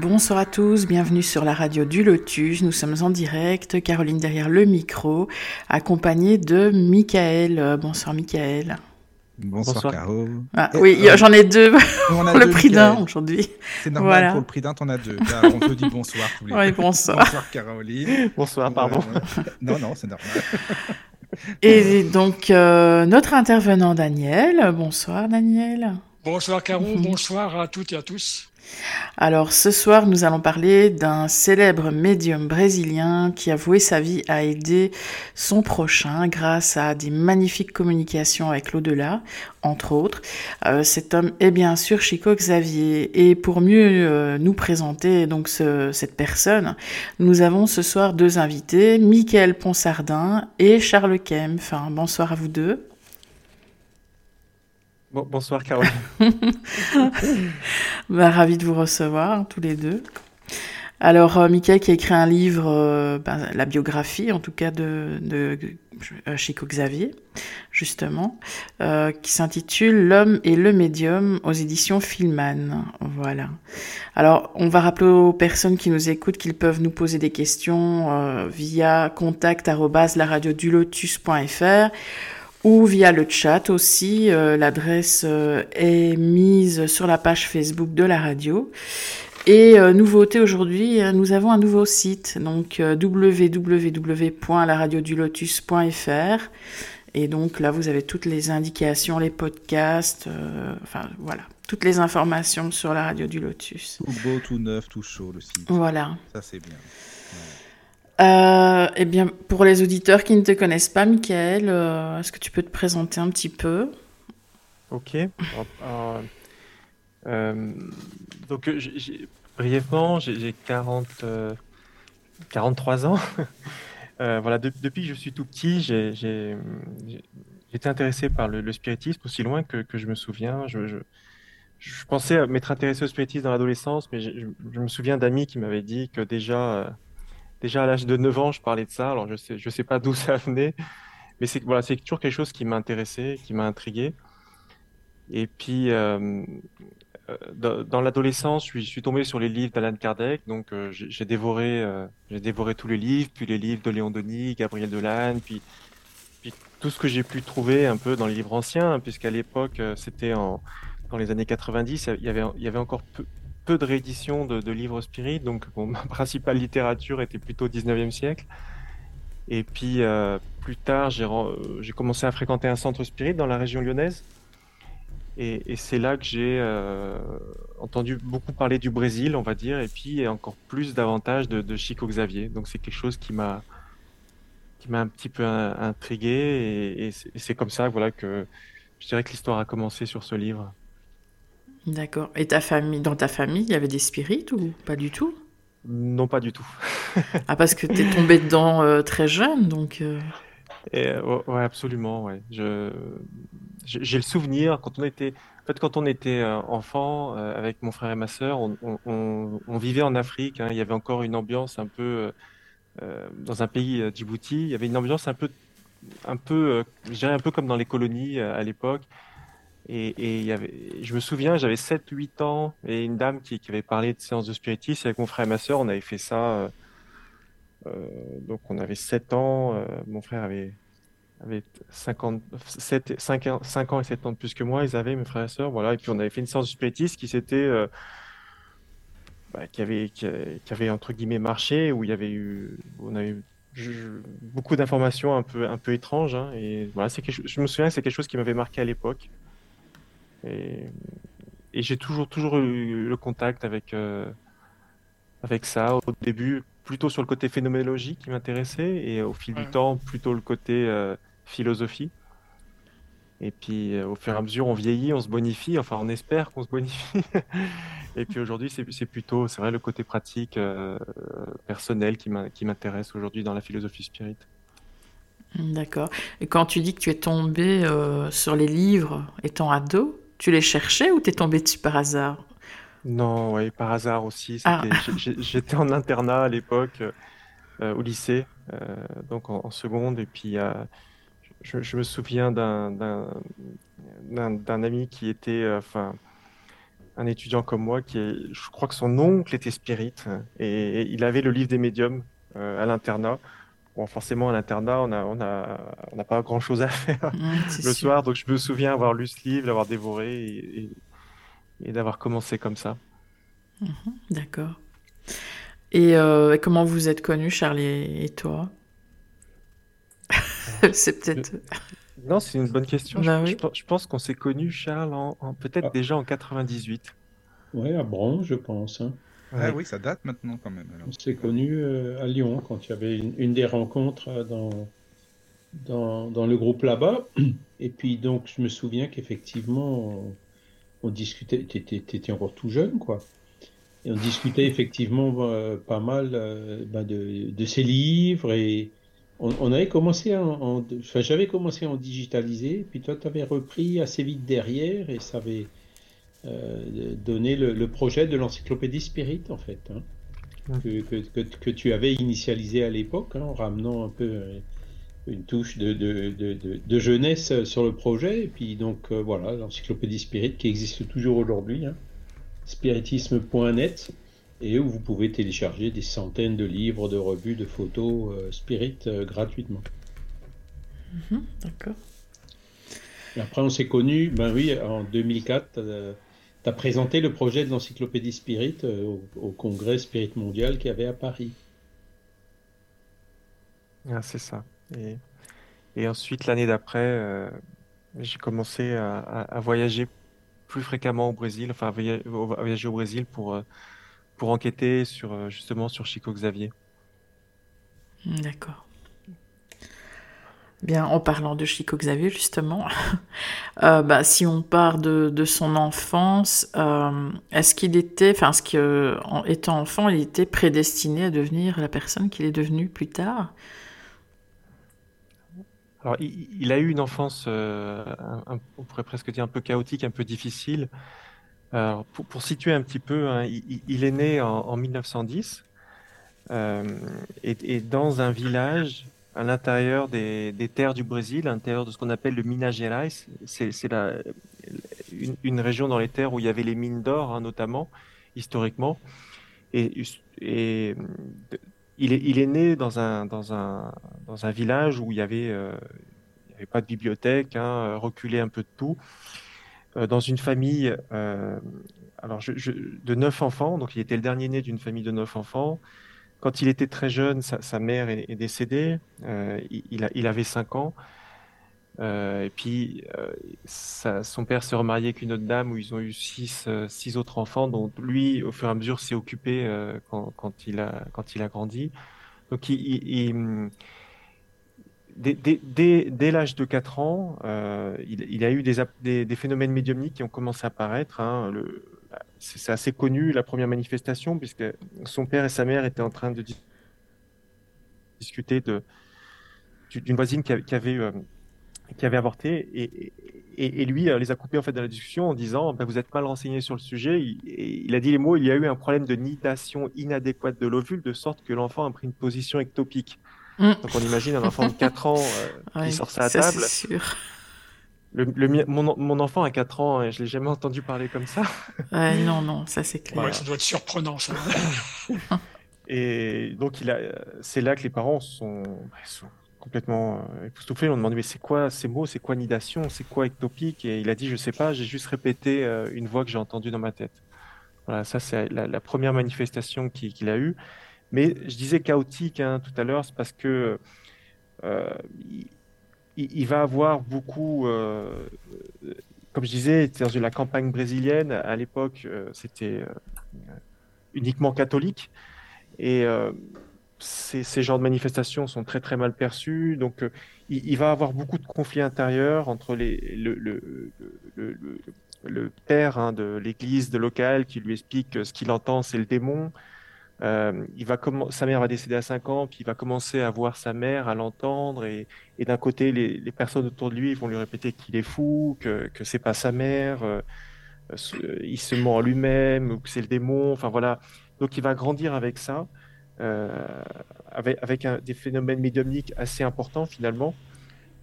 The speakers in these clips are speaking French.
Bonsoir à tous, bienvenue sur la radio du Lotus. Nous sommes en direct, Caroline derrière le micro, accompagnée de Michael. Bonsoir Michael. Bonsoir, Caro. Ah, oui, Euh, j'en ai deux pour le deux, prix d'un aujourd'hui. C'est normal, Voilà. pour le prix d'un, t'en as deux. Là, on te dit bonsoir tous les Oui, deux. bonsoir. Bonsoir, Caroline. Bonsoir, pardon. Euh, non, non, c'est normal. Et donc, euh, notre intervenant Daniel. Bonsoir Daniel. Bonsoir Caro, Mhm. bonsoir à toutes et à tous. Alors ce soir, nous allons parler d'un célèbre médium brésilien qui a voué sa vie à aider son prochain grâce à des magnifiques communications avec l'au-delà, entre autres. Euh, cet homme est bien sûr Chico Xavier. Et pour mieux euh, nous présenter donc ce- cette personne, nous avons ce soir deux invités, Michael Ponsardin et Charles Kempf. Bonsoir à vous deux. Bon- bonsoir Caroline. Bah, ravi de vous recevoir, tous les deux. Alors, euh, qui a écrit un livre, euh, ben, la biographie en tout cas de, euh, Chico Xavier, justement, euh, qui s'intitule L'homme et le médium aux éditions Filman. Voilà. Alors, on va rappeler aux personnes qui nous écoutent qu'ils peuvent nous poser des questions via contact lotus.fr ou via le chat aussi. Euh, L'adresse euh, est mise sur la page Facebook de la radio. Et euh, nouveauté aujourd'hui, nous avons un nouveau site, donc www.laradiodulotus.fr. Et donc là, vous avez toutes les indications, les podcasts, enfin voilà, toutes les informations sur la radio du Lotus. Tout beau, tout neuf, tout chaud, le site. Voilà. Ça, c'est bien. Euh, eh bien, pour les auditeurs qui ne te connaissent pas, Michael, euh, est-ce que tu peux te présenter un petit peu? Ok. Euh, donc, euh, j'ai- j'ai- brièvement, j'ai j'ai 40, euh, 43 ans. Voilà, de- depuis que je suis tout petit, j'ai été intéressé par le, spiritisme aussi loin que, je me souviens. Je, pensais m'être intéressé au spiritisme dans l'adolescence, mais je, me souviens d'amis qui m'avaient dit que déjà, déjà à l'âge de 9 ans, je parlais de ça. Alors, je sais, je sais pas d'où ça venait, mais c'est voilà, toujours quelque chose qui m'a intéressé, qui m'a intrigué. Et puis, euh, euh, dans, l'adolescence, je suis, je tombé sur les livres d'Alan Kardec, donc euh, j'ai dévoré, dévoré tous les livres, puis les livres de Léon Denis, Gabriel Delanne, puis, tout ce que j'ai pu trouver un peu dans les livres anciens, hein, puisqu'à l'époque, c'était dans les années 90, il y avait, il y avait encore peu, peu de rééditions de, livres spirites, donc bon, ma principale littérature était plutôt 19e siècle. Et puis, euh, plus tard, euh, j'ai commencé à fréquenter un centre spirit dans la région lyonnaise. Et, c'est là que j'ai euh, entendu beaucoup parler du Brésil, on va dire, et puis encore plus davantage de, Chico Xavier. Donc c'est quelque chose qui m'a un petit peu in- intrigué, et, et c'est comme ça, voilà, que je dirais que l'histoire a commencé sur ce livre. D'accord. Et ta famille, dans ta famille, il y avait des spirites ou pas du tout? Non, pas du tout. Ah, parce que t'es tombé dedans euh, très jeune, donc. euh, Et, euh, ouais, absolument, ouais. Je, j'ai le souvenir quand on était, en fait, quand on était euh, enfant avec mon frère et ma sœur, on, on- on- on vivait en Afrique. hein. il y avait encore une ambiance un peu euh, dans un pays Djibouti. Il y avait une ambiance un peu, un peu, je dirais un peu comme dans les colonies à l'époque. Et, et je me souviens, j'avais 7-8 ans et une dame qui, avait parlé de séance de spiritisme avec mon frère et ma sœur. On avait fait ça. euh, euh, donc on avait 7 ans, euh, mon frère avait avait 50, 7, 5, ans 5 ans et 7 ans de plus que moi, ils avaient, mes frères et sœurs, voilà, et puis on avait fait une séance de spiritisme qui s'était, bah, qui avait, qui, avait, entre guillemets, marché, où il y avait eu, on avait eu beaucoup d'informations un peu, un peu étranges, hein, et voilà, quelque je me souviens que c'est quelque chose qui m'avait marqué à l'époque, et, et j'ai toujours, toujours eu le contact avec, euh, avec ça, au début, plutôt sur le côté phénoménologique qui m'intéressait, et au fil du temps, plutôt le côté euh, philosophie. Et puis, euh, au fur et à mesure, on vieillit, on se bonifie, enfin, on espère qu'on se bonifie. Et puis aujourd'hui, c'est c'est plutôt, c'est vrai, le côté pratique, euh, personnel qui m'in- qui m'intéresse aujourd'hui dans la philosophie spirit. D'accord. Et quand tu dis que tu es tombé euh, sur les livres étant ado, tu les cherchais ou t'es tombé dessus par hasard? Non, ouais, par hasard aussi. Ah, j'étais en internat à l'époque, euh, au lycée, euh, donc en, en seconde. Et puis, euh, je, je me souviens d'un ami qui était, enfin, un étudiant comme moi, qui est, je crois que son oncle était spirit, et, et il avait le livre des médiums à l'internat. Bon, forcément, à l'internat, on a, on a, on n'a pas grand-chose à faire le sûr. soir, donc je me souviens avoir lu ce livre, l'avoir dévoré et, et- et d'avoir commencé comme ça. D'accord. Et euh, comment vous êtes connus, Charles et, et toi? C'est peut-être... Non, c'est une bonne question. Je, Bah je oui. pen- je pense qu'on s'est connus, Charles, en, en- peut-être Ah. déjà en 98. Ouais, à Bron, je pense. hein. Ah Ouais. oui, ça date maintenant quand même. alors. On s'est connus euh, à Lyon quand il y avait une, une des rencontres euh, dans, dans, dans le groupe là-bas. Et puis donc je me souviens qu'effectivement on, on discutait, t'étais, t'étais encore tout jeune quoi. Et on discutait effectivement euh, pas mal euh, ben, de, de ces livres et on, on avait commencé à en, en- enfin j'avais commencé à en digitaliser, puis toi tu avais repris assez vite derrière et ça avait euh, donné le, le projet de l'encyclopédie Spirit en fait. hein que, que, que, tu avais initialisé à l'époque, hein, en ramenant un peu euh, une touche de, de, de, jeunesse sur le projet. Et puis donc euh, voilà, l'encyclopédie Spirit qui existe toujours aujourd'hui, hein, spiritisme.net, et où vous pouvez télécharger des centaines de livres, de revues, de photos euh, Spirit gratuitement. Mhm, d'accord. Après on s'est connus, ben oui, en 2004, tu as présenté le projet de l'encyclopédie Spirit euh, au, au congrès Spirit mondial qu'il y avait à Paris. Ah, c'est ça. Et, et ensuite, l'année d'après, euh, j'ai commencé à, à- à voyager plus fréquemment au Brésil, enfin à voyager au Brésil pour, euh, pour enquêter sur, justement sur Chico Xavier. D'accord. Bien, en parlant de Chico Xavier, justement, euh, bah, si on part de, son enfance, euh, est-ce qu'il était, enfin, est-ce que, étant enfant, il était prédestiné à devenir la personne qu'il est devenu plus tard? Alors, il, a eu une enfance, euh, on pourrait presque dire un peu chaotique, un peu difficile. Pour, situer un petit peu, hein, il, est né en, en 1910 euh, et, et dans un village à l'intérieur des, terres du Brésil, à l'intérieur de ce qu'on appelle le Minas Gerais. C'est une, une région dans les terres où il y avait les mines d'or, hein, notamment, historiquement. Et, il est, né dans un, village où il y avait, euh, avait pas de bibliothèque, hein, reculé un peu de tout, euh, dans une famille euh, de neuf enfants, donc il était le dernier né d'une famille de neuf enfants. Quand il était très jeune, sa, mère est, décédée, euh, il, avait cinq ans. Euh, et puis euh, son père s'est remarié avec une autre dame où ils ont eu six, euh, six autres enfants, dont lui, au fur et à mesure, s'est occupé quand, il a, grandi. Donc, dès, l'âge de 4 ans, il, a eu des, phénomènes médiumniques qui ont commencé à apparaître. hein. C'est assez connu, la première manifestation, puisque son père et sa mère étaient en train de dis- discuter de, du- d'une voisine qui avait, qui avait, euh, qui avait avorté et, et, et lui euh, les a coupés en fait dans la discussion en disant Ben, vous êtes mal renseigné sur le sujet. Il, il a dit les mots il y a eu un problème de nidation inadéquate de l'ovule de sorte que l'enfant a pris une position ectopique. Mm. Donc on imagine un enfant de 4 ans euh, Ouais, qui sort ça à ça, table. c'est sûr. Le, mon, mon enfant a 4 ans et je l'ai jamais entendu parler comme ça. Ouais, non, non, ça c'est clair. Ouais, ça doit être surprenant, ça. Et donc, il a, c'est là que les parents sont, bah, sont complètement euh, époustouflés. Ils ont demandé, mais c'est quoi ces mots? C'est quoi nidation? C'est quoi ectopique? Et il a dit, je sais pas, j'ai juste répété euh, une voix que j'ai entendue dans ma tête. Voilà, ça, c'est la, la première manifestation qu'il qu'il a eue. Mais je disais chaotique hein, tout à l'heure, c'est parce que euh, il, il- va avoir beaucoup, euh, comme je disais, dans la campagne brésilienne, à l'époque, euh, c'était euh, uniquement catholique. Et ces, genres de manifestations sont très très mal perçus. Donc, il, va avoir beaucoup de conflits intérieurs entre le, père hein, de l'église de locale qui lui explique que ce qu'il entend, c'est le démon. Euh, il va sa mère va décéder à 5 ans, puis il va commencer à voir sa mère, à l'entendre, et, d'un côté, les, personnes autour de lui vont lui répéter qu'il est fou, que, que c'est pas sa mère, euh, il se ment en lui-même, ou que c'est le démon, enfin voilà. Donc il va grandir avec ça, euh, avec, des phénomènes médiumniques assez importants finalement,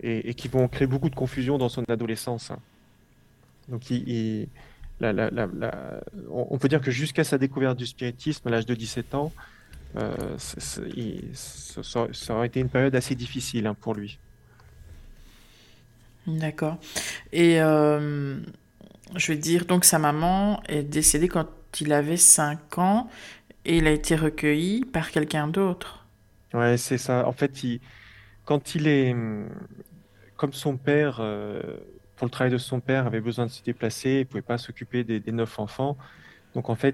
et, qui vont créer beaucoup de confusion dans son adolescence. hein. Donc il- la- la- la- la- on peut dire que jusqu'à sa découverte du spiritisme à l'âge de 17 ans, euh, il- ça, aurait été une période assez difficile hein, pour lui. D'accord. Et euh, je vais dire, donc sa maman est décédée quand il avait 5 ans et il a été recueilli par quelqu'un d'autre. Ouais, c'est ça. En fait, il- quand il est comme son père, euh, pour le travail de son père, avait besoin de se déplacer, il pouvait pas s'occuper des, neuf enfants. Donc en fait,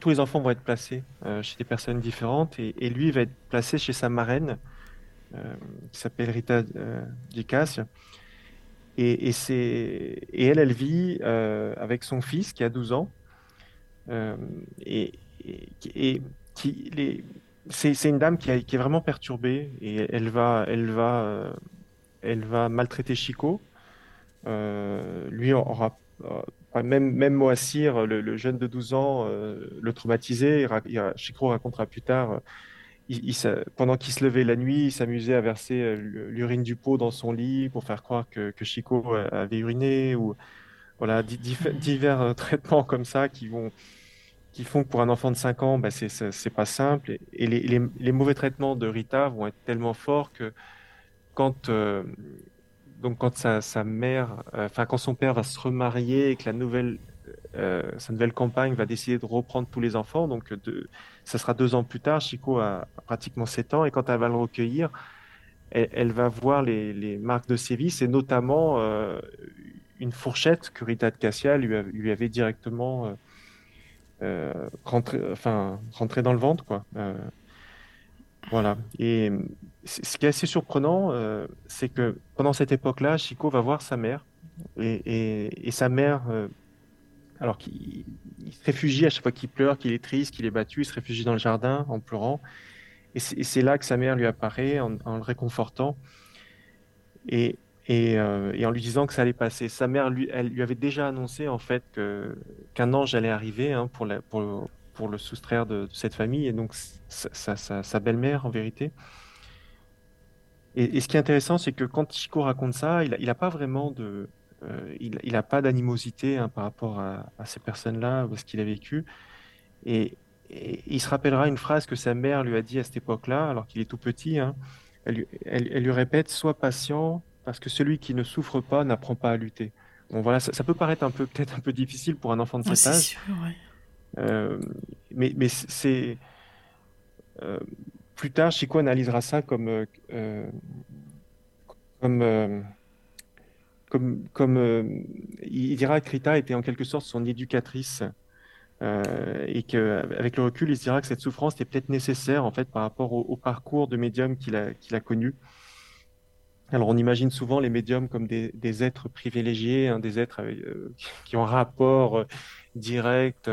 tous les enfants vont être placés euh, chez des personnes différentes et, et lui va être placé chez sa marraine euh, qui s'appelle Rita euh, Dicas. Et, elle, elle vit avec son fils qui a 12 ans. Et, c'est, une dame qui, est vraiment perturbée et elle va maltraiter Chico. Euh, lui aura, euh, même, même Moacir, le, le jeune de 12 ans, euh, le traumatisé. Il il Chico racontera plus tard, il, il s'a- pendant qu'il se levait la nuit, il s'amusait à verser l'urine du pot dans son lit pour faire croire que, que Chico avait uriné ou voilà, divers traitements comme ça qui vont, qui font que pour un enfant de 5 ans, bah, c'est, pas simple. Et, et les, les- les mauvais traitements de Rita vont être tellement forts que quand, euh, donc quand sa, mère, euh, enfin quand son père va se remarier et que la nouvelle, euh, sa nouvelle compagne va décider de reprendre tous les enfants, donc de, ça sera deux ans plus tard, Chico a, pratiquement 7 ans, et quand elle va le recueillir, elle, va voir les, marques de sévices et notamment euh, une fourchette que Rita de Cassia lui, avait directement euh, euh, rentré, enfin, rentré dans le ventre, quoi. Euh, voilà. Et euh, ce qui est assez surprenant, euh, c'est que pendant cette époque-là, Chico va voir sa mère. Et, sa mère, euh, alors qu'il il se réfugie à chaque fois qu'il pleure, qu'il est triste, qu'il est battu, il se réfugie dans le jardin en pleurant. Et c'est là que sa mère lui apparaît en, le réconfortant euh, et en lui disant que ça allait passer. Sa mère, elle lui avait déjà annoncé en fait qu'un ange allait arriver hein, pour, le soustraire de, cette famille, et donc sa belle-mère en vérité. Et, et ce qui est intéressant, c'est que quand Chico raconte ça, il n'a pas vraiment de, euh, il, il a pas d'animosité hein, par rapport à, à ces personnes-là ou à ce qu'il a vécu. Et, et il se rappellera une phrase que sa mère lui a dit à cette époque-là, alors qu'il est tout petit. hein. Elle, lui- elle- elle lui répète, Sois patient, parce que celui qui ne souffre pas n'apprend pas à lutter. Bon, voilà, ça, ça peut paraître un peu, peut-être un peu difficile pour un enfant de Ouais, cet c'est âge, sûr, ouais. euh, mais, mais c'est euh, plus tard, Chico analysera ça comme euh, euh, euh, comme comme il dira que Rita était en quelque sorte son éducatrice et que avec le recul, il se dira que cette souffrance était peut-être nécessaire en fait par rapport au, parcours de médium qu'il a qu'il a connu. Alors, on imagine souvent les médiums comme des, êtres privilégiés, hein, des êtres qui ont un rapport direct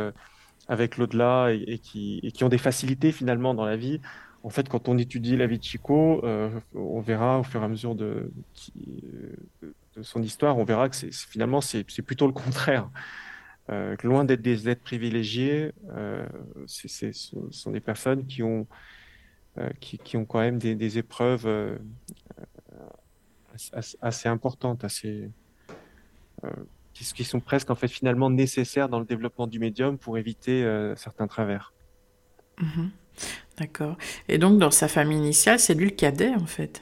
avec l'au-delà et qui, et qui ont des facilités finalement dans la vie. En fait, quand on étudie la vie de Chico, euh, on verra au fur et à mesure de, euh, son histoire, on verra que finalement c'est plutôt le contraire. Euh, loin d'être des êtres privilégiés, ce sont des personnes qui ont, qui, ont quand même des, épreuves assez, importantes, assez, qui, sont presque en fait finalement nécessaires dans le développement du médium pour éviter certains travers. Mhm. D'accord. Et donc, dans sa famille initiale, c'est lui le cadet, en fait.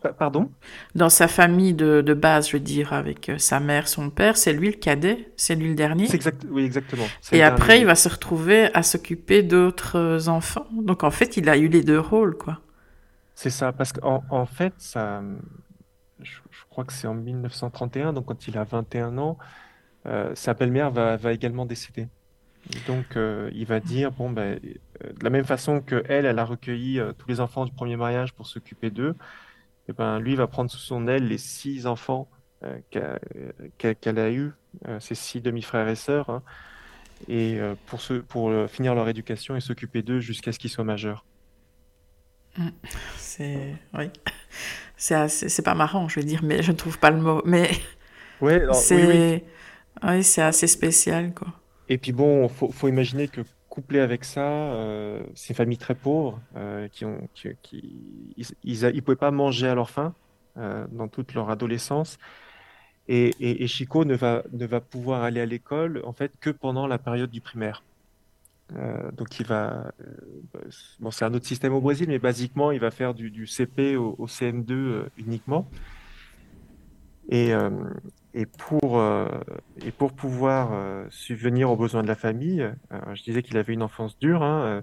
Pa- Pardon? Dans sa famille de, de base, je veux dire, avec euh, sa mère, son père, c'est lui le cadet, c'est lui le dernier. Exact, oui, exactement. Et après, dernier. il va se retrouver à s'occuper d'autres euh, enfants. Donc, en fait, il a eu les deux rôles, quoi. C'est ça, parce qu'en en fait, ça, je, je crois que c'est en 1931, donc quand il a 21 ans, euh, sa belle-mère va, va également décéder. Donc, euh, il va dire, bon, ben, de la même façon que elle, elle a recueilli euh, tous les enfants du premier mariage pour s'occuper d'eux, et ben lui va prendre sous son aile les six enfants euh, qu'elle a eus, euh, ses six demi-frères et sœurs, hein, et euh, pour pour euh, finir leur éducation et s'occuper d'eux jusqu'à ce qu'ils soient majeurs. C'est. Oui. C'est c'est pas marrant, je veux dire, mais je ne trouve pas le mot. Mais Ouais, alors, oui, oui. c'est. Oui, c'est assez spécial, quoi. Et puis bon, faut, faut imaginer que couplé avec ça, euh, ces familles très pauvres euh, qui ont, qui, ils, ils, a- ils pouvaient pas manger à leur faim euh, dans toute leur adolescence. Et, Chico ne va, ne va pouvoir aller à l'école en fait que pendant la période du primaire. Euh, donc il va, bon c'est un autre système au Brésil, mais basiquement il va faire du, CP au, au CM2 euh, uniquement. Et, et pour, euh, et pour pouvoir euh, subvenir aux besoins de la famille, euh, je disais qu'il avait une enfance dure, hein,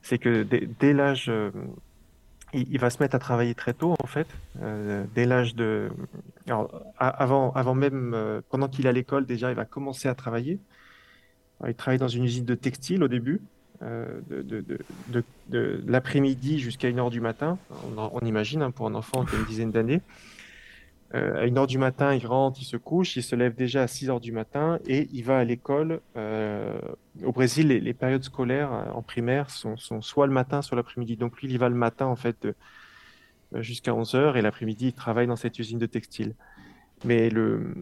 c'est que dès, l'âge, il, va se mettre à travailler très tôt en fait, dès l'âge de, alors, avant, avant même, pendant qu'il est à l'école déjà, il va commencer à travailler. Il travaille dans une usine de textile au début, de, de, de, de, l'après-midi jusqu'à 1h du matin, on, on imagine hein, pour un enfant qui a une dizaine d'années. Euh, à 1h du matin, il rentre, il se couche, il se lève déjà à 6h du matin et il va à l'école. Euh, au Brésil, les, périodes scolaires euh, en primaire sont, soit le matin, soit l'après-midi. Donc lui, il va le matin en fait jusqu'à 11h et l'après-midi, il travaille dans cette usine de textile. Mais le,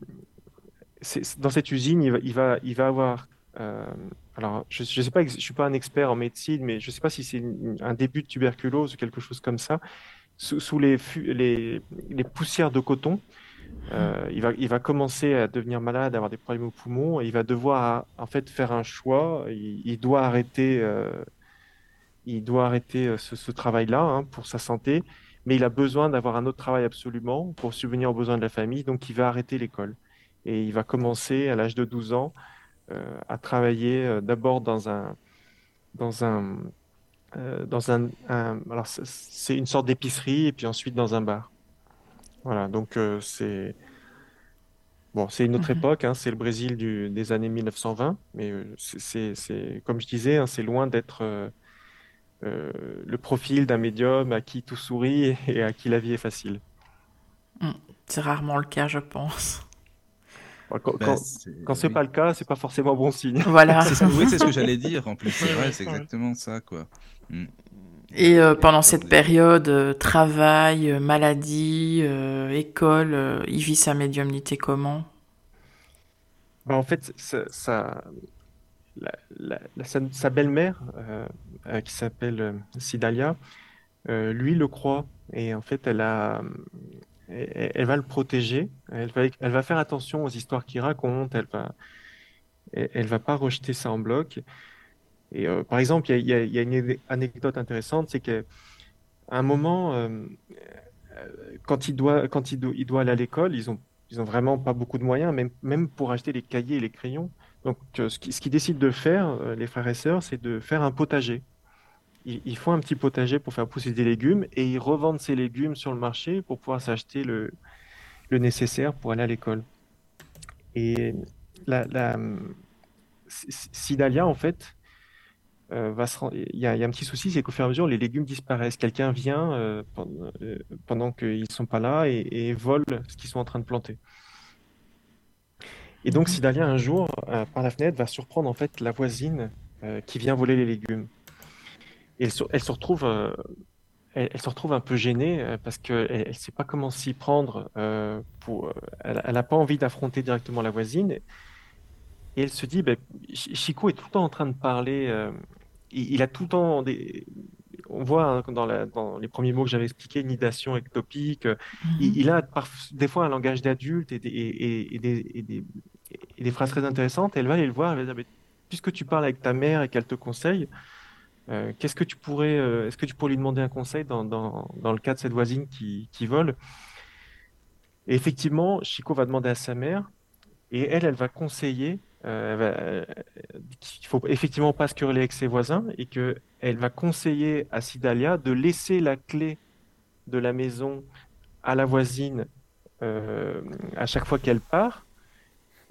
dans cette usine, il va, avoir. alors, je ne sais pas, je suis pas un expert en médecine, mais je ne sais pas si c'est un début de tuberculose ou quelque chose comme ça. Sous, les, poussières de coton, euh, il va, commencer à devenir malade, à avoir des problèmes aux poumons, et il va devoir en fait faire un choix. Il, doit arrêter, euh, il doit arrêter euh, ce, ce travail-là hein, pour sa santé, mais il a besoin d'avoir un autre travail absolument pour subvenir aux besoins de la famille, donc il va arrêter l'école. Et il va commencer à l'âge de 12 ans euh, à travailler euh, d'abord dans un, euh, dans un, un- alors c'est- une sorte d'épicerie et puis ensuite dans un bar. Voilà, donc euh, c'est bon, c'est une autre Mhm. époque, hein, c'est le Brésil du- des années 1920, mais euh, c'est, comme je disais, hein, c'est loin d'être euh, euh, le profil d'un médium à qui tout sourit et à qui la vie est facile. C'est rarement le cas, je pense. Bon, Quand, Bah, quand, c'est- oui. pas le cas, c'est pas forcément bon signe. Voilà. C'est ça, oui, c'est ce que j'allais dire en plus. C'est Ouais, vrai, c'est exactement ça, quoi. Mm. Et euh, pendant cette période, euh, travail, euh, maladie, euh, école, euh, il vit sa médiumnité comment? Bah, en fait, ça, ça- la- la- la- sa, sa belle-mère, euh, euh, qui s'appelle euh, Sidalia, euh, lui le croit. Et en fait, elle a, elle, elle va le protéger. Elle va, elle va faire attention aux histoires qu'il raconte. Elle va, elle, elle va pas rejeter ça en bloc. Et euh, par exemple, il y a, une anecdote intéressante, c'est qu'à un moment, euh, euh, quand il doit, aller à l'école, ils ont, ils ont vraiment pas beaucoup de moyens, même, pour acheter les cahiers et les crayons. Donc, ce qui- ce qu'ils décident de faire, les frères et sœurs, c'est de faire un potager. Ils, font un petit potager pour faire pousser des légumes et ils revendent ces légumes sur le marché pour pouvoir s'acheter le, nécessaire pour aller à l'école. Et la, la, Sidalia, en fait, euh, va se ren- il y a, il y a un petit souci, c'est qu'au fur et à mesure, les légumes disparaissent. Quelqu'un vient euh, pendant, euh, pendant qu'ils ne sont pas là et, et vole ce qu'ils sont en train de planter. Et donc, Mhm. Sidalia, un jour, euh, par la fenêtre, va surprendre en fait la voisine qui vient voler les légumes. Et elle se, elle se retrouve, elle, elle se retrouve un peu gênée parce qu'elle ne sait pas comment s'y prendre. pour, elle n'a pas envie d'affronter directement la voisine. Et elle se dit, ben, Chi- Chico est tout le temps en train de parler. euh, il, il a tout le temps des. On voit hein, dans, la- dans les premiers mots que j'avais expliqués, nidation ectopique. euh, il, Mhm. il a des fois un langage d'adulte et des, et, et des, et des- et des phrases très intéressantes. Elle va aller le voir, elle va dire, Mais puisque tu parles avec ta mère et qu'elle te conseille, euh, qu'est-ce que tu pourrais, euh, est-ce que tu pourrais lui demander un conseil dans, dans, dans le cas de cette voisine qui, qui vole? Et effectivement, Chico va demander à sa mère et elle, elle va conseiller euh, qu'il faut effectivement pas se quereller avec ses voisins et que elle va conseiller à Sidalia de laisser la clé de la maison à la voisine euh, à chaque fois qu'elle part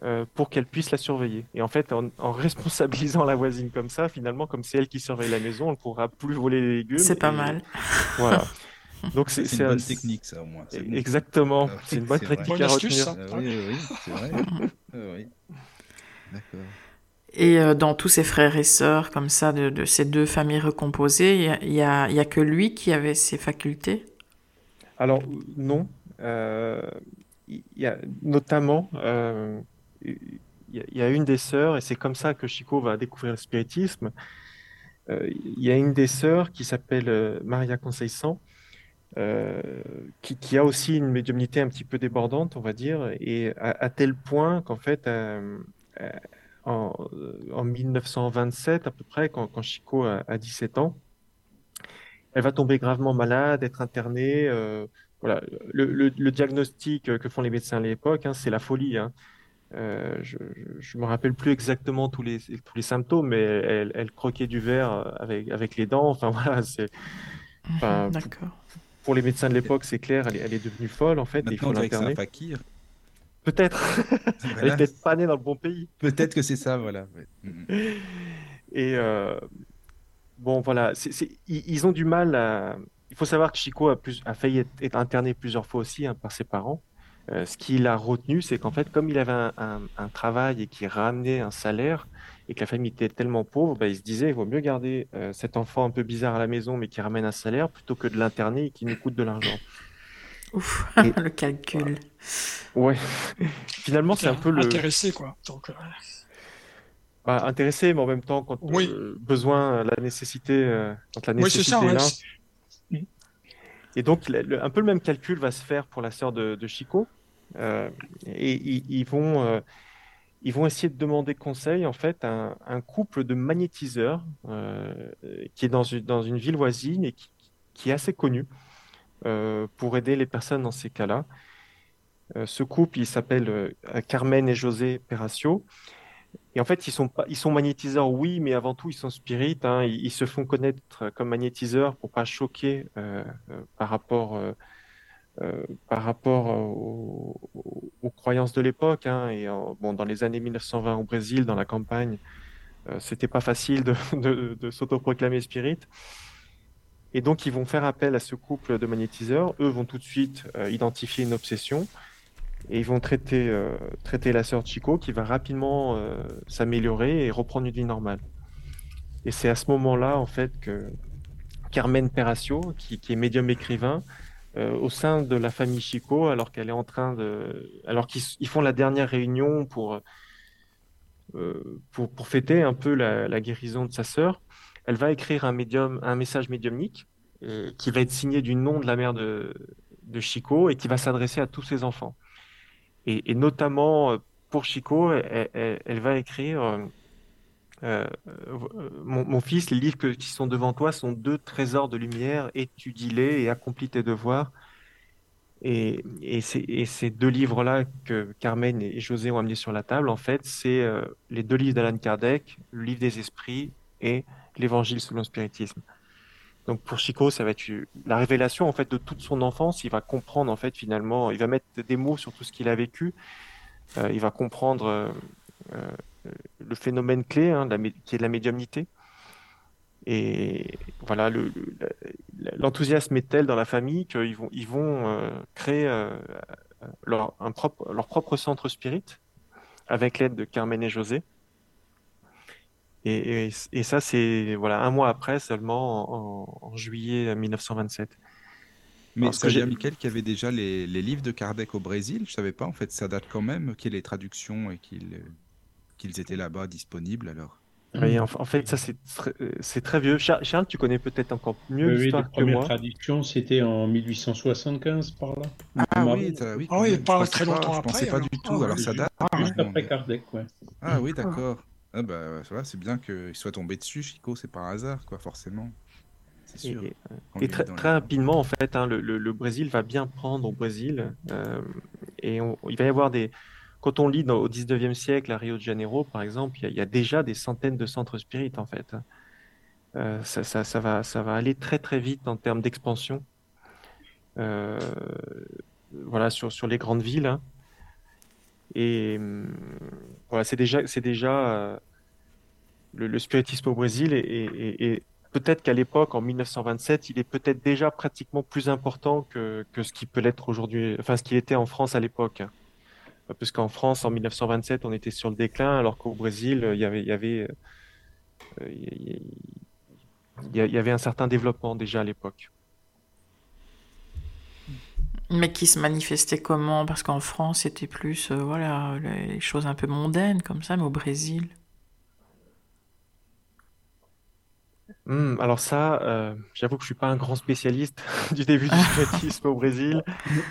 euh, pour qu'elle puisse la surveiller. Et en fait, en, en responsabilisant la voisine comme ça, finalement, comme c'est elle qui surveille la maison, on ne pourra plus voler les légumes. C'est pas et- mal. Voilà. Donc c'est C'est c'est une un- bonne technique, ça, au moins. Exactement. Ah C'est une bonne technique à retenir. ça. Ah oui, oui, oui, c'est vrai. Ah oui. D'accord. Et euh, dans tous ses frères et sœurs, comme ça, de, de ces deux familles recomposées, il y a, il y a, a que lui qui avait ces facultés? Alors, non. Euh, Il y a notamment, euh, il y a- il y a une des sœurs, et c'est comme ça que Chico va découvrir le spiritisme. Euh, Il y a une des sœurs qui s'appelle euh, Maria Conceição, euh, qui, qui a aussi une médiumnité un petit peu débordante, on va dire, et à, à tel point qu'en fait, euh, euh, en, en 1927 à peu près, quand, quand Chico a, a 17 ans, elle va tomber gravement malade, être internée. euh, voilà, le, le- le diagnostic que font les médecins à l'époque, hein, c'est la folie. hein. Euh, je ne me rappelle plus exactement tous les, tous les symptômes, mais elle, elle croquait du verre avec, avec les dents. Enfin voilà, c'est, Enfin, Mhm, D'accord. pour les médecins de l'époque, c'est clair, elle est, elle est devenue folle en fait, et il Maintenant, faut on dirait que c'est un fakir. Peut-être, elle est peut-être pas née dans le bon pays. Peut-être que c'est ça, voilà. ouais. Mhm. Et euh, bon, voilà, ils, ils ont du mal à. Il faut savoir que Chico a, plus, a failli être, être interné plusieurs fois aussi hein, par ses parents. Euh, ce qu'il a retenu, c'est qu'en fait, comme il avait un, un- un travail et qu'il ramenait un salaire et que la famille était tellement pauvre, bah, il se disait il vaut mieux garder euh, cet enfant un peu bizarre à la maison mais qui ramène un salaire plutôt que de l'interner et qui nous coûte de l'argent. Ouf, Et- le calcul. Ouais, finalement, c'est un peu le. Intéressé, quoi. Donc, euh, bah, intéressé, mais en même temps, quand Oui. euh, besoin, la nécessité, euh, quand la oui, c'est nécessité ça. est ouais, là. c'est- Et donc, le- le- un peu le même calcul va se faire pour la sœur de, de Chico. Euh, et ils, ils vont, euh, ils vont essayer de demander conseil, en fait, à un, un couple de magnétiseurs euh, qui est dans une, dans une ville voisine et qui, qui est assez connu euh, pour aider les personnes dans ces cas-là. Euh, ce couple, il s'appelle euh, Carmen et José Peracio. Et en fait, ils sont, ils sont magnétiseurs, oui, mais avant tout, ils sont spirites. hein. Ils, se font connaître comme magnétiseurs pour pas choquer euh, euh, par rapport, euh, euh, par rapport euh, aux, croyances de l'époque. hein. Et bon, dans les années 1920 au Brésil, dans la campagne, euh, c'était pas facile de, de, s'autoproclamer spirit. Et donc, ils vont faire appel à ce couple de magnétiseurs. Eux vont tout de suite euh, identifier une obsession et ils vont traiter, euh, traiter la sœur Chico qui va rapidement euh, s'améliorer et reprendre une vie normale. Et c'est à ce moment-là, en fait, que Carmen Peracio, qui, est médium écrivain, euh, au sein de la famille Chico, alors qu'elle est en train de. Alors qu'ils ils font la dernière réunion pour, pour, pour fêter un peu la, la guérison de sa sœur, elle va écrire un, message médiumnique euh, qui va être signé du nom de la mère de, Chico et qui va s'adresser à tous ses enfants. Et, notamment euh, pour Chico, elle, va écrire euh, mon, fils, les livres qui sont devant toi sont deux trésors de lumière, étudie-les et accomplis tes devoirs. Et, ces, deux livres-là que Carmen et José ont amenés sur la table, en fait, c'est les deux livres d'Alan Kardec, le livre des esprits et l'Évangile selon le spiritisme. Donc pour Chico, ça va être la révélation en fait de toute son enfance. Il va comprendre en fait finalement, il va mettre des mots sur tout ce qu'il a vécu. Euh, il va comprendre euh, euh, le phénomène clé hein, qui est la médiumnité. Et voilà, l'enthousiasme est tel dans la famille qu'ils vont, créer leur, propre, leur propre centre spirit avec l'aide de Carmen et José. Et, et, et ça, c'est voilà, un mois après seulement, en, en juillet 1927. Mais ce que j'ai- Michael, qu'il y avait déjà les, les livres de Kardec au Brésil? Je savais pas, en fait, ça date quand même qu'il y ait les traductions et qu'ils qu'ils étaient là-bas disponibles alors. Oui, en, en fait, ça, c'est très, c'est très vieux. Char- Charles, tu connais peut-être encore mieux Oui, l'histoire que premières moi. traductions, c'était en 1875 par là. Ah oui, oui, Ah oui, pas très longtemps Je pensais après, pas alors. du Ah tout. oui, Alors ça juste- date. Juste franchement, après Kardec, ouais. Ah oui, d'accord. Ah bah va, c'est bien qu'il soit tombé dessus, Chico, c'est par hasard, quoi, forcément. Sûr. et- très, très rapidement, en fait, hein, le, le- le Brésil va bien prendre au Brésil. euh, et on- il va y avoir des. Quand on lit dans- au 19e siècle à Rio de Janeiro, par exemple, il y a, il y a déjà des centaines de centres spirites, en fait. Euh, ça, ça- ça va, ça va aller très, très vite en termes d'expansion. Euh, voilà, sur, sur les grandes villes. hein. Et hum, voilà, c'est déjà, c'est déjà euh, le, spiritisme au Brésil et, peut-être qu'à l'époque, en 1927, il est peut-être déjà pratiquement plus important que, que ce qui peut l'être aujourd'hui, enfin ce qu'il était en France à l'époque. Parce qu'en France, en 1927, on était sur le déclin, alors qu'au Brésil, il y avait, il y avait, il y avait un certain développement déjà à l'époque. Mais qui se manifestait comment? Parce qu'en France, c'était plus, euh, voilà, les choses un peu mondaines comme ça, mais au Brésil. Hmm, alors ça, euh, j'avoue que je suis pas un grand spécialiste du début du spiritisme au Brésil.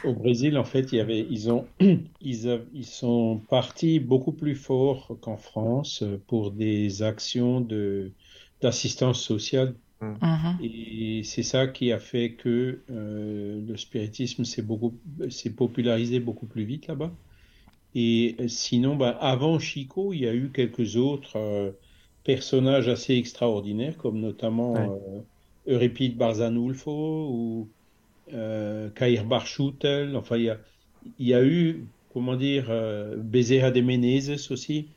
Au Brésil, en fait, il y avait, ils ont, ils, a- ils sont partis beaucoup plus fort qu'en France euh, pour des actions de, d'assistance sociale. Mhm. Et c'est ça qui a fait que euh, le spiritisme s'est beaucoup, s'est popularisé beaucoup plus vite là-bas. Et euh, sinon, ben, avant Chico, il y a eu quelques autres euh, personnages assez extraordinaires, comme notamment Ouais. euh, Euripide Barzanulfo ou Cair Barchutel. Enfin, il y a, il y a eu, comment dire, Bezerra de Menezes aussi.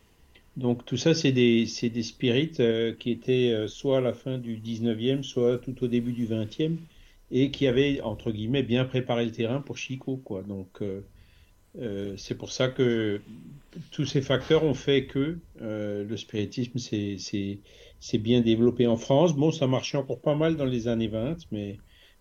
Donc tout ça, c'est des, des spirites euh, qui étaient euh, soit à la fin du 19e, soit tout au début du 20e, et qui avaient, entre guillemets, bien préparé le terrain pour Chico, quoi. Donc euh, euh, c'est pour ça que tous ces facteurs ont fait que euh, le spiritisme s'est bien développé en France. Bon, ça marchait encore pas mal dans les années 20, mais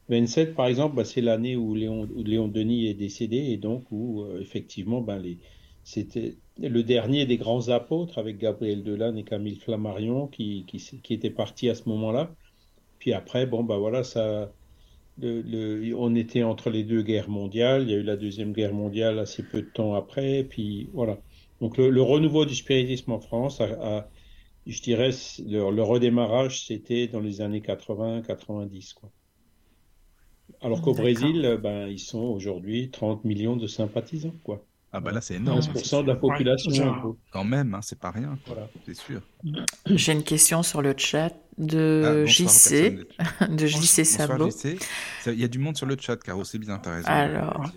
27, par exemple, bah, c'est l'année où Léon, où Léon Denis est décédé et donc où, euh, effectivement, ben, les, c'était le dernier des grands apôtres avec Gabriel Delanne et Camille Flammarion qui, qui, qui étaient partis à ce moment-là. Puis après, bon, bah voilà, ça, le, le- on était entre les deux guerres mondiales. Il y a eu la Deuxième Guerre mondiale assez peu de temps après. Puis voilà. Donc le, le renouveau du spiritisme en France, a, a- je dirais, le, redémarrage, c'était dans les années 80-90, quoi. Alors qu'au. Brésil, ben, ils sont aujourd'hui 30 millions de sympathisants, quoi. Ah bah là, c'est énorme. hein, 15% de la population. Quand même, hein, c'est pas rien. Voilà. c'est sûr. J'ai une question sur le chat Ah, de aux JC, de JC Bonsoir, Sabot. Il y a du monde sur le chat, Caro, c'est bien, t'as raison. Alors.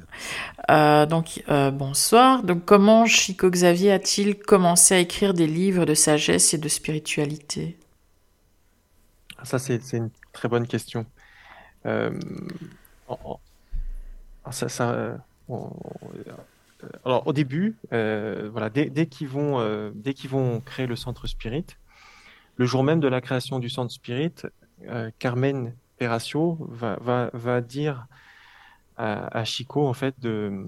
Euh, donc, euh, bonsoir. Donc, comment Chico Xavier a-t-il commencé à écrire des livres de sagesse et de spiritualité? Ça, c'est c'est une très bonne question. Euh, ça, ça, alors, au début, euh, voilà, dès, qu'ils vont, euh, dès qu'ils vont créer le centre Spirit, le jour même de la création du centre Spirit, euh, Carmen Peracio va, va, va dire à, Chico en fait de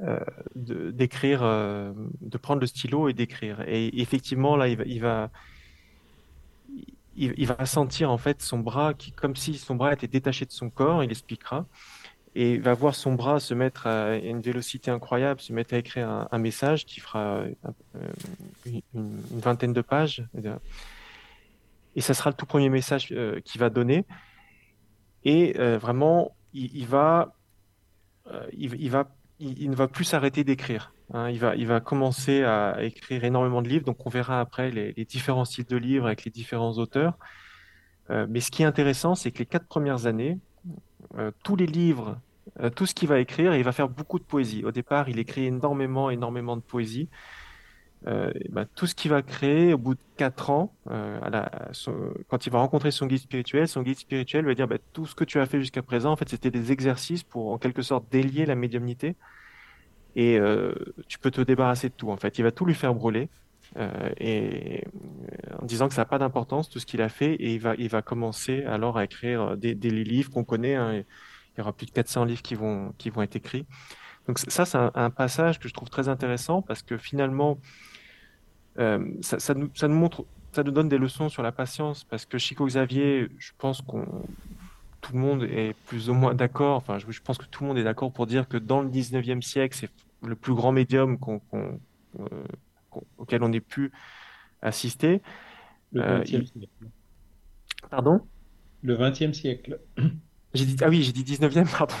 euh, d'écrire, euh, de prendre le stylo et d'écrire. Et effectivement, là, il va, il va, il va sentir en fait son bras qui, comme si son bras était détaché de son corps, il expliquera, et va voir son bras se mettre à une vélocité incroyable, se mettre à écrire un, message qui fera euh, une, vingtaine de pages. Et ça sera le tout premier message euh, qu'il va donner. Et euh, vraiment, il, va, il, va, il, ne va plus s'arrêter d'écrire. hein. il va, il va commencer à écrire énormément de livres. Donc, on verra après les, différents styles de livres avec les différents auteurs. Mais ce qui est intéressant, c'est que les quatre premières années, euh, tous les livres, euh, tout ce qu'il va écrire, il va faire beaucoup de poésie. Au départ, il écrit énormément, énormément de poésie. Euh, ben, tout ce qu'il va créer au bout de quatre ans, à la- quand il va rencontrer son guide spirituel, son guide spirituel va dire ben, tout ce que tu as fait jusqu'à présent, en fait, c'était des exercices pour en quelque sorte délier la médiumnité. Et tu peux te débarrasser de tout. En fait, il va tout lui faire brûler. Euh, et euh, en disant que ça n'a pas d'importance tout ce qu'il a fait et il va il va commencer alors à écrire des, des livres qu'on connaît hein, il y aura plus de 400 livres qui vont qui vont être écrits. Donc ça c'est un, passage que je trouve très intéressant parce que finalement euh, ça, nous ça nous montre ça nous donne des leçons sur la patience parce que Chico Xavier je pense qu'on tout le monde est plus ou moins d'accord enfin je, je pense que tout le monde est d'accord pour dire que dans le 19e siècle c'est le plus grand médium qu'on euh, auquel on ait pu assister. Le Euh, 20e il- siècle. Pardon? Le 20e siècle. J'ai dit, ah oui, j'ai dit 19e, pardon.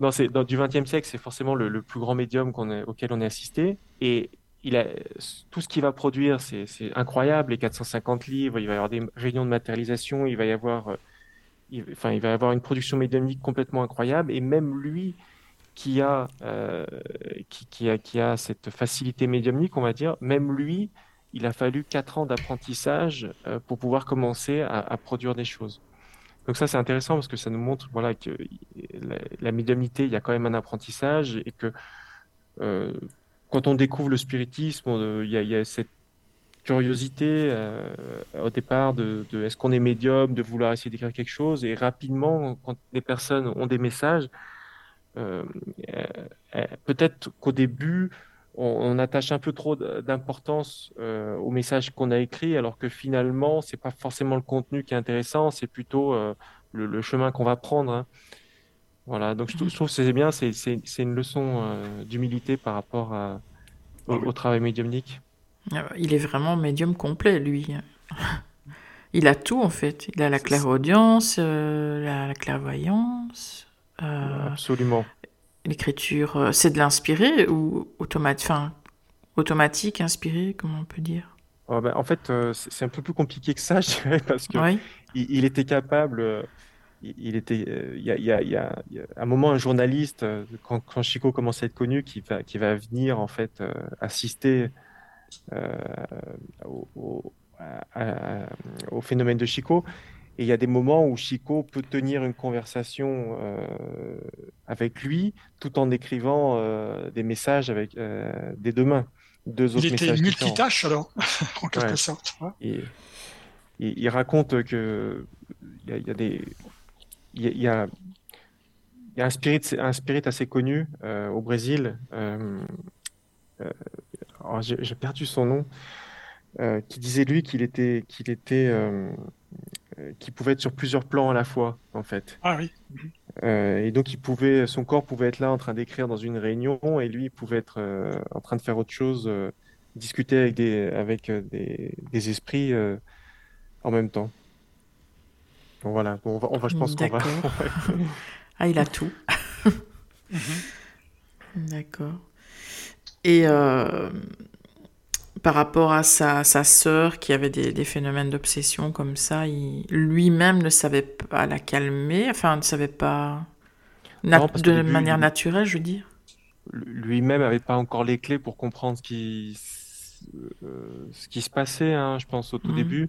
Non, c'est, dans, du 20e siècle, c'est forcément le, le plus grand médium qu'on est- auquel on est assisté. Et il a, tout ce qu'il va produire, c'est, c'est incroyable. Les 450 livres, il va y avoir des réunions de matérialisation, il va y avoir, euh, il, enfin, il va y avoir une production médiumnique complètement incroyable. Et même lui, qui a, euh, qui, a, qui a cette facilité médiumnique, on va dire, même lui, il a fallu quatre ans d'apprentissage euh, pour pouvoir commencer à, produire des choses. Donc ça, c'est intéressant parce que ça nous montre voilà, que la, médiumnité, il y a quand même un apprentissage et que euh, quand on découvre le spiritisme, il y a, cette curiosité au départ de, de est-ce qu'on est médium, de vouloir essayer d'écrire quelque chose et rapidement, quand les personnes ont des messages, peut-être qu'au début, on, on, attache un peu trop d'importance euh, au message qu'on a écrit, alors que finalement, c'est pas forcément le contenu qui est intéressant, c'est plutôt euh, le, le, chemin qu'on va prendre. Hein. Voilà, donc je, je trouve que c'est bien, c'est une leçon euh, d'humilité par rapport à, au, au, travail médiumnique. Ah bah, il est vraiment médium complet, lui. Il a tout en fait. Il a la clairaudience, euh, la, la clairvoyance. Euh, Absolument. L'écriture, euh, c'est de l'inspiré ou automatique, enfin, automatique, inspiré, comment on peut dire? Oh ben, En fait, euh, c'est un peu plus compliqué que ça, je dirais, parce que oui. il, il, était capable. Euh, il était, il y, a, il, y a, il y a un moment un journaliste, quand, quand Chico commence à être connu, qui va, qui va venir en fait assister au, au, à, à, au phénomène de Chico. Et il y a des moments où Chico peut tenir une conversation euh, avec lui tout en écrivant euh, des messages avec euh, des deux mains. Deux il était multitâche alors, en quelque ouais. sorte. Ouais. Et, et, il raconte que il y, a, il y a des il y a, il y a, il y a un spirit, un spirit assez connu au Brésil. J'ai perdu son nom. qui disait lui qu'il était qu'il était qui pouvait être sur plusieurs plans à la fois, en fait. Ah oui. Euh, et donc, il pouvait, son corps pouvait être là en train d'écrire dans une réunion, et lui, il pouvait être euh, en train de faire autre chose, euh, discuter avec des, avec des, des esprits en même temps. Bon, voilà. Bon, on va, on va, je pense qu'on va. ah, il a tout. mm -hmm. D'accord. Et par rapport à sa, sa sœur qui avait des, des phénomènes d'obsession comme ça, lui-même ne savait pas la calmer, enfin ne savait pas non, de manière naturelle, je veux dire. Lui-même n'avait pas encore les clés pour comprendre ce qui, euh, ce qui se passait, hein, je pense, au tout mmh. début.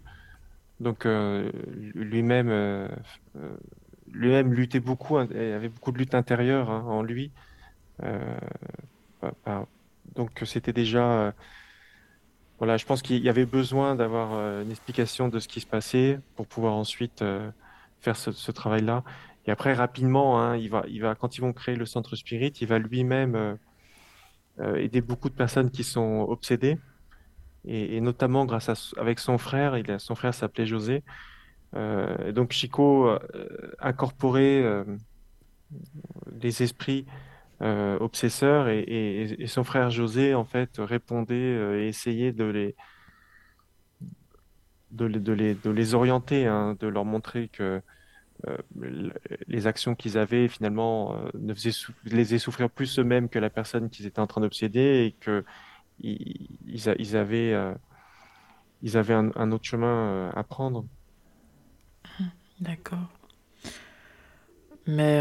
Donc euh, lui-même euh, lui-même luttait beaucoup, il y avait beaucoup de lutte intérieure hein, en lui. donc c'était déjà voilà, je pense qu'il y avait besoin d'avoir euh, une explication de ce qui se passait pour pouvoir ensuite euh, faire ce, travail-là. Et après, rapidement, hein, il va, il va, quand ils vont créer le centre spirit, il va lui-même euh, aider beaucoup de personnes qui sont obsédées. Et, notamment grâce à, avec son frère, il a, son frère s'appelait José. Donc Chico incorporait les esprits euh, obsesseur et, son frère José en fait répondait euh, et essayait de les de, de, les, de les orienter, hein, de leur montrer que euh, les actions qu'ils avaient finalement ne faisaient les faisaient souffrir plus eux-mêmes que la personne qu'ils étaient en train d'obséder et que ils, ils, avaient ils avaient un, un, autre chemin à prendre. D'accord. Mais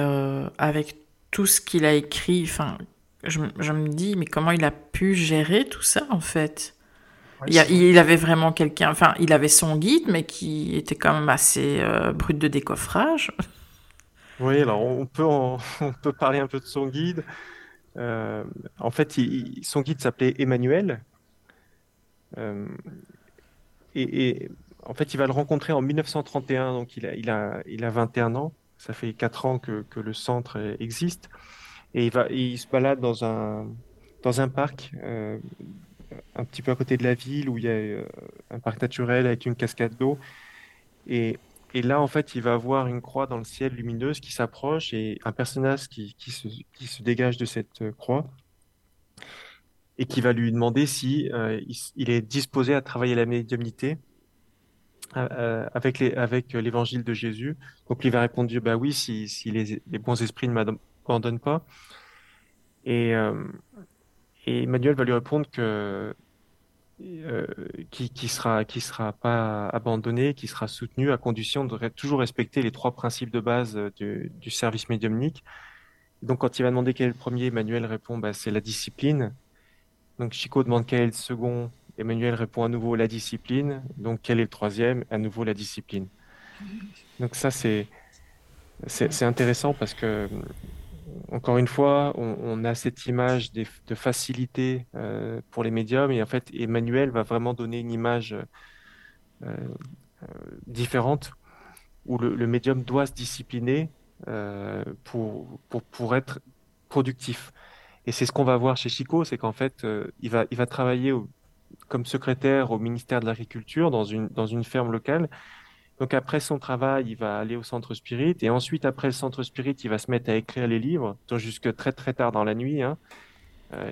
avec tout ce qu'il a écrit, enfin, je, je, me dis, mais comment il a pu gérer tout ça, en fait? Ouais, il, a, il, avait vraiment quelqu'un, enfin, il avait son guide, mais qui était quand même assez euh, brut de décoffrage. Oui, alors on peut, en, on peut parler un peu de son guide. Euh, en fait, il, son guide s'appelait Emmanuel. Euh, et, et, en fait, il va le rencontrer en 1931, donc il a, il a, il a 21 ans. Ça fait quatre ans que, le centre existe. Et il, se balade dans un, parc, euh, un petit peu à côté de la ville, où il y a euh, un parc naturel avec une cascade d'eau. Et, là, en fait, il va voir une croix dans le ciel lumineuse qui s'approche et un personnage qui, se, dégage de cette croix et qui va lui demander si euh, il, est disposé à travailler la médiumnité euh, avec les, avec l'évangile de Jésus. Donc il va répondre bah oui, si, si les, les bons esprits ne m'abandonnent pas. Et, euh, et Emmanuel va lui répondre que euh, qui, qui sera qui sera pas abandonné, qui sera soutenu à condition de toujours respecter les trois principes de base du, du service médiumnique, Donc, quand il va demander quel est le premier, Emmanuel répond bah, c'est la discipline. Donc, Chico demande quel est le second. Emmanuel répond à nouveau la discipline. Donc, quel est le troisième? À nouveau la discipline. Donc, ça, c'est, c'est, intéressant parce que, encore une fois, on, a cette image de, facilité euh, pour les médiums. Et en fait, Emmanuel va vraiment donner une image euh, euh, différente où le, médium doit se discipliner pour, pour, pour être productif. Et c'est ce qu'on va voir chez Chico, c'est qu'en fait, il, va, il va travailler comme secrétaire au ministère de l'Agriculture dans une, dans une ferme locale. Donc après son travail, il va aller au centre spirit et ensuite après le centre spirit, il va se mettre à écrire les livres, jusque très très tard dans la nuit. Hein. Euh,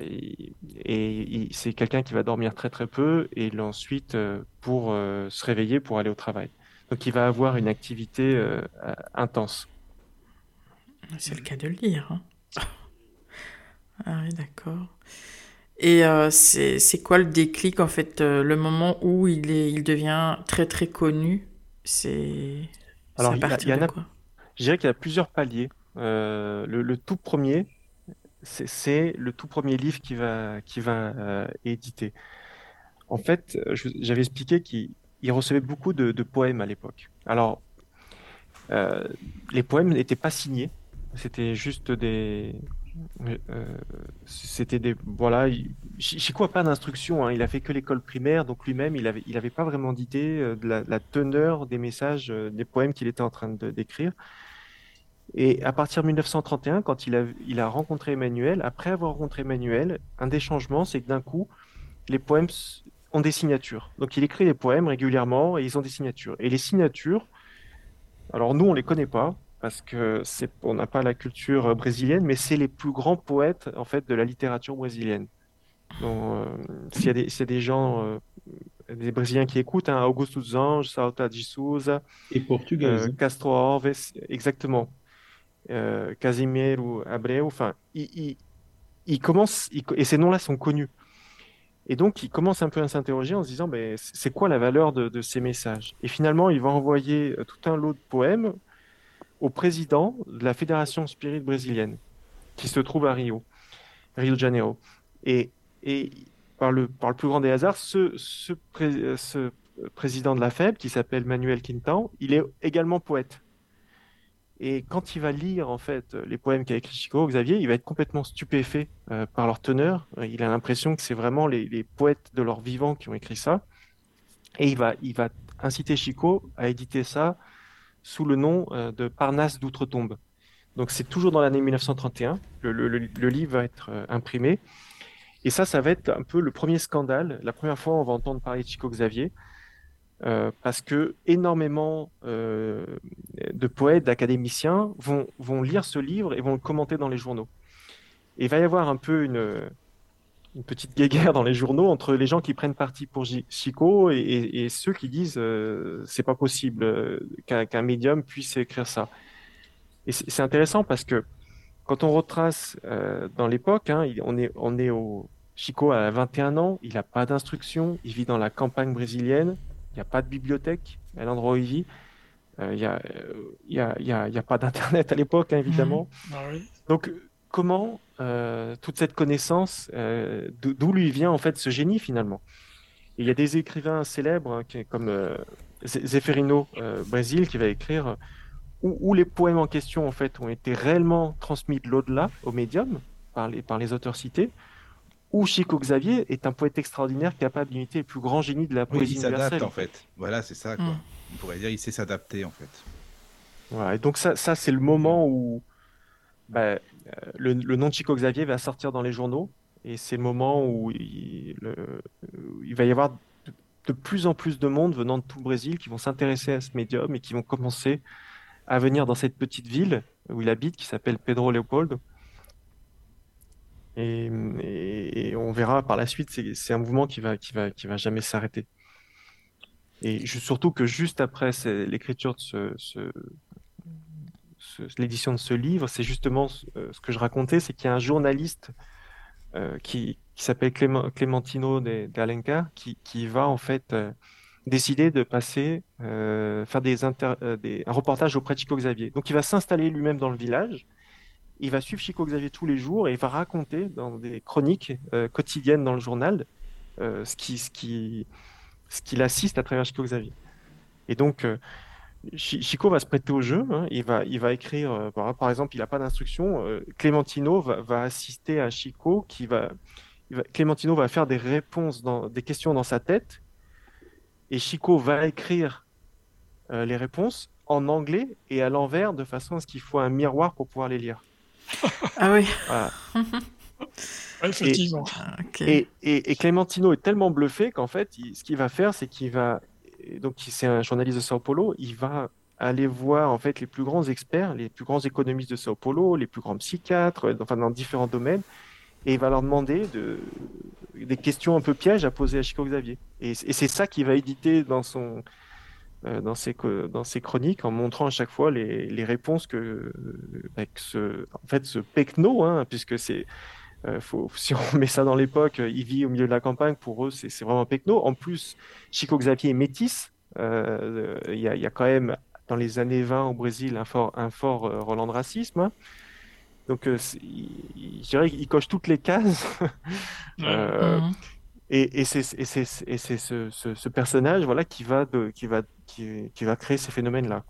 et, c'est quelqu'un qui va dormir très très peu et ensuite euh, pour euh, se réveiller pour aller au travail. Donc il va avoir une activité intense. C'est le cas de le dire. Hein. ah oui, d'accord. Et c'est quoi le déclic en fait, le moment où il, est, il devient très très connu? C'est. Alors, il y, a, quoi? Je dirais qu'il y a plusieurs paliers. Euh, le, tout premier, c'est le tout premier livre qui va, qui va euh, éditer. En fait, j'avais expliqué qu'il recevait beaucoup de, poèmes à l'époque. Alors, euh, les poèmes n'étaient pas signés, c'était juste des, euh, c'était des voilà Chico a pas d'instruction hein. il a fait que l'école primaire donc lui-même il avait il pas vraiment d'idée euh, de la, teneur des messages euh, des poèmes qu'il était en train de d'écrire. Et à partir de 1931 quand il a il a rencontré Emmanuel après avoir rencontré Emmanuel un des changements c'est que d'un coup les poèmes ont des signatures. Donc il écrit des poèmes régulièrement et ils ont des signatures. Et les signatures alors nous on les connaît pas parce que c'est, on n'a pas la culture euh, brésilienne, mais c'est les plus grands poètes en fait de la littérature brésilienne. Donc, euh, s'il y, a des, a des gens, euh, des Brésiliens qui écoutent, hein, Augusto dos Anjos, Salta de Souza, et portugais. Castro Alves, exactement, Casimiro Abreu, enfin, il, il, commence, et ces noms-là sont connus. Et donc, il commence un peu à s'interroger en se disant, ben, c'est quoi la valeur de, de ces messages? Et finalement, il va envoyer tout un lot de poèmes au président de la Fédération Spirit brésilienne, qui se trouve à Rio, Rio de Janeiro. Et, et par, le, par le plus grand des hasards, ce, ce, président de la FEB, qui s'appelle Manuel Quintan, il est également poète. Et quand il va lire en fait les poèmes qu'a écrit Chico Xavier, il va être complètement stupéfait euh, par leur teneur. Il a l'impression que c'est vraiment les, les, poètes de leur vivant qui ont écrit ça. Et il va, il va inciter Chico à éditer ça sous le nom euh, de Parnasse d'Outre-Tombe. Donc c'est toujours dans l'année 1931, le, le, livre va être euh, imprimé. Et ça, ça va être un peu le premier scandale, la première fois on va entendre parler de Chico Xavier, euh, parce que énormément de poètes, d'académiciens vont, vont lire ce livre et vont le commenter dans les journaux. Et il va y avoir un peu une, une petite guéguerre dans les journaux entre les gens qui prennent parti pour Chico et, ceux qui disent euh, c'est pas possible euh, qu'un médium puisse écrire ça. Et c'est intéressant parce que quand on retrace euh, dans l'époque, hein, on, est, on est au Chico a 21 ans, il n'a pas d'instruction, il vit dans la campagne brésilienne, il n'y a pas de bibliothèque à l'endroit où il vit, il n'y a, y a, y a, y a, pas d'internet à l'époque hein, évidemment. Mmh. Ah Donc comment euh, toute cette connaissance, euh, d'où lui vient en fait ce génie finalement? il y a des écrivains célèbres hein, comme euh, Zeferino Brésil qui va écrire où, les poèmes en question en fait ont été réellement transmis de l'au-delà au médium par les, par les auteurs cités, où Chico Xavier est un poète extraordinaire capable d'imiter les plus grands génies de la poésie il s'adapte en fait. Voilà, c'est ça. Quoi. Mm. On pourrait dire il sait s'adapter en fait. Voilà, et donc ça, ça c'est le moment où bah, le, nom de Chico Xavier va sortir dans les journaux et c'est le moment où il, va y avoir de, plus en plus de monde venant de tout le Brésil qui vont s'intéresser à ce médium et qui vont commencer à venir dans cette petite ville où il habite qui s'appelle Pedro Leopoldo. Et, on verra par la suite, c'est un mouvement qui va, qui va, qui va jamais s'arrêter. Et surtout que juste après l'écriture de ce, l'édition de ce livre, c'est justement euh, ce que je racontais, c'est qu'il y a un journaliste euh, qui, s'appelle Clementino d'Alencar qui, qui va en fait euh, décider de passer, faire des, un reportage auprès de Chico Xavier. Donc il va s'installer lui-même dans le village il va suivre Chico Xavier tous les jours et il va raconter dans des chroniques quotidiennes dans le journal ce qui, ce qui, ce qu'il assiste à travers Chico Xavier. Et donc, Chico va se prêter au jeu. Hein. il, va, il va écrire, euh, par, exemple, il n'a pas d'instruction. Euh, Clémentino va, assister à Chico qui va, Clémentino va faire des réponses, dans, des questions dans sa tête. Et Chico va écrire euh, les réponses en anglais et à l'envers de façon à ce qu'il faut un miroir pour pouvoir les lire. Ah oui. Effectivement. Et, et, Clémentino est tellement bluffé qu'en fait, ce qu'il va faire, c'est qu'il va donc c'est un journaliste de Sao Paulo, il va aller voir en fait les plus grands experts, les plus grands économistes de Sao Paulo, les plus grands psychiatres, euh, enfin dans différents domaines, et il va leur demander de, des questions un peu pièges à poser à Chico Xavier. Et, c'est ça qu'il va éditer dans son euh, dans ses dans ses chroniques en montrant à chaque fois les, les réponses que, bah, ce en fait ce pecno, hein, puisque c'est euh, faut, si on met ça dans l'époque, euh, il vit au milieu de la campagne, pour eux, c'est vraiment pecno. En plus, Chico Xavier est métis. Euh, il y, y, a quand même, dans les années 20 au Brésil, un fort, un fort Roland de racisme. Hein. Donc, je dirais qu'il coche toutes les cases. Mhm. Et, et c'est ce, ce, ce, personnage voilà, qui, va de, qui, va, qui, qui va créer ces phénomènes-là.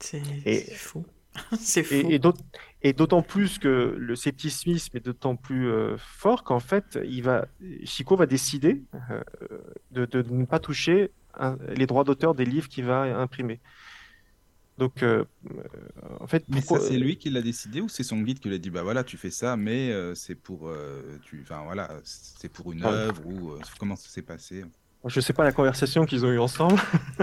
C'est fou. c'est fou. Et, et d'autant plus que le scepticisme est d'autant plus euh, fort qu'en fait, il va, Chico va décider euh, de, ne pas toucher les droits d'auteur des livres qu'il va imprimer. Donc, euh, en fait, mais ça c'est lui qui l'a décidé ou c'est son guide qui lui a dit bah voilà tu fais ça mais c'est pour tu enfin voilà c'est pour une œuvre ou comment ça s'est passé je ne sais pas la conversation qu'ils ont eue ensemble.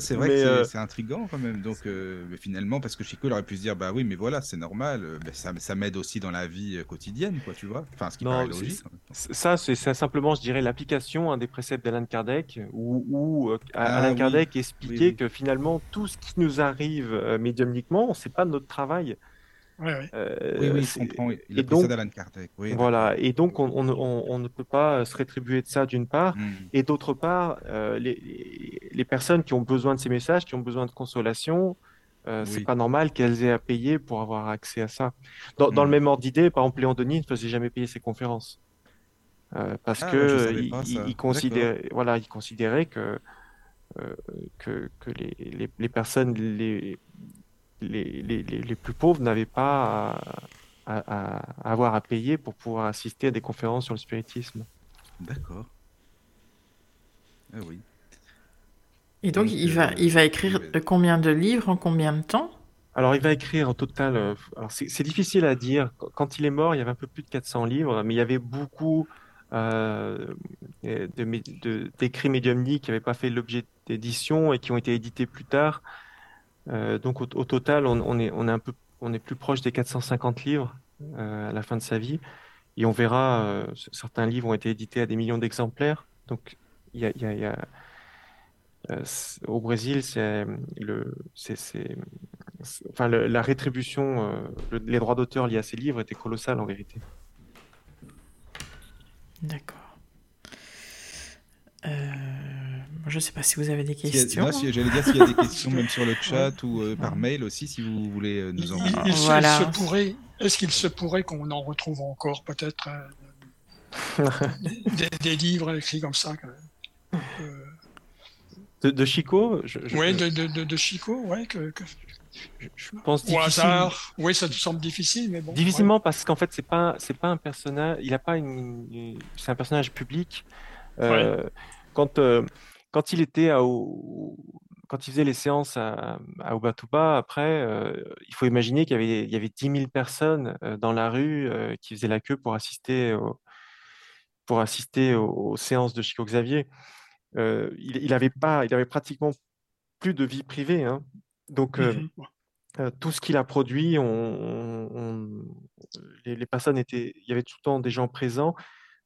c'est vrai que euh, c'est intriguant quand même. Donc, euh, mais finalement, parce que Chico il aurait pu se dire, bah oui, mais voilà, c'est normal. Euh, ben, ça, ça m'aide aussi dans la vie quotidienne, quoi, tu vois. Enfin, ce qui paraît logique. Ça, c'est simplement, je dirais, l'application des préceptes d'Alan Kardec, où, où ah Alan Kardec expliquait que finalement, tout ce qui nous arrive médiumniquement, c'est pas notre travail. Euh, oui, oui, je comprends. Il a donc, d'Alan Kardec. Oui, voilà. Et donc, on, on, on, ne peut pas se rétribuer de ça, d'une part. Hmm. Et d'autre part, euh, les, les, personnes qui ont besoin de ces messages, qui ont besoin de consolation, euh, c'est pas normal qu'elles aient à payer pour avoir accès à ça. Dans, dans le hmm. même ordre d'idée, par exemple, Léon Denis ne faisait jamais payer ses conférences. Euh, parce ah, que il, il, considérait, voilà, il considérait que, que, que les, les, les personnes les, les, les, les, plus pauvres n'avaient pas à, avoir à payer pour pouvoir assister à des conférences sur le spiritisme. D'accord. Ah oui. Et donc, il, va, euh, il va écrire combien de livres en combien de temps? Alors, il va écrire en total. Euh, alors, c'est difficile à dire. Quand il est mort, il y avait un peu plus de 400 livres, mais il y avait beaucoup euh, d'écrits médiumniques qui n'avaient pas fait l'objet d'édition et qui ont été édités plus tard. Euh, donc au, total, on, est, un peu, on est plus proche des 450 livres euh, à la fin de sa vie. Et on verra, euh, certains livres ont été édités à des millions d'exemplaires. Donc y a, au Brésil, la rétribution, les droits d'auteur liés à ces livres étaient colossales en vérité. D'accord. Je ne sais pas si vous avez des questions. J'allais dire s'il y a des questions même sur le chat ou euh, par mail aussi, si vous voulez euh, nous envoyer. Est-ce qu'il se pourrait qu'on en retrouve encore peut-être euh, des, livres écrits comme ça de, Chico Oui, de, Chico, ouais, que, je pense Au hasard, oui, ça te semble difficile, mais bon. Difficilement parce qu'en fait, c'est pas, c'est pas un personnage. Il a pas une. C'est un personnage public. Quand quand il était à, quand il faisait les séances à, à Ubatuba, après, euh, il faut imaginer qu'il y avait, il y avait 10 000 personnes euh, dans la rue euh, qui faisaient la queue pour assister, pour assister aux, séances de Chico Xavier. il, il, avait pas, il avait pratiquement plus de vie privée. Hein. Donc, mmh tout ce qu'il a produit, on, les, les, personnes étaient, il y avait tout le temps des gens présents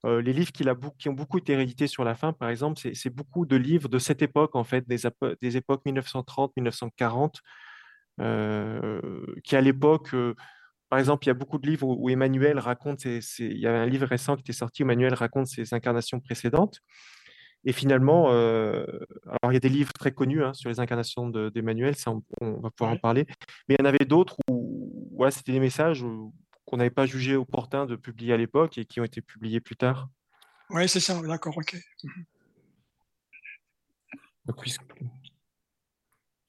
euh, les livres qu'il a qui ont beaucoup été réédités sur la fin, par exemple, c'est beaucoup de livres de cette époque, en fait, des, des époques 1930-1940, euh, qui à l'époque, euh, par exemple, il y a beaucoup de livres où, Emmanuel raconte, il y a un livre récent qui était sorti où Emmanuel raconte ses incarnations précédentes. Et finalement, alors il y a des livres très connus hein, sur les incarnations d'Emmanuel, ça on, va pouvoir en parler, mais il y en avait d'autres où voilà, c'était des messages qu'on n'avait pas jugé opportun de publier à l'époque et qui ont été publiés plus tard. Oui, c'est ça, d'accord, ok.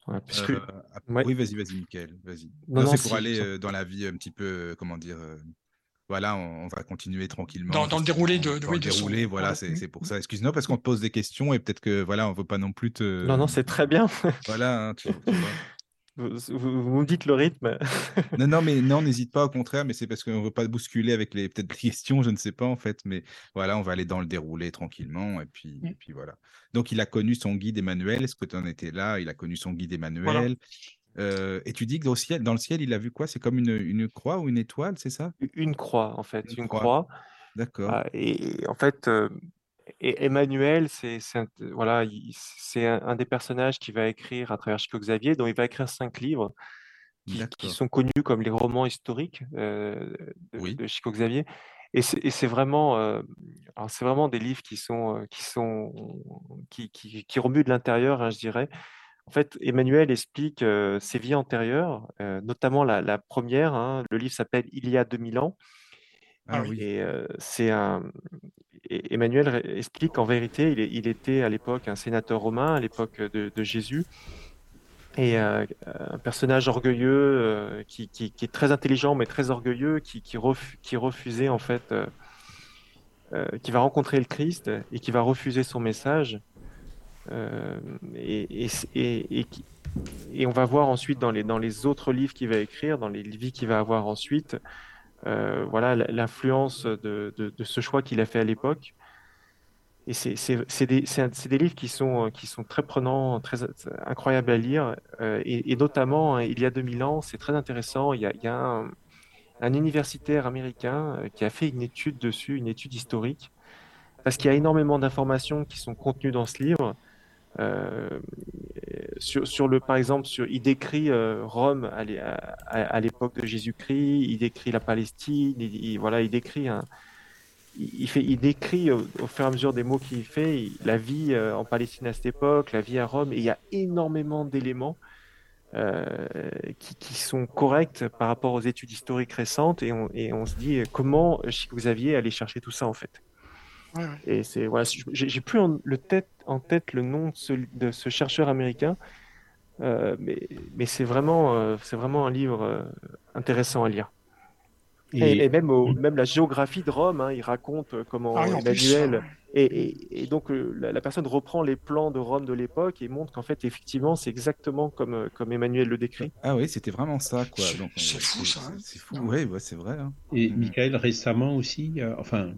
Euh, oui, vas-y, vas-y, Michael, vas-y. Non, c'est pour aller euh, dans la vie un petit peu, euh, comment dire, voilà, on, va continuer tranquillement. Dans, le déroulé de, dans le déroulé, voilà, c'est pour ça. Excuse-nous parce qu'on te pose des questions et peut-être que voilà, on veut pas non plus te. Non, non, c'est très bien. voilà, hein, tu, tu vois. Vous, me dites le rythme. non, non, mais non, n'hésite pas, au contraire, mais c'est parce qu'on ne veut pas bousculer avec les peut-être questions, je ne sais pas en fait, mais voilà, on va aller dans le déroulé tranquillement, et puis, et puis voilà. Donc, il a connu son guide Emmanuel, est-ce que tu en étais là? Il a connu son guide Emmanuel. Euh, et tu dis que dans le, ciel, dans le ciel, il a vu quoi? C'est comme une, une, croix ou une étoile, c'est ça? Une croix, en fait, une, croix. D'accord. Ah, et, en fait, euh, et Emmanuel, c'est un, voilà, c'est un, des personnages qui va écrire à travers Chico Xavier, dont il va écrire cinq livres qui, sont connus comme les romans historiques euh, de, Chico Xavier. Et c'est vraiment, euh, c'est vraiment des livres qui sont, euh, qui sont, qui, qui, qui remuent de l'intérieur, hein, je dirais. En fait, Emmanuel explique ses vies antérieures, notamment la, première. Hein, le livre s'appelle Il y a 2000 ans. Ah, oui. Et c'est un, Emmanuel explique qu'en vérité, il, était à l'époque un sénateur romain, à l'époque de, Jésus, et euh, un personnage orgueilleux, euh, qui, est très intelligent mais très orgueilleux, qui, refusait en fait, euh, qui va rencontrer le Christ et qui va refuser son message. Et, on va voir ensuite dans les, dans les autres livres qu'il va écrire, dans les vies qu'il va avoir ensuite, voilà l'influence de, ce choix qu'il a fait à l'époque. Et c'est des, des, livres qui sont, qui sont très prenants, très incroyables à lire. Euh, et, notamment, hein, il y a 2000 ans, c'est très intéressant, il y a, un, un, universitaire américain euh, qui a fait une étude dessus, une étude historique, parce qu'il y a énormément d'informations qui sont contenues dans ce livre. Euh, sur, le, par exemple, il décrit euh, Rome à, l'époque de Jésus-Christ, il décrit la Palestine, il, voilà, il décrit un, il, décrit au, fur et à mesure des mots qu'il fait la vie euh, en Palestine à cette époque, la vie à Rome, et il y a énormément d'éléments qui, sont corrects par rapport aux études historiques récentes, et on, et on se dit comment vous aviez allé chercher tout ça en fait. Et c'est voilà, j'ai plus en, le tête, en tête le nom de ce, chercheur américain, euh, mais, mais c'est vraiment, euh, c'est vraiment un livre euh, intéressant à lire. Et, même, au, même la géographie de Rome, hein, il raconte comment ah Emmanuel. Et, et, donc la, personne reprend les plans de Rome de l'époque et montre qu'en fait, effectivement, c'est exactement comme, comme Emmanuel le décrit. Ah oui, c'était vraiment ça, quoi. C'est fou, ça. Hein. C'est fou, oui, ouais, c'est vrai. Hein. Et mm. Michael, récemment aussi, enfin,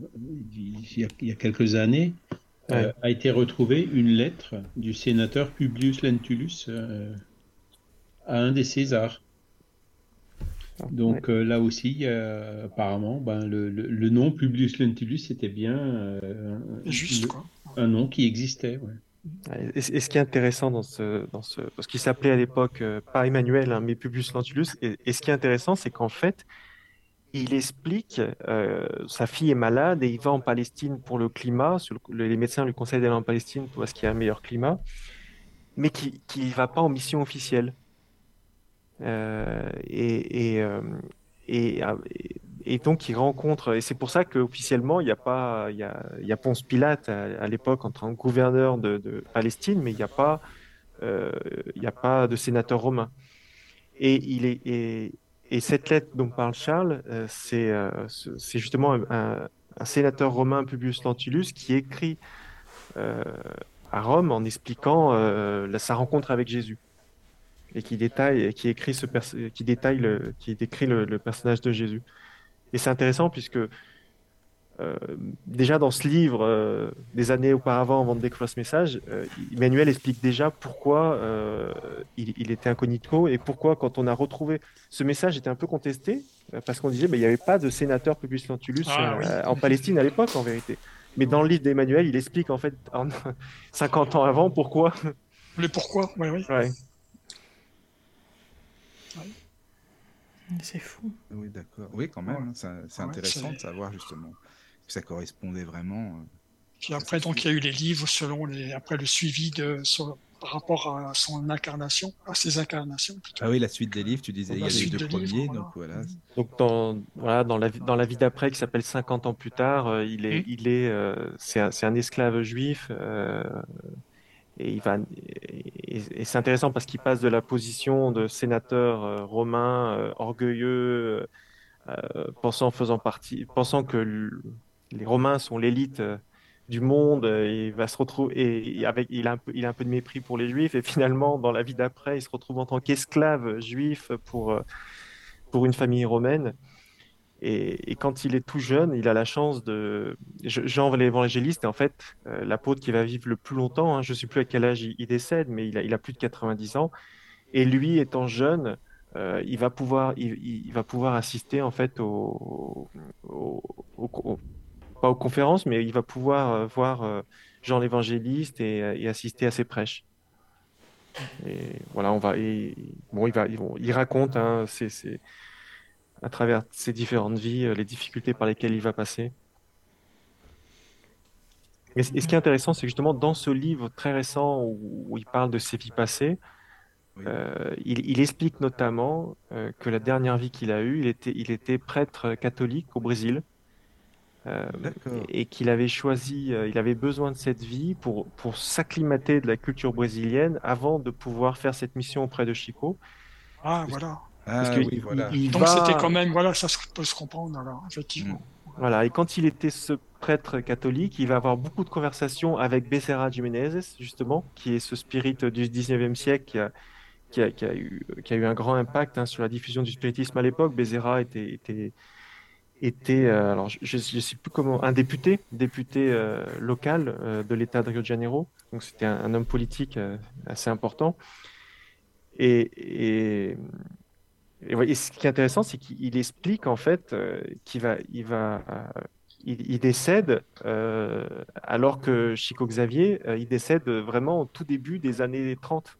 il y a, quelques années, a été retrouvée une lettre du sénateur Publius Lentulus à un des Césars. Donc euh, là aussi, apparemment, ben, le, nom Publius Lentulus c'était bien euh, Juste, un nom qui existait. Et, ce qui est intéressant dans ce, dans ce parce qu'il s'appelait à l'époque euh, pas Emmanuel, hein, mais Publius Lentulus, et, ce qui est intéressant, c'est qu'en fait, il explique, sa fille est malade et il va en Palestine pour le climat. les médecins lui conseillent d'aller en Palestine parce qu'il y a un meilleur climat, mais qui ne va pas en mission officielle. Euh, et, euh, et, donc il rencontre, et c'est pour ça qu'officiellement il n'y a pas, il y a, Ponce Pilate à, l'époque en tant que gouverneur de, Palestine, mais il n'y a pas, euh, il a pas de sénateur romain. Et cette lettre dont parle Charles, c'est, justement un, sénateur romain Publius Lentulus qui écrit à Rome en expliquant sa rencontre avec Jésus et qui détaille, qui écrit ce qui détaille, le, qui décrit le, personnage de Jésus. Et c'est intéressant puisque euh, déjà dans ce livre, euh, des années auparavant, avant de découvrir ce message, euh, Emmanuel explique déjà pourquoi il, était incognito et pourquoi, quand on a retrouvé ce message, était un peu contesté parce qu'on disait qu'il n'y avait pas de sénateur Publius Lentulus ah en Palestine à l'époque, en vérité. Mais dans le livre d'Emmanuel, il explique en fait, 50 ans avant, pourquoi. Le pourquoi, oui, oui. Ouais. C'est fou. Oui, d'accord. Oui, quand même. Hein, c'est intéressant de savoir justement que ça correspondait vraiment. Puis après, donc, il y a eu les livres selon les, après le suivi de, par rapport à son incarnation, à ses incarnations. Ah oui, la suite des livres, tu disais, il y a les deux premiers, donc voilà. Donc dans, voilà, dans, la, dans la vie d'après, qui s'appelle 50 ans plus tard, euh, il est, il est, euh, c'est un, un, esclave juif. Euh, et c'est intéressant parce qu'il passe de la position de sénateur romain orgueilleux, pensant faisant partie, pensant que les Romains sont l'élite du monde, euh, il va se retrouver et avec a un peu il a un peu de mépris pour les juifs et finalement dans la vie d'après il se retrouve en tant qu'esclave juif pour euh, pour une famille romaine et, quand il est tout jeune il a la chance de Jean l'évangéliste est en fait euh, l'apôtre qui va vivre le plus longtemps hein. je sais plus à quel âge il, décède mais il a, plus de 90 ans et lui étant jeune il va pouvoir il, va pouvoir assister en fait au, au pas aux conférences, mais il va pouvoir euh, voir euh, Jean l'évangéliste euh, et, assister à ses prêches. Et voilà, on va. bon, il, raconte, hein, à travers ses différentes vies, les difficultés par lesquelles il va passer. Et, ce qui est intéressant, c'est justement dans ce livre très récent où, il parle de ses vies passées, il, explique notamment que la dernière vie qu'il a eue, il était, il était prêtre catholique au Brésil. Euh, et qu'il avait choisi, euh, il avait besoin de cette vie pour, pour s'acclimater de la culture brésilienne avant de pouvoir faire cette mission auprès de Chico. Ah, voilà. Parce ah, que oui, voilà. Donc c'était quand même, voilà, ça peut se comprendre, alors, effectivement. Mm. Voilà, et quand il était ce prêtre catholique, il va avoir beaucoup de conversations avec Becerra Jiménez, justement, qui est ce spirit du 19e siècle qui a, qui a, qui a, eu, qui a eu un grand impact hein, sur la diffusion du spiritisme à l'époque. Becerra était, était était, euh, alors je ne sais plus comment, un député, député euh, local euh, de l'État de Rio de Janeiro. Donc c'était un, homme politique assez important. Et, et, et, ce qui est intéressant, c'est qu'il explique en fait qu'il va, il va, il, décède alors que Chico Xavier, il décède vraiment au tout début des années 30.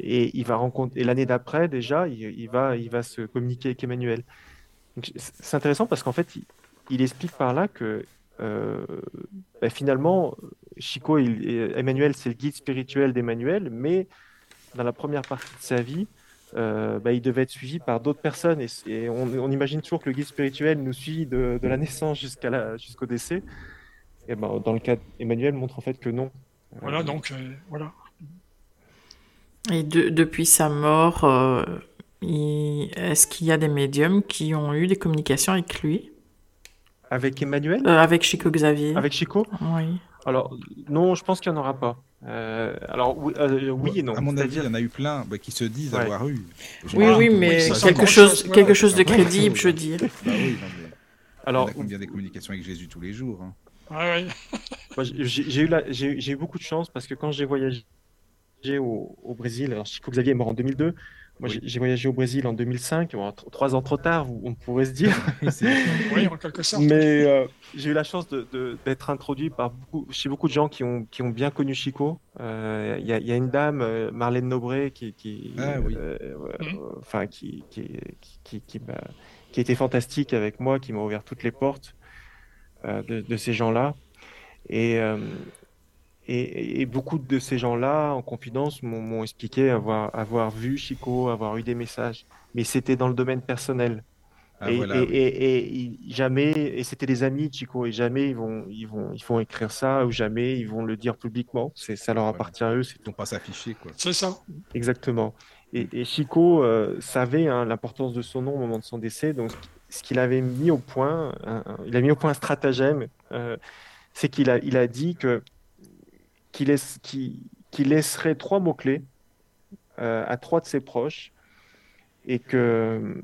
et il va rencontrer, et l'année d'après déjà, il, va, il va se communiquer avec Emmanuel. C'est intéressant parce qu'en fait, il, explique par là que euh, bah, finalement, Chico, Emmanuel, c'est le guide spirituel d'Emmanuel, mais dans la première partie de sa vie, euh, bah, il devait être suivi par d'autres personnes. Et, on, imagine toujours que le guide spirituel nous suit de, la naissance jusqu'à jusqu'au décès. Et ben, dans le cas d'Emmanuel, montre en fait que non. Voilà, donc, euh, voilà. Et depuis sa mort, est-ce qu'il y a des médiums qui ont eu des communications avec lui? Avec Emmanuel? Euh, Avec Chico Xavier. Avec Chico? Oui. Alors, non, je pense qu'il n'y en aura pas. Euh, alors, oui, euh, et non. À mon avis, il y en a eu plein bah, qui se disent avoir eu. Oui, oui, mais quelque chose, quelque chose de crédible, je veux dire. Bah oui, alors, on a combien des communications avec Jésus tous les jours hein. J'ai eu, j'ai eu beaucoup de chance parce que quand j'ai voyagé au, au Brésil, alors Chico Xavier est mort en 2002, moi, j'ai voyagé au Brésil en 2005, trois ans trop tard, on pourrait se dire. oui, en quelque sorte. Mais euh, j'ai eu la chance d'être introduit par beaucoup, chez beaucoup de gens qui ont, qui ont bien connu Chico. Euh, il y, y, a une dame, euh, Marlène Nobré, qui, qui, ah, oui. mmh. enfin, qui, qui, qui, qui, qui, a été fantastique avec moi, qui m'a ouvert toutes les portes de, de, ces gens-là. Et, et, beaucoup de ces gens-là, en confidence, m'ont expliqué avoir, avoir vu Chico, avoir eu des messages. Mais c'était dans le domaine personnel. Ah, et, et, jamais, et c'était des amis de Chico, et jamais ils vont, ils vont, ils vont écrire ça, ou jamais ils vont le dire publiquement. C'est, ça leur appartient à eux. Ils vont pas s'afficher, quoi. C'est ça. Exactement. Et, Chico euh, savait hein, l'importance de son nom au moment de son décès. Donc, ce qu'il avait mis au point, il a mis au point un stratagème, euh, c'est qu'il a, il a dit que qui, laisse, laisserait trois mots-clés euh, à trois de ses proches et que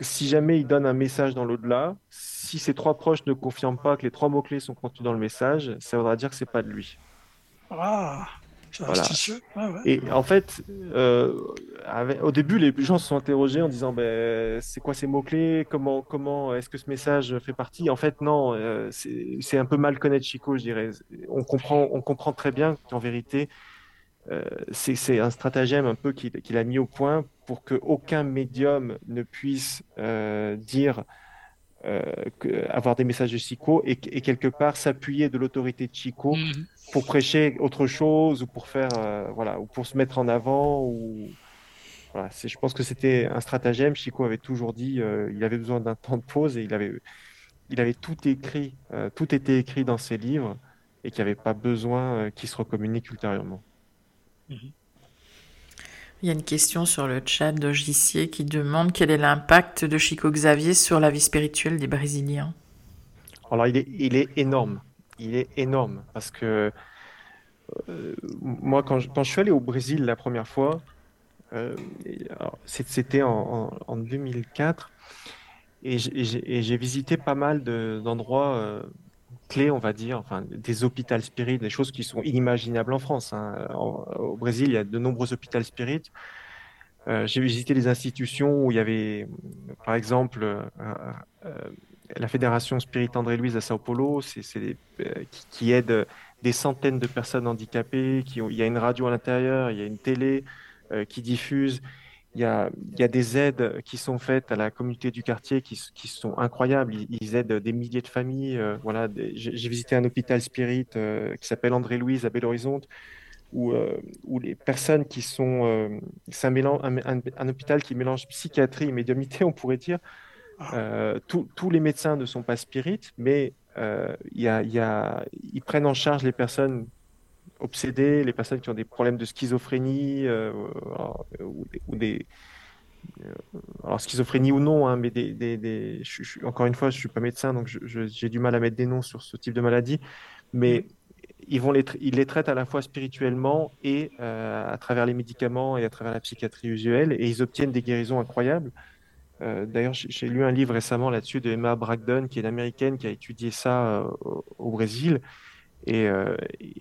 si jamais il donne un message dans l'au-delà, si ses trois proches ne confirment pas que les trois mots-clés sont contenus dans le message, ça voudra dire que c'est pas de lui. Ah voilà. Et en fait, euh, au début, les gens se sont interrogés en disant ben, c'est quoi ces mots-clés? Comment, comment est-ce que ce message fait partie? En fait, non, euh, c'est un peu mal connaître Chico, je dirais. On comprend, on comprend très bien qu'en vérité, euh, c'est un stratagème un peu qu'il a mis au point pour qu'aucun médium ne puisse dire avoir des messages de Chico et, quelque part s'appuyer de l'autorité de Chico mhm. Pour prêcher autre chose ou pour faire voilà ou pour se mettre en avant ou voilà, je pense que c'était un stratagème. Chico avait toujours dit euh, il avait besoin d'un temps de pause et il avait, il avait tout écrit, euh, tout était écrit dans ses livres et qu'il n'y avait pas besoin euh, qu'il se recommunique ultérieurement. Il y a une question sur le chat de qui demande quel est l'impact de Chico Xavier sur la vie spirituelle des Brésiliens? Alors il est, il est énorme, il est énorme parce que moi quand je, quand je suis allé au Brésil la première fois, euh, c'était en, 2004 et j'ai visité pas mal d'endroits euh, clés, on va dire, enfin, des hôpitaux spirit, des choses qui sont inimaginables en France. Hein. au Brésil, il y a de nombreux hôpitaux spirit. Euh, j'ai visité des institutions où il y avait, par exemple, la Fédération Spirit André-Louise à Sao Paulo, c'est qui, qui, aide des centaines de personnes handicapées. Il y a une radio à l'intérieur, il y a une télé. Euh, qui diffusent. Il y, a, des aides qui sont faites à la communauté du quartier qui, sont incroyables. Ils, aident des milliers de familles. Euh, voilà, j'ai visité un hôpital spirit euh, qui s'appelle André-Louise à Belo Horizonte, où, les personnes qui sont. c'est un, hôpital qui mélange psychiatrie et médiumnité, on pourrait dire. Ah. tous les médecins ne sont pas spirites, mais il y a, il y a, ils prennent en charge les personnes obsédés, les personnes qui ont des problèmes de schizophrénie euh, ou, des, euh, alors schizophrénie ou non, hein, mais des, des, encore une fois, je suis pas médecin, donc j'ai du mal à mettre des noms sur ce type de maladie, mais ils, vont les, ils les traitent à la fois spirituellement et euh, à travers les médicaments et à travers la psychiatrie usuelle, et ils obtiennent des guérisons incroyables. D'ailleurs, j'ai lu un livre récemment là-dessus de Emma Bragdon, qui est une américaine qui a étudié ça au Brésil, et, euh,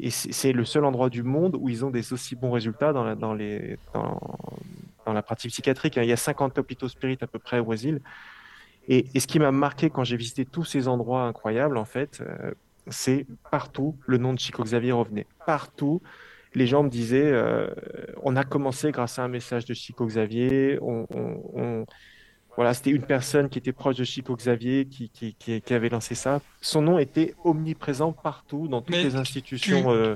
c'est le seul endroit du monde où ils ont des aussi bons résultats dans la, les, dans, la pratique psychiatrique. Il y a 50 hôpitaux spirites à peu près au Brésil. Et, ce qui m'a marqué quand j'ai visité tous ces endroits incroyables, en fait, euh, c'est partout le nom de Chico Xavier revenait. Partout, les gens me disaient euh, on a commencé grâce à un message de Chico Xavier, voilà, c'était une personne qui était proche de Chico Xavier qui, qui, qui, avait lancé ça. Son nom était omniprésent partout, dans toutes les institutions. Tu, euh...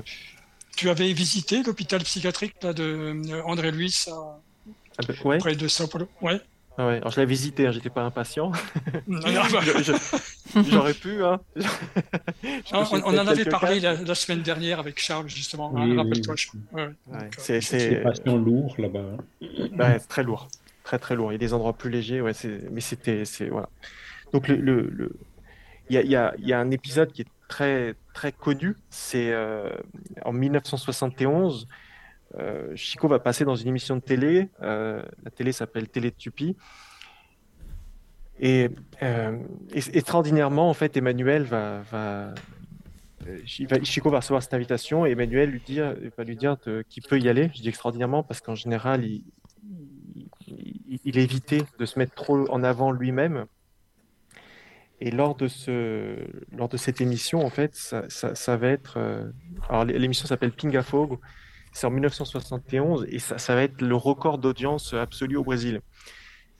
tu, avais visité l'hôpital psychiatrique là, de euh, André Louis à... ah ben, ouais. près de Sao Paulo Ouais. Ah ouais, alors je l'ai visité, hein, j'étais pas impatient. J'aurais pu, hein. on, on, en avait parlé la, semaine dernière avec Charles, justement. Oui, Rappelle-toi. Ouais. Ouais, c'est patient lourd là-bas. Ouais, c'est très lourd très très lourd. Il y a des endroits plus légers, ouais, mais c'était, voilà. Donc le, le, il y a, y, a, y a, un épisode qui est très très connu. C'est euh, en 1971. Euh, Chico va passer dans une émission de télé. Euh, la télé s'appelle Télé de Tupi. Et, extraordinairement, en fait, Emmanuel va, va, Chico va recevoir cette invitation et Emmanuel lui dire, va lui dire qu'il peut y aller. Je dis extraordinairement parce qu'en général, il, il évitait de se mettre trop en avant lui-même. Et lors de, ce, lors de cette émission, en fait, ça, ça, va être. Euh, alors, l'émission s'appelle Pingafogo. C'est en 1971 et ça, ça, va être le record d'audience absolu au Brésil.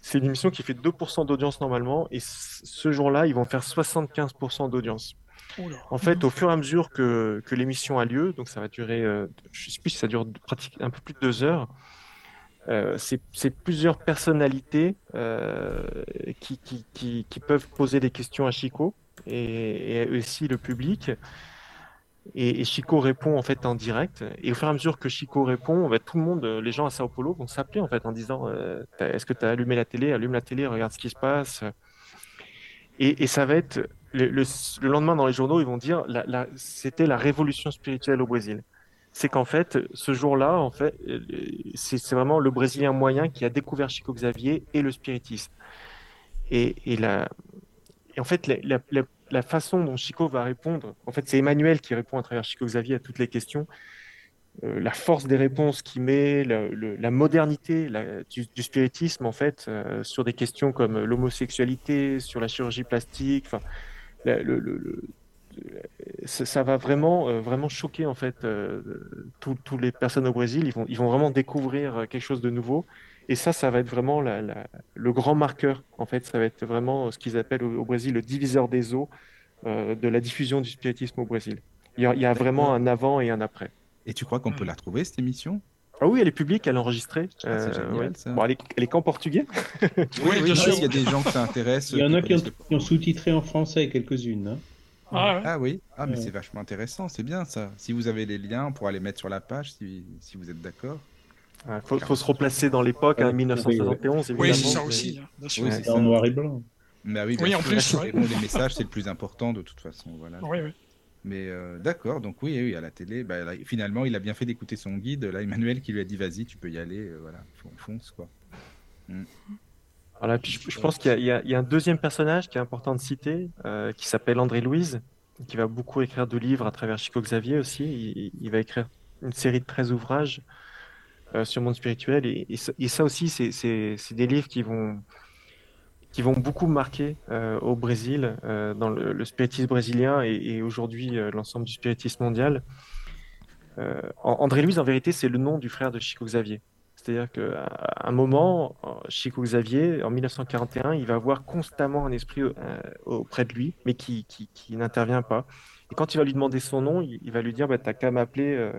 C'est une émission qui fait 2% d'audience normalement et ce jour-là, ils vont faire 75% d'audience. En fait, au fur et à mesure que, que l'émission a lieu, donc ça va durer, euh, je ne sais plus si ça dure pratiquement un peu plus de deux heures, euh, c'est plusieurs personnalités euh, qui, qui, qui, qui, peuvent poser des questions à Chico et, et aussi le public. Et, et, Chico répond en fait en direct. Et au fur et à mesure que Chico répond, tout le monde, les gens à Sao Paulo vont s'appeler en fait en disant euh, Est-ce que tu as allumé la télé? Allume la télé, regarde ce qui se passe. Et, et ça va être le, le, le, lendemain dans les journaux, ils vont dire C'était la révolution spirituelle au Brésil c'est qu'en fait, ce jour-là, en fait, c'est vraiment le Brésilien moyen qui a découvert Chico Xavier et le spiritisme. Et, et, la, et en fait, la, façon dont Chico va répondre, en fait, c'est Emmanuel qui répond à travers Chico Xavier à toutes les questions. Euh, la force des réponses qu'il met, la, modernité du, spiritisme, en fait, euh, sur des questions comme l'homosexualité, sur la chirurgie plastique, le, le, ça va vraiment, euh, vraiment choquer en fait euh, toutes les personnes au Brésil. Ils vont, ils vont vraiment découvrir euh, quelque chose de nouveau. Et ça, ça va être vraiment le grand marqueur. En fait, ça va être vraiment ce qu'ils appellent au, Brésil le diviseur des eaux euh, de la diffusion du spiritisme au Brésil. Il y, a, vraiment un avant et un après. Et tu crois qu'on peut la retrouver, cette émission? Ah oui, elle est publique, elle est enregistrée. Ah, euh, elle, est, qu'en portugais. oui, bien sûr. Il y a des gens qui s'intéressent. Il y en a qui ont, sous-titré en français quelques-unes. Hein. Ah, ah, oui, ah, mais c'est vachement intéressant, c'est bien ça. Si vous avez les liens, on pourra les mettre sur la page si, si vous êtes d'accord. Il faut, se replacer dans l'époque, hein, 1971, évidemment. Oui, c'est ça aussi. c'est en noir et blanc. Bah oui, oui en plus. les messages, c'est le plus important de toute façon. Voilà. Oui, oui. Mais euh, d'accord, donc oui, oui, à la télé, bah, finalement, il a bien fait d'écouter son guide, là, Emmanuel, qui lui a dit vas-y, tu peux y aller, euh, voilà, fonce, quoi. Mm. Je, pense qu'il y, a un deuxième personnage qui est important de citer, euh, qui s'appelle André Louise, qui va beaucoup écrire de livres à travers Chico Xavier aussi. Il, va écrire une série de 13 ouvrages sur le monde spirituel. Et, et ça aussi, c'est des livres qui vont, beaucoup marquer euh, au Brésil, euh, dans le, spiritisme brésilien et, aujourd'hui euh, l'ensemble du spiritisme mondial. André Louis, en vérité, c'est le nom du frère de Chico Xavier. C'est-à-dire qu'à un moment, Chico Xavier, en 1941, il va avoir constamment un esprit auprès de lui, mais qui, n'intervient pas. Et quand il va lui demander son nom, il, va lui dire bah, T'as qu'à m'appeler,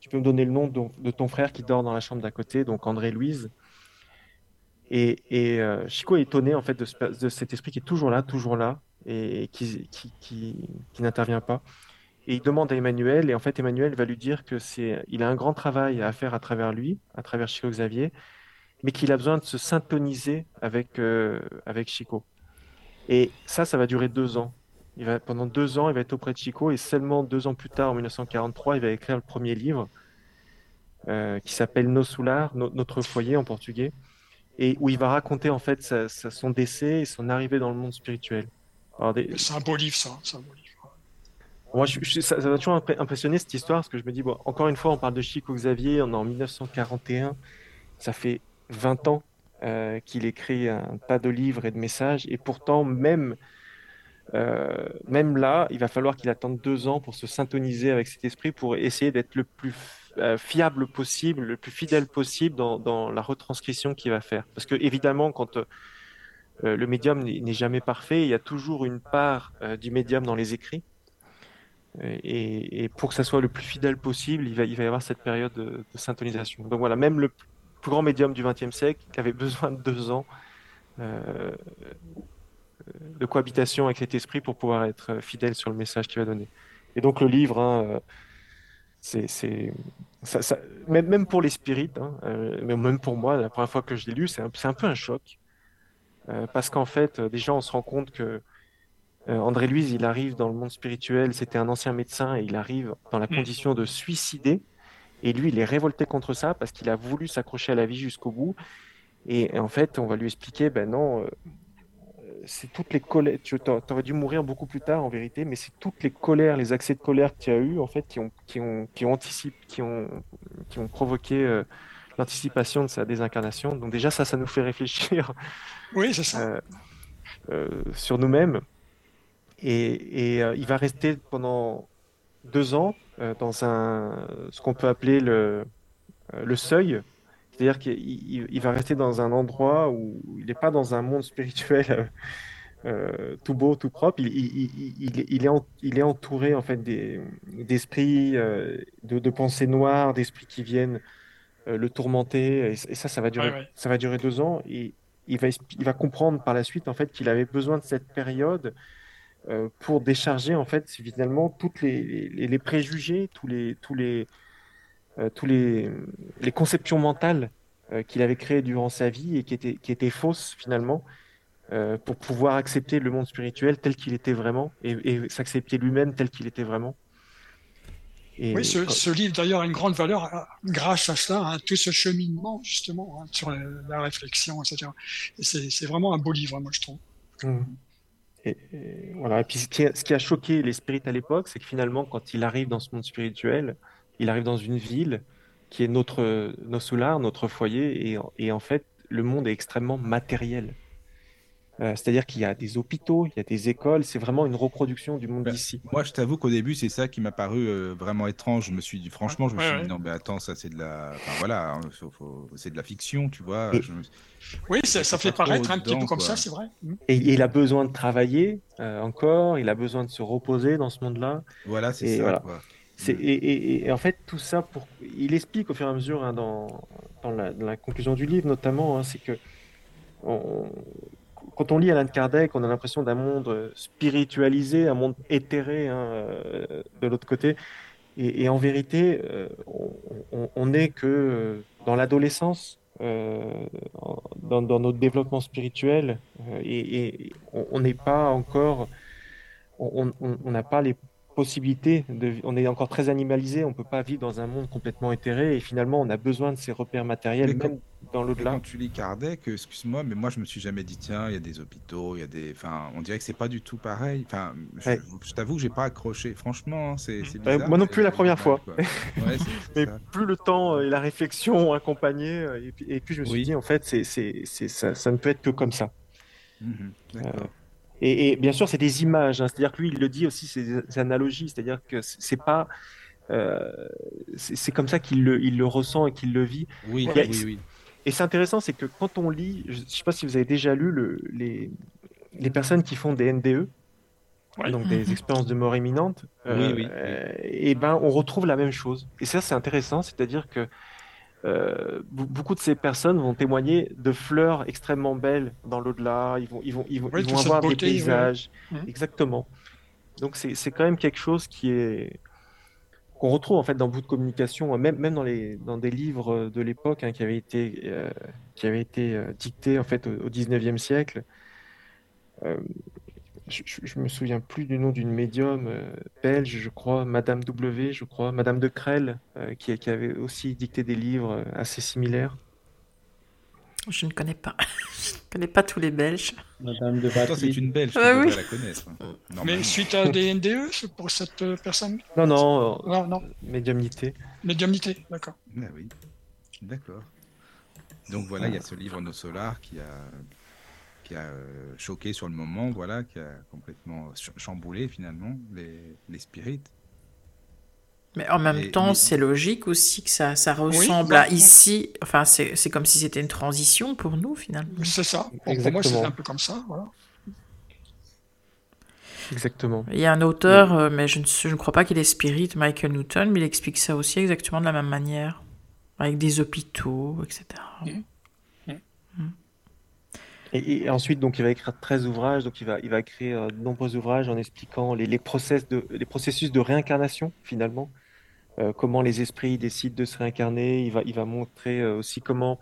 tu peux me donner le nom de, ton frère qui dort dans la chambre d'à côté, donc André Louise. Et, euh, Chico est étonné en fait de, cet esprit qui est toujours là, toujours là, et qui, n'intervient pas. Et il demande à Emmanuel, et en fait Emmanuel va lui dire que c'est, il a un grand travail à faire à travers lui, à travers Chico Xavier, mais qu'il a besoin de se syntoniser avec euh, avec Chico. Et ça, ça va durer deux ans. Pendant deux ans, il va être auprès de Chico, et seulement deux ans plus tard, en 1943, il va écrire le premier livre euh, qui s'appelle Nos Solar, Notre foyer en portugais et où il va raconter en fait son décès et son arrivée dans le monde spirituel. C'est un beau livre, ça. Un beau livre. Moi, ça m'a toujours impressionné cette histoire parce que je me dis, bon, encore une fois, on parle de Chico Xavier, on est en 1941, ça fait 20 ans euh, qu'il écrit un tas de livres et de messages, et pourtant, même, euh, même là, il va falloir qu'il attende deux ans pour se syntoniser avec cet esprit, pour essayer d'être le plus euh, fiable possible, le plus fidèle possible dans, la retranscription qu'il va faire. Parce que évidemment, quand le médium n'est jamais parfait, il y a toujours une part du médium dans les écrits. Et, pour que ça soit le plus fidèle possible, il va, y avoir cette période de, syntonisation. Donc voilà, même le plus grand médium du XXe siècle avait besoin de deux ans de cohabitation avec cet esprit pour pouvoir être fidèle sur le message qu'il va donner. Et donc le livre, hein, c'est même, pour les spirites, hein, euh, même pour moi, la première fois que je l'ai lu, c'est un, peu un choc. Euh, parce qu'en fait, euh, déjà, on se rend compte que André Louise, il arrive dans le monde spirituel, c'était un ancien médecin, et il arrive dans la mm. condition de suicider. Et lui, il est révolté contre ça parce qu'il a voulu s'accrocher à la vie jusqu'au bout. Et, en fait, on va lui expliquer, ben non, c'est toutes les colères. Tu aurais dû mourir beaucoup plus tard, en vérité, mais c'est toutes les colères, les accès de colère que tu as eu, en fait, qui ont, qui ont, qui ont, anticipé, qui ont, qui ont provoqué euh, l'anticipation de sa désincarnation. Donc, déjà, ça, ça nous fait réfléchir. Oui, c'est ça. Euh, euh, sur nous-mêmes. Et, et il va rester pendant deux ans dans un, ce qu'on peut appeler le, le seuil c'est-à-dire qu'il va rester dans un endroit où il n'est pas dans un monde spirituel euh, euh, tout beau, tout propre. Il, il, est, il est, entouré en fait d'esprits, euh, de, pensées noires, d'esprits qui viennent le tourmenter. Et, ça, ça va durer, ça va durer deux ans. Et il va, il va comprendre par la suite en fait qu'il avait besoin de cette période pour décharger en fait finalement toutes les, les préjugés, tous les, tous les euh, tous les, les, conceptions mentales euh, qu'il avait créées durant sa vie et qui étaient, qui étaient fausses finalement, euh, pour pouvoir accepter le monde spirituel tel qu'il était vraiment et, s'accepter lui-même tel qu'il était vraiment. Et oui, ce, livre d'ailleurs a une grande valeur grâce à cela, hein, tout ce cheminement justement hein, sur la, réflexion, etc. C'est vraiment un beau livre, moi je trouve. Mmh. Et, voilà. Et puis ce qui, a, choqué les spirites à l'époque, c'est que finalement, quand il arrive dans ce monde spirituel, il arrive dans une ville qui est notre nos notre foyer, et, en fait, le monde est extrêmement matériel. Euh, c'est-à-dire qu'il y a des hôpitaux, il y a des écoles, c'est vraiment une reproduction du monde ben, d'ici. Moi, je t'avoue qu'au début, c'est ça qui m'a paru euh, vraiment étrange. Je me suis dit, franchement, je me suis dit, non, mais attends, ça c'est de la. Enfin, voilà, hein, c'est de la fiction, tu vois. Oui, ça, fait paraître un petit peu comme ça, c'est vrai. Mmh. Et, il a besoin de travailler euh, encore, il a besoin de se reposer dans ce monde-là. Voilà, c'est ça. Voilà. Mmh. Et, et, en fait, tout ça, pour... il explique au fur et à mesure hein, dans, dans, la, conclusion du livre, notamment, hein, c'est que quand on lit Alan Kardec, on a l'impression d'un monde euh, spiritualisé, un monde éthéré hein, euh, de l'autre côté. Et, en vérité, euh, on n'est que dans l'adolescence, dans, notre développement spirituel, et, on n'est pas encore, on n'a pas les possibilité de, on est encore très animalisé, on peut pas vivre dans un monde complètement éthéré et finalement on a besoin de ces repères matériels même dans l'au-delà. Quand tu lis Kardec, excuse-moi, mais moi je me suis jamais dit tiens il y a des hôpitaux, il y a des, enfin on dirait que c'est pas du tout pareil. Enfin, je, t'avoue que j'ai pas accroché. Franchement, c'est moi non plus la première fois. mais plus le temps et la réflexion ont accompagné euh, et puis, et puis je me suis dit en fait c'est ça, ça ne peut être que comme ça. Mmh D'accord. Et, bien sûr, c'est des images. Hein. C'est-à-dire que lui, il le dit aussi, c'est des analogies. C'est-à-dire que c'est pas. Euh, c'est comme ça qu'il le, il le ressent et qu'il le vit. Oui, oui, oui. Et c'est intéressant, c'est que quand on lit, je ne sais pas si vous avez déjà lu le, les, les personnes qui font des NDE, donc des expériences de mort imminente, oui, oui. Euh, et ben on retrouve la même chose. Et ça, c'est intéressant, c'est-à-dire que euh, beaucoup de ces personnes vont témoigner de fleurs extrêmement belles dans l'au-delà. Ils vont, ils vont, ils vont, ils vont avoir des paysages. Exactement. Donc c'est quand même quelque chose qui est qu'on retrouve en fait dans beaucoup de communication, même, même dans, les, dans des livres de l'époque hein, qui avaient été, euh, qui avaient été euh, dictés en fait au, au 19e siècle je, me souviens plus du nom d'une médium euh, belge, je crois, Madame W, je crois, Madame de Crel, euh, qui, avait aussi dicté des livres euh, assez similaires. Je ne connais pas. je ne connais pas tous les Belges. Madame de Toi, c'est une Belge, ah, oui. la connaître. Hein. Mais suite à des NDE pour cette personne? Non, non, non, non. Médiumnité. Médiumnité, d'accord. Ah oui, d'accord. Donc voilà, il y a ce livre Nos Solars qui a qui a euh, choqué sur le moment, voilà, qui a complètement chamboulé finalement les, les spirites. Mais en même temps, c'est logique aussi que ça, ça ressemble à ici. Enfin, c'est comme si c'était une transition pour nous finalement. C'est ça. Pour, moi, c'est un peu comme ça. Voilà. Exactement. Il y a un auteur, euh, mais je ne, je ne crois pas qu'il est spirit, Michael Newton, mais il explique ça aussi exactement de la même manière, avec des hôpitaux, etc. Et, ensuite, donc, il va écrire 13 ouvrages, donc il va, il va créer euh, de nombreux ouvrages en expliquant les, les, process de, les processus de réincarnation, finalement, euh, comment les esprits décident de se réincarner. Il va, il va montrer euh, aussi comment,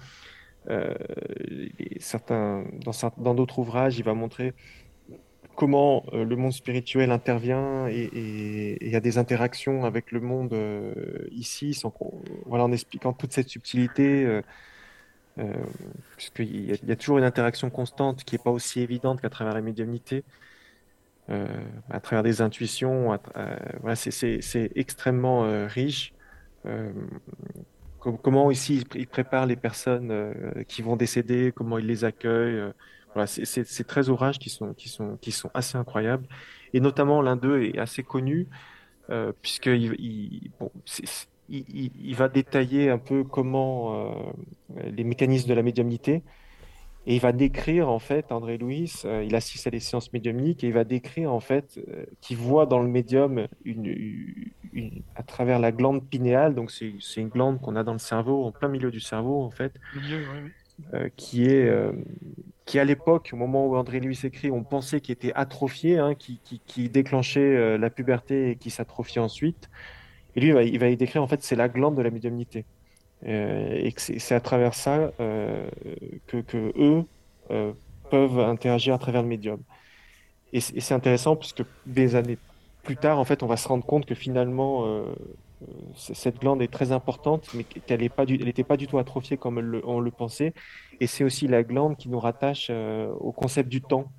certains, dans d'autres ouvrages, il va montrer comment le monde spirituel intervient et il y a des interactions avec le monde ici, sans voilà, en expliquant toute cette subtilité euh, puisqu'il y, a toujours une interaction constante qui n'est pas aussi évidente qu'à travers la médiumnité, euh, à travers des intuitions. Euh, c'est extrêmement riche. comment ici il prépare les personnes qui vont décéder, comment il les accueille. voilà, c'est très ouvrages qui sont, assez incroyables. Et notamment l'un d'eux est assez connu, puisque il, il, va détailler un peu comment euh, les mécanismes de la médiumnité et il va décrire en fait André Louis, euh, il assiste à des séances médiumniques et il va décrire en fait euh, qu'il voit dans le médium une, à travers la glande pinéale, donc c'est une glande qu'on a dans le cerveau, en plein milieu du cerveau en fait, qui est qui à l'époque, au moment où André Louis écrit, on pensait qu'il était atrophié, hein, qui, qui, qui, déclenchait la puberté et qui s'atrophie ensuite. Et lui, il va, y décrire, en fait, c'est la glande de la médiumnité. Euh, et c'est à travers ça euh, que, eux euh, peuvent interagir à travers le médium. Et, c'est intéressant puisque des années plus tard, en fait, on va se rendre compte que finalement, cette glande est très importante, mais qu'elle n'était pas, du tout atrophiée comme on le pensait. Et c'est aussi la glande qui nous rattache au concept du temps.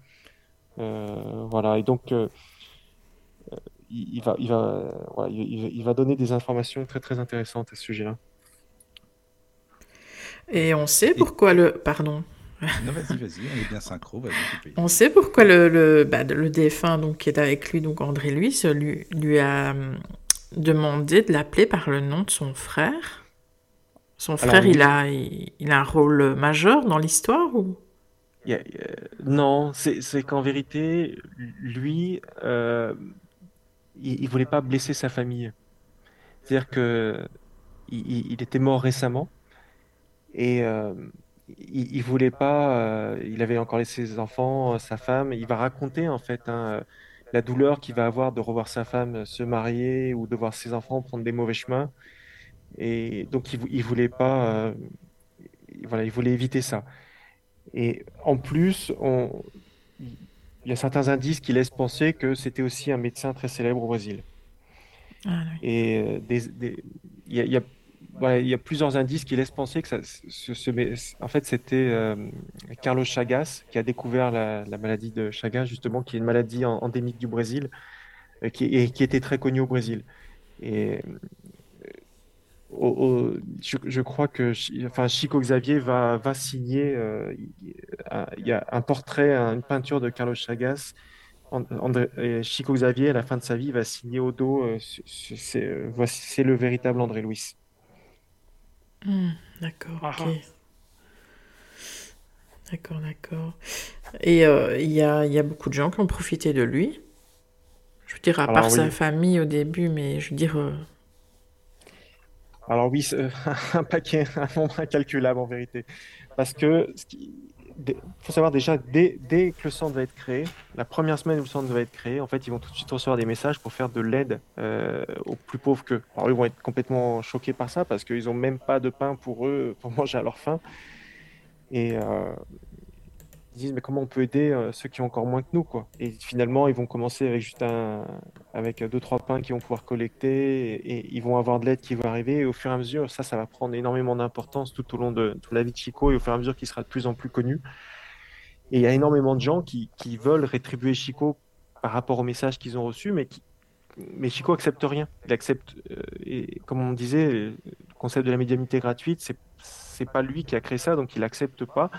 voilà. Et donc, il, va, il, va, il, va donner des informations très très intéressantes à ce sujet-là. Et on sait pourquoi le... Pardon. Non, vas-y, vas-y, on est bien synchro, vas-y. On sait pourquoi le, le, bah, le, défunt donc, qui est avec lui, donc André Louis, lui, lui a hum, demandé de l'appeler par le nom de son frère. Son frère, il, a, il, a un rôle majeur dans l'histoire ou? Non, c'est qu'en vérité, lui, euh, il, ne voulait pas blesser sa famille. C'est-à-dire que il, était mort récemment et euh, il, il, voulait pas. Euh, il avait encore laissé ses enfants, euh, sa femme. Il va raconter en fait hein, la douleur qu'il va avoir de revoir sa femme se marier ou de voir ses enfants prendre des mauvais chemins. Et donc il, il voulait pas. voilà, il voulait éviter ça. Et en plus, on, il y a certains indices qui laissent penser que c'était aussi un médecin très célèbre au Brésil. Ah, Et il y, a, il y a plusieurs indices qui laissent penser que ça, en fait, c'était euh, Carlos Chagas qui a découvert la, maladie de Chagas, justement, qui est une maladie endémique du Brésil euh, qui, et qui était très connue au Brésil. Et euh, je, crois que enfin, Chico Xavier va, va signer, il y a un portrait, une peinture de Carlos Chagas. Chico Xavier, à la fin de sa vie, va signer au dos, c'est le véritable André Louis. Hmm, d'accord, ah, ok. Ah. D'accord, d'accord. Et euh, il y, a, y, a, beaucoup de gens qui ont profité de lui. Je veux dire, à part sa famille au début, mais je veux dire. Alors, oui, un paquet, un nombre incalculable en vérité. Parce que il faut savoir déjà, dès, dès, que le centre va être créé, la première semaine où le centre va être créé, en fait, ils vont tout de suite recevoir des messages pour faire de l'aide euh, aux plus pauvres qu'eux. Alors, ils vont être complètement choqués par ça parce qu'ils n'ont même pas de pain pour eux, pour manger à leur faim. Et euh, disent mais comment on peut aider euh, ceux qui ont encore moins que nous quoi. Et finalement ils vont commencer avec juste un avec deux trois pains qu'ils vont pouvoir collecter et, ils vont avoir de l'aide qui va arriver. Et au fur et à mesure ça ça va prendre énormément d'importance tout au long de toute la vie de Chico et au fur et à mesure qu'il sera de plus en plus connu. Et il y a énormément de gens qui, qui veulent rétribuer Chico par rapport au message qu'ils ont reçu mais qui mais Chico accepte rien. Il accepte euh, et comme on disait le concept de la médiumnité gratuite c'est c'est pas lui qui a créé ça donc il accepte pas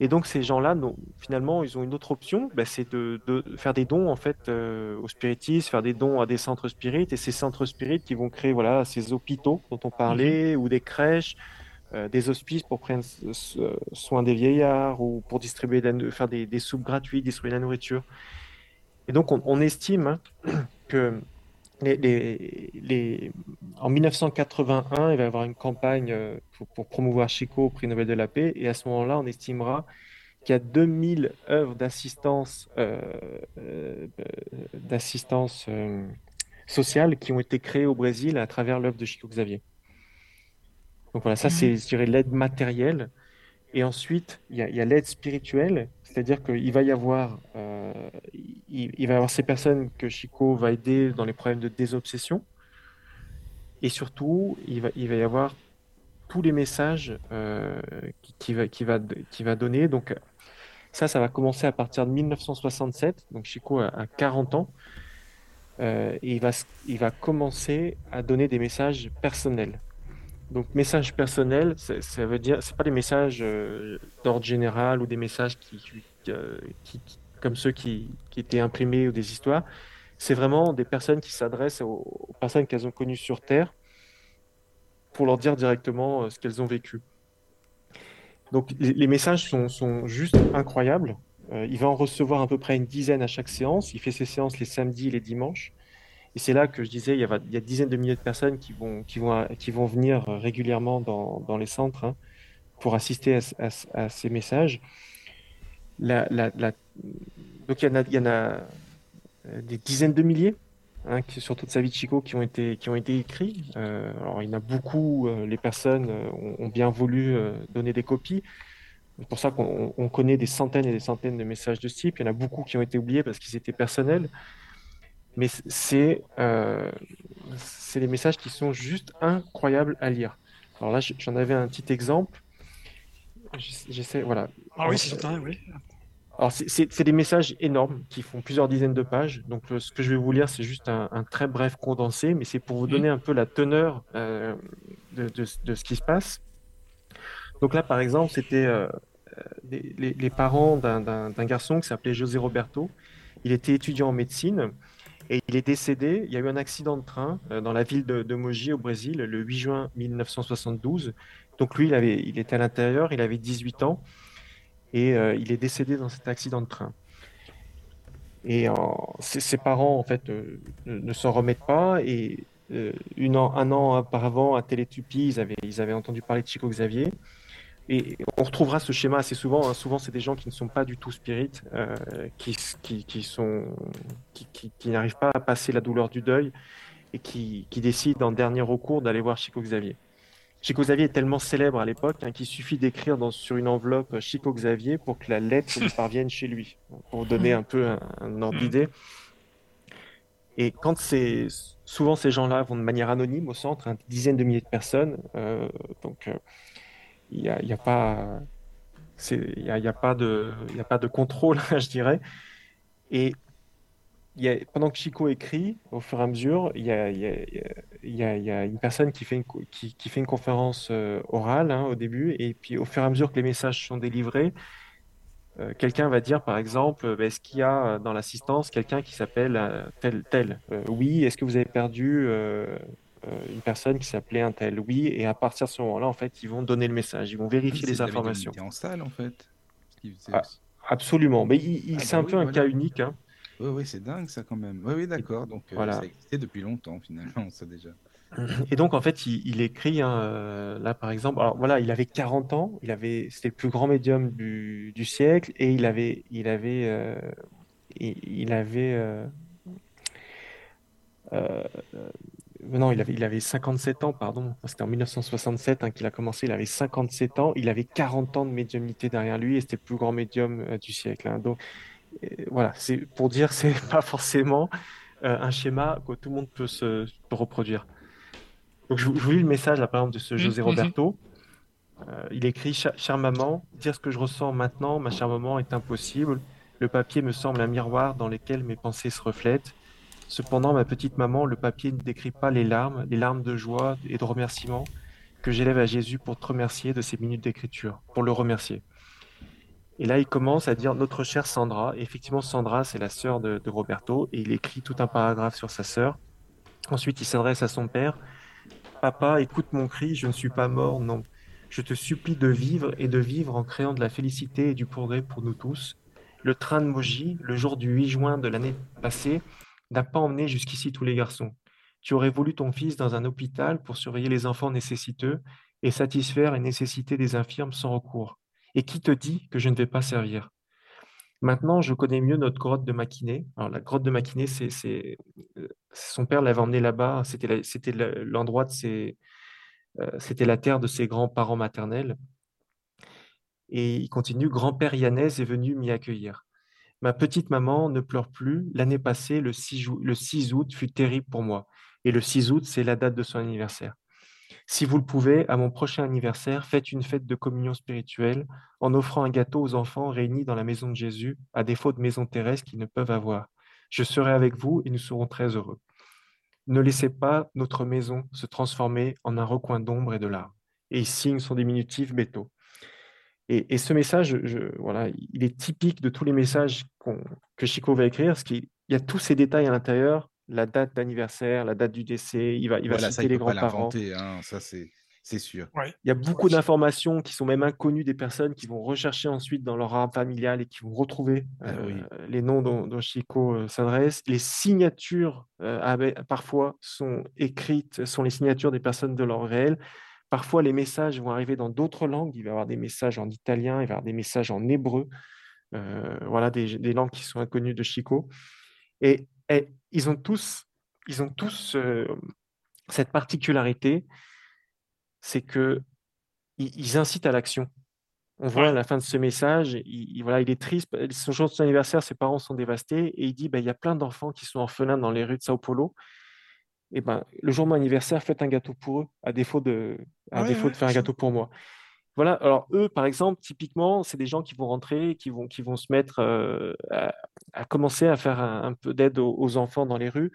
et donc ces gens-là, finalement, ils ont une autre option, bah, c'est de, faire des dons en fait euh, aux spiritistes, faire des dons à des centres spirites, et ces centres spirites qui vont créer voilà ces hôpitaux dont on parlait, mhm. ou des crèches, euh, des hospices pour prendre soin des vieillards ou pour distribuer, faire des, soupes gratuites, distribuer de la nourriture. Et donc on, estime hein, que les, en 1981, il va y avoir une campagne euh, pour, promouvoir Chico au prix Nobel de la paix, et à ce moment-là, on estimera qu'il y a 2000 œuvres d'assistance euh, euh, d'assistance sociale qui ont été créées au Brésil à travers l'œuvre de Chico Xavier. Donc voilà, ça c'est, je dirais, l'aide matérielle. Et ensuite, il y a l'aide spirituelle c'est-à-dire qu'il va y avoir, euh, il, va y avoir ces personnes que Chico va aider dans les problèmes de désobsession. Et surtout, il va, il va y avoir tous les messages euh, qui, va, qui, va, va donner. Donc, ça, ça va commencer à partir de 1967. Donc, Chico a, 40 ans. Euh, et il va commencer à donner des messages personnels. Donc, message personnel, ça veut dire, c'est pas des messages euh, d'ordre général ou des messages qui, qui, comme ceux qui, qui, étaient imprimés ou des histoires. C'est vraiment des personnes qui s'adressent aux, personnes qu'elles ont connues sur Terre pour leur dire directement euh, ce qu'elles ont vécu. Donc, les, messages sont, sont, juste incroyables. Euh, il va en recevoir à peu près une dizaine à chaque séance. Il fait ses séances les samedis et les dimanches. Et c'est là que je disais, il y, a, il dizaines de milliers de personnes qui vont, venir régulièrement dans, les centres hein, pour assister à, ces messages. Donc il y en a, euh, des dizaines de milliers hein, qui, sur toute de Chico qui ont été, écrits. Euh, alors il y en a beaucoup, euh, les personnes ont, bien voulu donner des copies. C'est pour ça qu'on connaît des centaines et des centaines de messages de ce type. Il y en a beaucoup qui ont été oubliés parce qu'ils étaient personnels mais c'est euh, des messages qui sont juste incroyables à lire. Alors là, j'en avais un petit exemple. J'essaie, voilà. Ah oui, c'est oui. Alors, c'est des messages énormes qui font plusieurs dizaines de pages. Donc, euh, ce que je vais vous lire, c'est juste un, très bref condensé, mais c'est pour vous donner un peu la teneur euh, de, de, ce qui se passe. Donc là, par exemple, c'était les, parents d'un garçon qui s'appelait José Roberto. Il était étudiant en médecine et il est décédé. Il y a eu un accident de train dans la ville de, de Mogi au Brésil le 8 juin 1972. Donc lui, il, était à l'intérieur, il avait 18 ans et il est décédé dans cet accident de train. Et ses, parents, en fait, ne s'en remettent pas. Et euh, une un an auparavant, à Télétupi, ils ils avaient entendu parler de Chico Xavier. Et on retrouvera ce schéma assez souvent. Hein. Souvent, c'est des gens qui ne sont pas du tout spirites, euh, qui, qui, qui, sont, qui, qui, n'arrivent pas à passer la douleur du deuil et qui, qui décident en dernier recours d'aller voir Chico Xavier. Chico Xavier est tellement célèbre à l'époque hein, qu'il suffit d'écrire sur une enveloppe Chico Xavier pour que la lettre lui parvienne chez lui, pour donner un peu un, un ordre d'idée. Et quand c'est souvent ces gens-là vont de manière anonyme au centre, une dizaine de milliers de personnes, euh, donc euh, il n'y a, y a, pas, a, y a, pas de, il a pas de contrôle, je dirais. Et y a, pendant que Chico écrit, au fur et à mesure, il y a, y a, y a, une personne qui fait une, qui, qui fait une conférence euh, orale hein, au début, et puis au fur et à mesure que les messages sont délivrés, euh, quelqu'un va dire, par exemple, euh, est-ce qu'il y a euh, dans l'assistance quelqu'un qui s'appelle tel tel Oui. Est-ce que vous avez perdu une personne qui s'appelait un tel Oui. Et à partir de ce moment-là, en fait, ils vont donner le message, ils vont vérifier les informations. en salle, en fait. Ah, absolument. Mais il, ah, c'est bah un peu un cas unique. Hein. Oui, oui, c'est dingue ça quand même. Oui, oui, d'accord. Donc voilà. ça existait depuis longtemps finalement, ça déjà. Et donc, en fait, il, écrit, hein, euh, là, par exemple, alors voilà, il avait 40 ans, il avait, c'était le plus grand médium du, du siècle, et il avait, il avait, euh, il, avait, euh, non, il avait, il avait 57 ans, pardon, c'était en 1967 hein, qu'il a commencé, il avait 57 ans, il avait 40 ans de médiumnité derrière lui, et c'était le plus grand médium du siècle. Hein. donc, voilà, c'est pour dire, c'est pas forcément un schéma que tout le monde peut se reproduire. Donc, je, vous lis le message, là, par exemple, de ce José. Roberto. Euh, il écrit Chère maman, dire ce que je ressens maintenant, ma chère maman, est impossible. Le papier me semble un miroir dans lequel mes pensées se reflètent. Cependant, ma petite maman, le papier ne décrit pas les larmes, les larmes de joie et de remerciement que j'élève à Jésus pour te remercier de ces minutes d'écriture, pour le remercier. Et là, il commence à dire notre chère Sandra. effectivement, Sandra, c'est la sœur de, Roberto, et il écrit tout un paragraphe sur sa sœur. Ensuite, il s'adresse à son père. Papa, écoute mon cri, je ne suis pas mort, non. Je te supplie de vivre et de vivre en créant de la félicité et du progrès pour nous tous. Le train de Moji, le jour du 8 juin de l'année passée, n'a pas emmené jusqu'ici tous les garçons. Tu aurais voulu ton fils dans un hôpital pour surveiller les enfants nécessiteux et satisfaire les nécessités des infirmes sans recours. Et qui te dit que je ne vais pas servir? Maintenant, je connais mieux notre grotte de Maquiné. Alors, la grotte de Maquiné, c'est, euh, son père l'avait emmené là-bas. C'était, l'endroit de ses, euh, c'était la terre de ses grands-parents maternels. Et il continue, grand-père Yannès est venu m'y accueillir. Ma petite maman ne pleure plus. L'année passée, le 6, le 6 août fut terrible pour moi. Et le 6 août, c'est la date de son anniversaire. Si vous le pouvez, à mon prochain anniversaire, faites une fête de communion spirituelle en offrant un gâteau aux enfants réunis dans la maison de Jésus, à défaut de maisons terrestres qu'ils ne peuvent avoir. Je serai avec vous et nous serons très heureux. Ne laissez pas notre maison se transformer en un recoin d'ombre et de larmes. Et il signe son diminutif Beto. Et, ce message, voilà, il est typique de tous les messages que Chico va écrire, parce qu'il y a tous ces détails à l'intérieur la date d'anniversaire, la date du décès, il va, il va citer les grands-parents. Hein, ça, c'est sûr. Il y a beaucoup d'informations qui sont même inconnues des personnes qui vont rechercher ensuite dans leur arbre familial et qui vont retrouver ah euh, les noms dont, Chico euh, s'adresse. Les signatures, euh, parfois, sont écrites, sont les signatures des personnes de leur réel. Parfois, les messages vont arriver dans d'autres langues. Il va y avoir des messages en italien, il va y avoir des messages en hébreu. voilà, des, des langues qui sont inconnues de Chico. Et et ils ont tous, ils ont tous euh, cette particularité, c'est que ils, incitent à l'action. On voit à la fin de ce message, il, voilà, il est triste, son jour de son anniversaire, ses parents sont dévastés, et il dit, ben, il y a plein d'enfants qui sont orphelins dans les rues de Sao Paulo, et ben, le jour de mon anniversaire, faites un gâteau pour eux, à défaut de, à défaut de faire un gâteau pour moi. Voilà, alors eux, par exemple, typiquement, c'est des gens qui vont rentrer, qui vont, qui vont se mettre euh, à, commencer à faire un, peu d'aide aux, enfants dans les rues.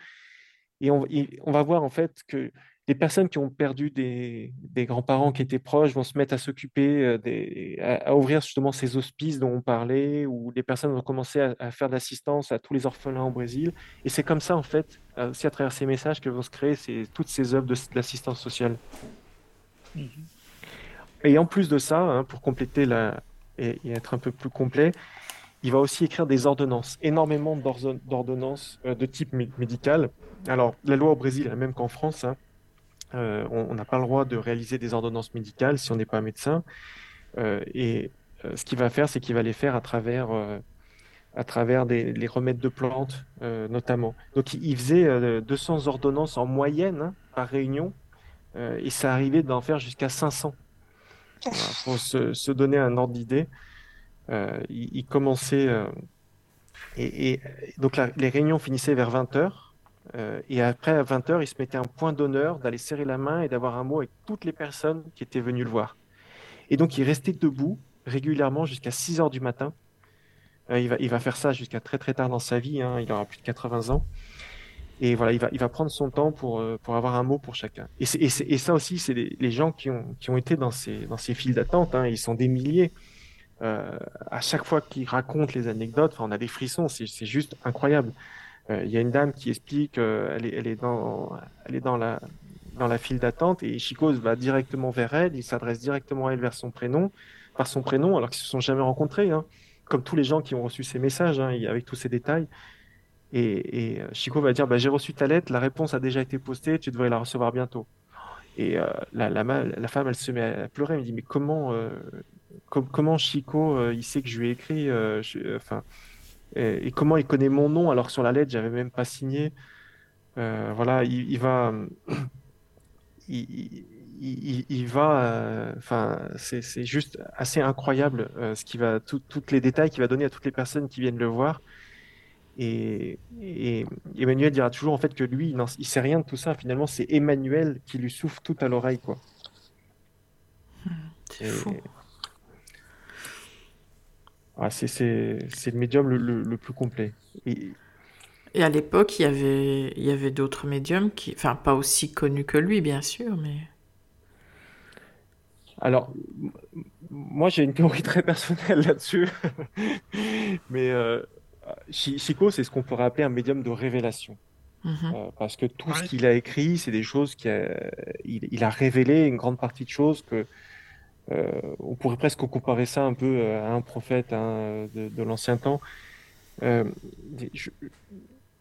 Et on, va voir en fait que des personnes qui ont perdu des, grands-parents qui étaient proches vont se mettre à s'occuper, euh, à, ouvrir justement ces hospices dont on parlait, ou des personnes vont commencer à, faire de l'assistance à tous les orphelins au Brésil. Et c'est comme ça, en fait, aussi à travers ces messages que vont se créer toutes ces œuvres d'assistance sociale. Mm-hmm. Et en plus de ça, hein, pour compléter la, et, être un peu plus complet, il va aussi écrire des ordonnances, énormément d'ordonnances euh, de type médical. Alors, la loi au Brésil est la même qu'en France. Hein. Euh, on n'a pas le droit de réaliser des ordonnances médicales si on n'est pas médecin. Euh, et euh, ce qu'il va faire, c'est qu'il va les faire à travers, à travers des, les remèdes de plantes, notamment. Donc, il, faisait 200 ordonnances en moyenne hein, par réunion, et ça arrivait d'en faire jusqu'à 500. pour se, donner un ordre d'idée, il, commençait. Et, donc, les réunions finissaient vers 20 heures. Euh, et après, à 20h, il se mettait un point d'honneur d'aller serrer la main et d'avoir un mot avec toutes les personnes qui étaient venues le voir. Et donc, il restait debout régulièrement jusqu'à 6 h du matin. Euh, il, va, faire ça jusqu'à très très tard dans sa vie. Hein. il aura plus de 80 ans. Et voilà, il va, prendre son temps pour, euh, pour avoir un mot pour chacun. Et, ça aussi, c'est les, gens qui ont, été dans ces, files d'attente. Hein. ils sont des milliers. à chaque fois qu'ils racontent les anecdotes, on a des frissons. C'est juste incroyable. Euh, il y a une dame qui explique, elle, est, elle, est dans, elle est dans la, dans la file d'attente et Chico va directement vers elle, il s'adresse directement à elle vers son prénom, par son prénom, alors qu'ils se sont jamais rencontrés, hein, comme tous les gens qui ont reçu ces messages, hein, avec tous ces détails. Et, euh, Chico va dire bah, J'ai reçu ta lettre, la réponse a déjà été postée, tu devrais la recevoir bientôt. Et euh, la, femme, elle se met à pleurer, elle me dit Mais comment, comment Chico, il sait que je lui ai écrit et, comment il connaît mon nom alors que sur la lettre, j'avais même pas signé. Euh, voilà, il, va. Il, va. Euh, enfin, c'est juste assez incroyable euh, ce qui va, toutes les détails qu'il va donner à toutes les personnes qui viennent le voir. Et, Emmanuel dira toujours en fait que lui, il, il sait rien de tout ça. Finalement, c'est Emmanuel qui lui souffle tout à l'oreille, quoi. C'est fou. Ah, c'est le médium le, plus complet. Et... à l'époque, il y avait, il y avait d'autres médiums, qui, enfin pas aussi connus que lui, bien sûr, mais... Alors, moi j'ai une théorie très personnelle là-dessus, mais euh, Chico, c'est ce qu'on pourrait appeler un médium de révélation. Mhm. Euh, parce que tout ce qu'il a écrit, c'est des choses qu'il il, a révélé une grande partie de choses que euh, on pourrait presque comparer ça un peu euh, à un prophète hein, de, l'ancien temps. Euh,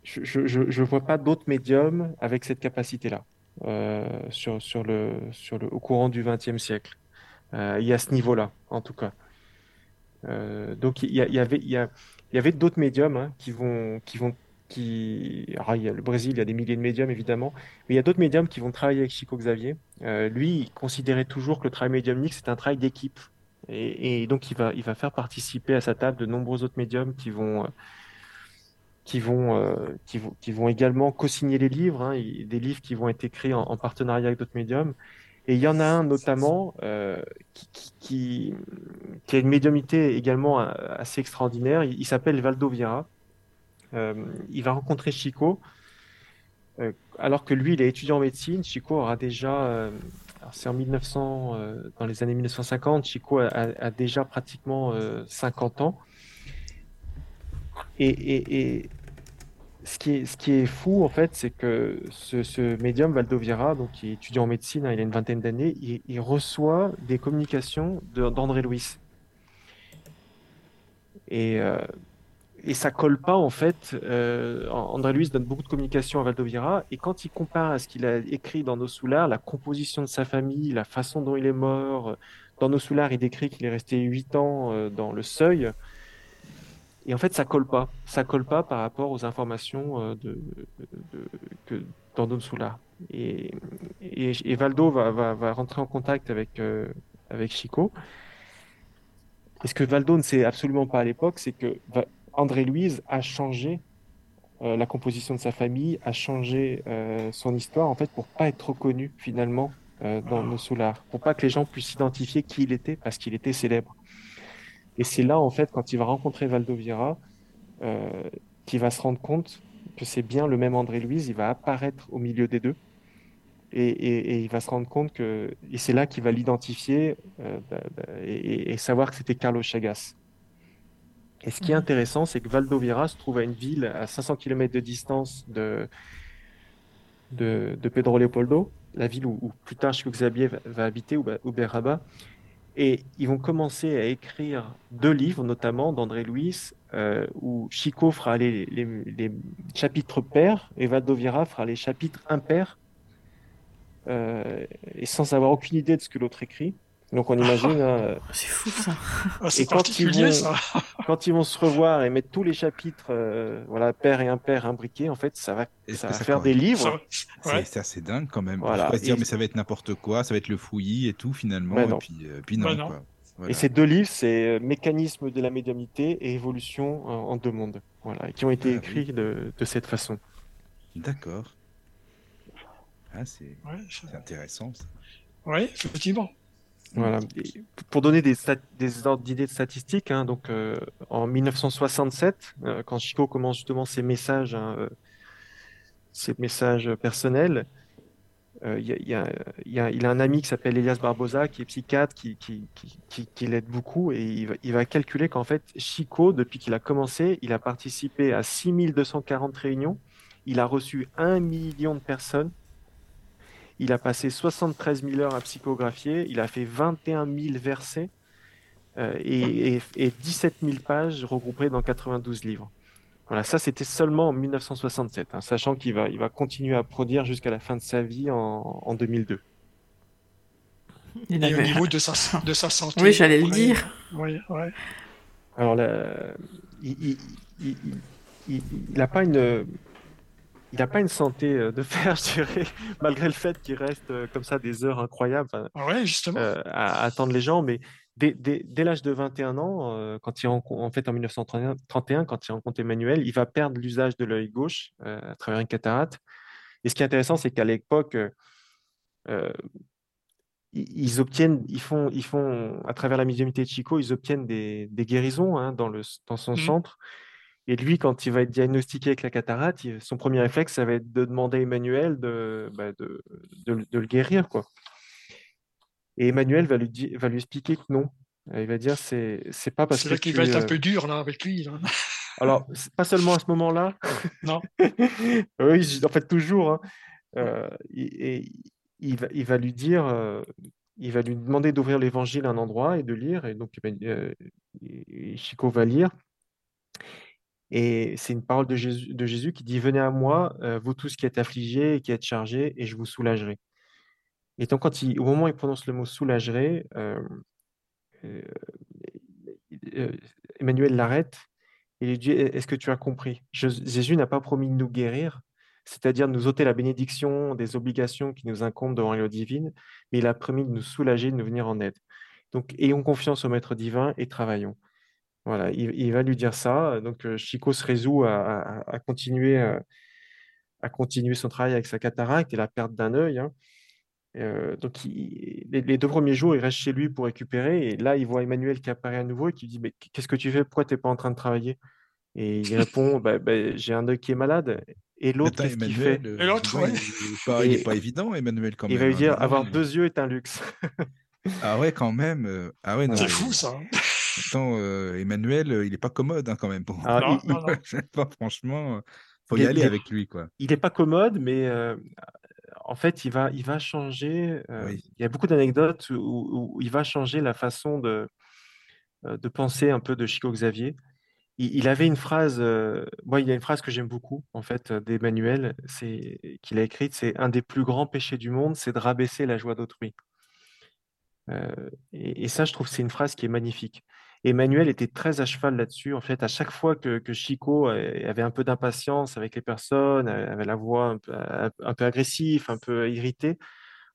je ne vois pas d'autres médiums avec cette capacité-là au courant du XXe siècle. il y a ce niveau-là, en tout cas. donc il y, avait, d'autres médiums hein, qui vont qui. il y a le Brésil, il y a des milliers de médiums évidemment, mais il y a d'autres médiums qui vont travailler avec Chico Xavier. Euh, lui, il considérait toujours que le travail médiumnique, c'est un travail d'équipe. Et, donc, il va, il va faire participer à sa table de nombreux autres médiums qui vont, euh, euh, qui vont, qui vont également co-signer les livres, hein, des livres qui vont être écrits en, partenariat avec d'autres médiums. Et il y en a un notamment qui, qui, a une médiumité également assez extraordinaire. Il, il s'appelle Valdo Vieira. Euh, il va rencontrer Chico, euh, alors que lui, il est étudiant en médecine. Chico aura déjà, euh, c'est en 1900, dans les années 1950, Chico a, déjà pratiquement 50 ans. Et, ce, qui est, fou, en fait, c'est que ce, médium, Valdoviera, donc qui est étudiant en médecine, hein, il a une vingtaine d'années, il, reçoit des communications d'André Louis. Et et ça colle pas en fait. Euh, André Louis donne beaucoup de communication à Valdovira et quand il compare à ce qu'il a écrit dans Nos Soulards, la composition de sa famille, la façon dont il est mort, dans Nos Soulards, il décrit qu'il est resté 8 ans euh, dans le seuil. Et en fait, ça colle pas. Ça colle pas par rapport aux informations euh, de, dans Nos Soulards. Et, et, Valdo va, rentrer en contact avec, euh, avec Chico. Et ce que Valdo ne sait absolument pas à l'époque, c'est que André-Louise a changé euh, la composition de sa famille, a changé euh, son histoire, en fait, pour pas être reconnu finalement euh, dans nos soulards, pour pas que les gens puissent identifier qui il était, parce qu'il était célèbre. Et c'est là, en fait, quand il va rencontrer Valdovira, qu'il va se rendre compte que c'est bien le même André-Louise, il va apparaître au milieu des deux. Et, il va se rendre compte que, et c'est là qu'il va l'identifier euh, bah, bah, et, savoir que c'était Carlos Chagas. Et ce qui est mhm. intéressant, c'est que Valdovira se trouve à une ville à 500 km de distance de, de, Pedro Leopoldo, la ville où, plus tard Chico Xavier va, habiter, ou Beraba. Et ils vont commencer à écrire deux livres, notamment d'André Louis, euh, où Chico fera les, les, chapitres pairs et Valdovira fera les chapitres impairs, euh, et sans avoir aucune idée de ce que l'autre écrit. Donc on imagine. Hein, oh, c'est fou ça. Ah, et quand ils, vont, ça. quand ils vont se revoir et mettre tous les chapitres, euh, voilà, pair et impair imbriqués, en fait, ça va, ça va faire des livres. C'est assez dingue quand même. Voilà. On va se dire, mais ça va être n'importe quoi, ça va être le fouillis et tout finalement. Et puis, euh, puis non. Quoi. Et ces deux livres, c'est euh, Mécanisme de la médiumnité et Évolution en deux mondes, voilà, qui ont été ah écrits de, de, cette façon. D'accord. Ah, c'est intéressant. Ça. Oui, effectivement. Pour donner des, ordres d'idées de statistiques, hein, donc euh, en 1967, euh, quand Chico commence justement ses messages, hein, euh, ses messages personnels, il a un ami qui s'appelle Elias Barbosa, qui est psychiatre, qui l'aide beaucoup, et il va, il va calculer qu'en fait, Chico, depuis qu'il a commencé, il a participé à 6240 réunions, il a reçu un million de personnes, il a passé 73 000 heures à psychographier, il a fait 21 000 versets euh, et, 17 000 pages regroupées dans 92 livres. Voilà, ça c'était seulement en 1967, hein, sachant qu'il va, il va continuer à produire jusqu'à la fin de sa vie en, 2002. Et au niveau de sa, de sa santé. Oui, j'allais le dire. Oui, ouais. Alors, il n'a pas une il n'a pas une santé euh, de fer, je dirais, malgré le fait qu'il reste euh, comme ça des heures incroyables ouais, justement. Euh, à, attendre les gens. Mais dès, l'âge de 21 ans, quand il en fait en 1931, quand il rencontre Emmanuel, il va perdre l'usage de l'œil gauche à travers une cataracte. Et ce qui est intéressant, c'est qu'à l'époque, ils obtiennent, ils font, ils font, à travers la médiumnité de Chico, ils obtiennent des, guérisons hein, dans, le, dans son mmh. centre. Et lui, quand il va être diagnostiqué avec la cataracte, son premier réflexe, ça va être de demander à Emmanuel de, bah, de, le guérir. Quoi. Et Emmanuel va lui, va lui expliquer que non. Il va dire c'est c'est pas parce que. C'est qu'il va être un euh peu dur là avec lui. Alors, pas seulement à ce moment-là. non. oui, en fait, toujours. Hein. Euh, et, il, va, il va lui dire, euh, il va lui demander d'ouvrir l'évangile à un endroit et de lire. Et donc, Chico va lire. Et c'est une parole de Jésus, qui dit Venez à moi, euh, vous tous qui êtes affligés et qui êtes chargés, et je vous soulagerai. Et donc, quand il, au moment où il prononce le mot soulagerai, euh, euh, Emmanuel l'arrête et lui dit Est-ce que tu as compris? Jésus n'a pas promis de nous guérir, c'est-à-dire de nous ôter la bénédiction des obligations qui nous incombent devant la divine, mais il a promis de nous soulager, de nous venir en aide. Donc, ayons confiance au Maître divin et travaillons. Voilà, il, va lui dire ça. Donc, euh, Chico se résout à, continuer, euh, à continuer son travail avec sa cataracte et la perte d'un œil. Hein. Euh, donc, les, deux premiers jours, il reste chez lui pour récupérer. Et là, il voit Emmanuel qui apparaît à nouveau et qui lui dit Mais qu'est-ce que tu fais? Pourquoi tu n'es pas en train de travailler? Et il répond bah, bah, J'ai un œil qui est malade. Et l'autre, qu'est-ce qu'il fait? Et l'autre, il n'est pas, évident, Emmanuel, quand même. Il va lui dire hein. Avoir deux yeux est un luxe. ah ouais, quand même. Ah ouais, c'est fou, ça. Attends, euh, Emmanuel, euh, il n'est pas commode hein, quand même. Pour... Ah, non, non, pas, franchement, faut y aller avec lui. Quoi. Il n'est pas commode, mais euh, en fait, il va, il va changer. Il y a beaucoup d'anecdotes où, il va changer la façon de, de penser un peu de Chico Xavier. Il, avait une phrase, moi, il y a une phrase que j'aime beaucoup, en fait, d'Emmanuel, c'est qu'il a écrite, c'est un des plus grands péchés du monde, c'est de rabaisser la joie d'autrui. et, et, ça, je trouve, c'est une phrase qui est magnifique. Emmanuel était très à cheval là-dessus. En fait, à chaque fois que, Chico avait un peu d'impatience avec les personnes, avait la voix un peu, un peu agressive, un peu irritée,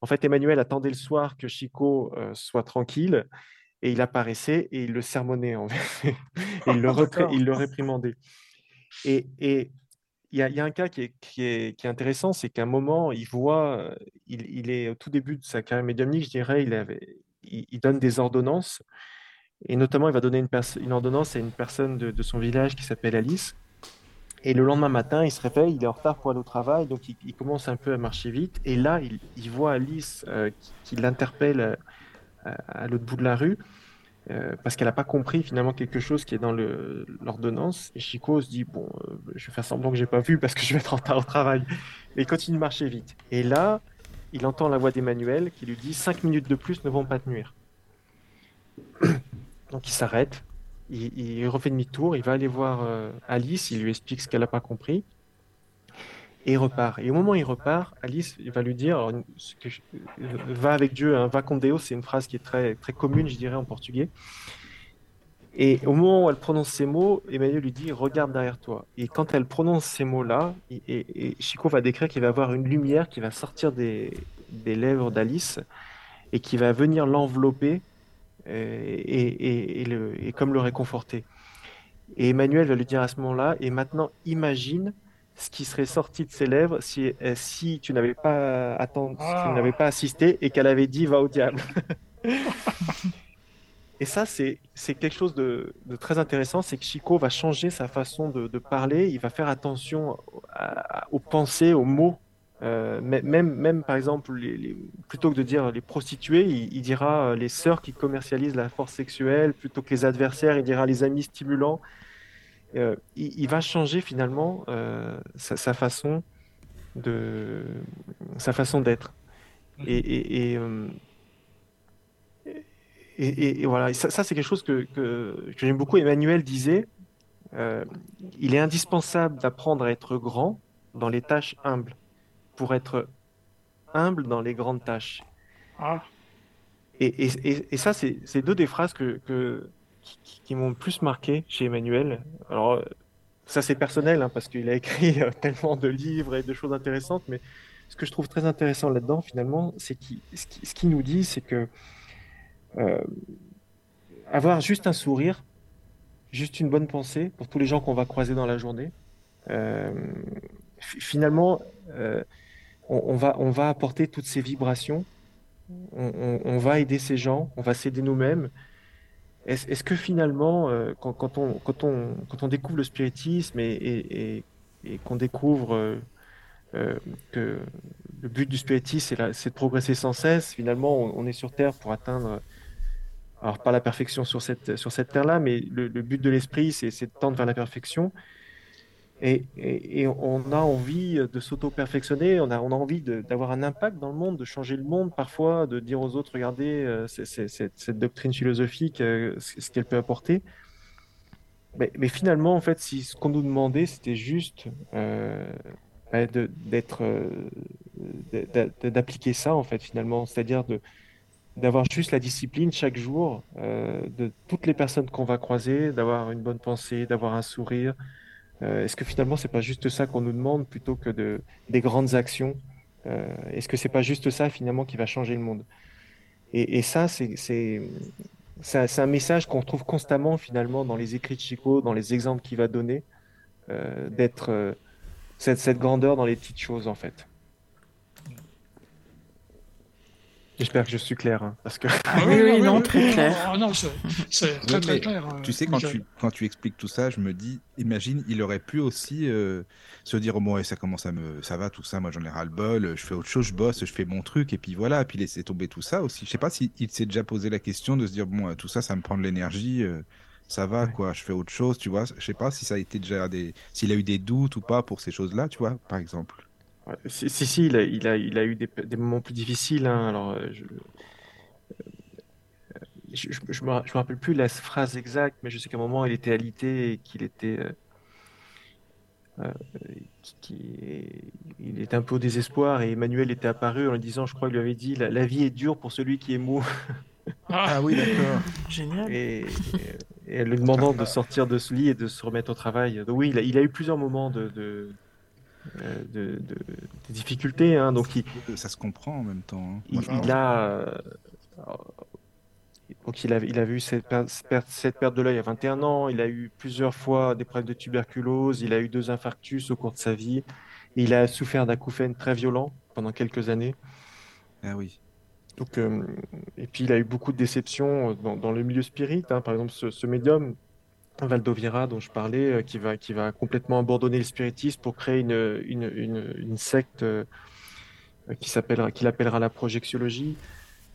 en fait, Emmanuel attendait le soir que Chico euh, soit tranquille et il apparaissait et il le sermonnait. En fait. il, le il le réprimandait. Et, il y, a, un cas qui est, qui est, intéressant, c'est qu'à un moment, il voit, il, est au tout début de sa carrière médiumnique, je dirais, il, avait, il donne des ordonnances et notamment, il va donner une, ordonnance à une personne de, son village qui s'appelle Alice. Et le lendemain matin, il se réveille, il est en retard pour aller au travail, donc il, commence un peu à marcher vite. Et là, il, voit Alice qui, l'interpelle à, l'autre bout de la rue. parce qu'elle n'a pas compris finalement quelque chose qui est dans l'ordonnance. Et Chico se dit bon, je vais faire semblant que j'ai pas vu parce que je vais être en retard au travail. Et il continue de marcher vite. Et là, il entend la voix d'Emmanuel qui lui dit 5 minutes de plus ne vont pas te nuire. Donc il s'arrête, il, refait demi-tour, il va aller voir euh, Alice, il lui explique ce qu'elle n'a pas compris, et il repart. Et au moment où il repart, Alice va lui dire, que va avec Dieu, hein, va con Deus, c'est une phrase qui est très, très commune, je dirais, en portugais. Et au moment où elle prononce ces mots, Emmanuel lui dit Regarde derrière toi. Et quand elle prononce ces mots-là, Chico va décrire qu'il va avoir une lumière qui va sortir des, lèvres d'Alice et qui va venir l'envelopper euh, et, comme le réconforter. Et Emmanuel va lui dire à ce moment-là Et maintenant, imagine ce qui serait sorti de ses lèvres si, euh, si tu n'avais pas, attendu, tu n'avais pas assisté et qu'elle avait dit Va au diable. Et ça, c'est quelque chose de, très intéressant, c'est que Chico va changer sa façon de, parler, il va faire attention aux pensées, aux mots. Euh, même, même, par exemple, les, plutôt que de dire les prostituées, il, dira euh, les sœurs qui commercialisent la force sexuelle, plutôt que les adversaires, il dira les amis stimulants. Euh, il, va changer finalement sa, façon de sa façon d'être. Et, et et, voilà, ça, c'est quelque chose que, j'aime beaucoup. Emmanuel disait, il est indispensable d'apprendre à être grand dans les tâches humbles pour être humble dans les grandes tâches. Ah. Et, ça, c'est deux des phrases que, qui, m'ont le plus marqué chez Emmanuel. Alors, ça c'est personnel, hein, parce qu'il a écrit euh, tellement de livres et de choses intéressantes, mais ce que je trouve très intéressant là-dedans, finalement, c'est qu'il ce qu'il nous dit, c'est que euh, avoir juste un sourire, juste une bonne pensée pour tous les gens qu'on va croiser dans la journée. Euh, finalement, euh, on, va, on va apporter toutes ces vibrations, on, va aider ces gens, on va s'aider nous-mêmes. Est-ce que finalement, quand, on, quand, on, quand on découvre le spiritisme et, qu'on découvre que le but du spiritisme, c'est de progresser sans cesse, finalement, on, est sur Terre pour atteindre alors pas la perfection sur cette, sur cette terre-là, mais le, but de l'esprit, c'est de tendre vers la perfection. Et, on a envie de s'auto-perfectionner, on a, on a envie d'avoir un impact dans le monde, de changer le monde parfois, de dire aux autres, regardez, euh, cette doctrine philosophique, euh, ce qu'elle peut apporter. Mais, finalement, en fait, ce qu'on nous demandait, c'était juste euh, bah, d'être, d'appliquer ça, en fait, finalement, c'est-à-dire d'avoir juste la discipline chaque jour de toutes les personnes qu'on va croiser, d'avoir une bonne pensée, d'avoir un sourire. Euh, est-ce que finalement c'est pas juste ça qu'on nous demande plutôt que de, des grandes actions euh, Est-ce que c'est pas juste ça finalement qui va changer le monde? Et, ça, c'est un message qu'on trouve constamment finalement dans les écrits de Chico, dans les exemples qu'il va donner, d'être cette, cette grandeur dans les petites choses en fait. J'espère que je suis clair, hein, parce que. Ah oui, oui, non, très clair. Ah, non, c'est très très clair. Tu sais, quand tu, quand tu expliques tout ça, je me dis, imagine, il aurait pu aussi euh, se dire, oh, bon, ça commence à me, ça va, tout ça, moi j'en ai ras le bol, je fais autre chose, je bosse, je fais mon truc, et puis voilà, et puis laisser tomber tout ça aussi. Je sais pas s'il s'est déjà posé la question de se dire, bon, tout ça, ça me prend de l'énergie. Euh, ça va quoi, je fais autre chose, tu vois. Je sais pas si ça a été déjà des, s'il a eu des doutes ou pas pour ces choses-là, tu vois, par exemple. Si, si, il, a, il, a, il a eu des, des moments plus difficiles. Hein. Alors, euh, je, euh, je, je, me, je me rappelle plus la phrase exacte, mais je sais qu'à un moment, il était alité et qu'il était. Euh, qui, il était un peu au désespoir et Emmanuel était apparu en lui disant, je crois qu'il lui avait dit, la, vie est dure pour celui qui est mou. Ah, oui, d'accord. Génial. Et, et, lui demandant de sortir de ce lit et de se remettre au travail. Donc oui, il a, il a eu plusieurs moments de, de, euh, de, de, difficultés. Hein, donc il, ça se comprend en même temps. Hein. Il, a, euh, donc il a, il a vu cette perte, cette perte de l'œil à 21 ans. Il a eu plusieurs fois des problèmes de tuberculose. Il a eu deux infarctus au cours de sa vie. il a souffert d'acouphènes très violents pendant quelques années. Ah oui. Donc, euh, et puis il a eu beaucoup de déceptions dans, dans le milieu spirit. Hein. Par exemple, ce, ce médium Valdovira dont je parlais, qui, va, qui va complètement abandonner le spiritisme pour créer une, une, une, secte qui s'appellera, qu'il appellera la projectiologie.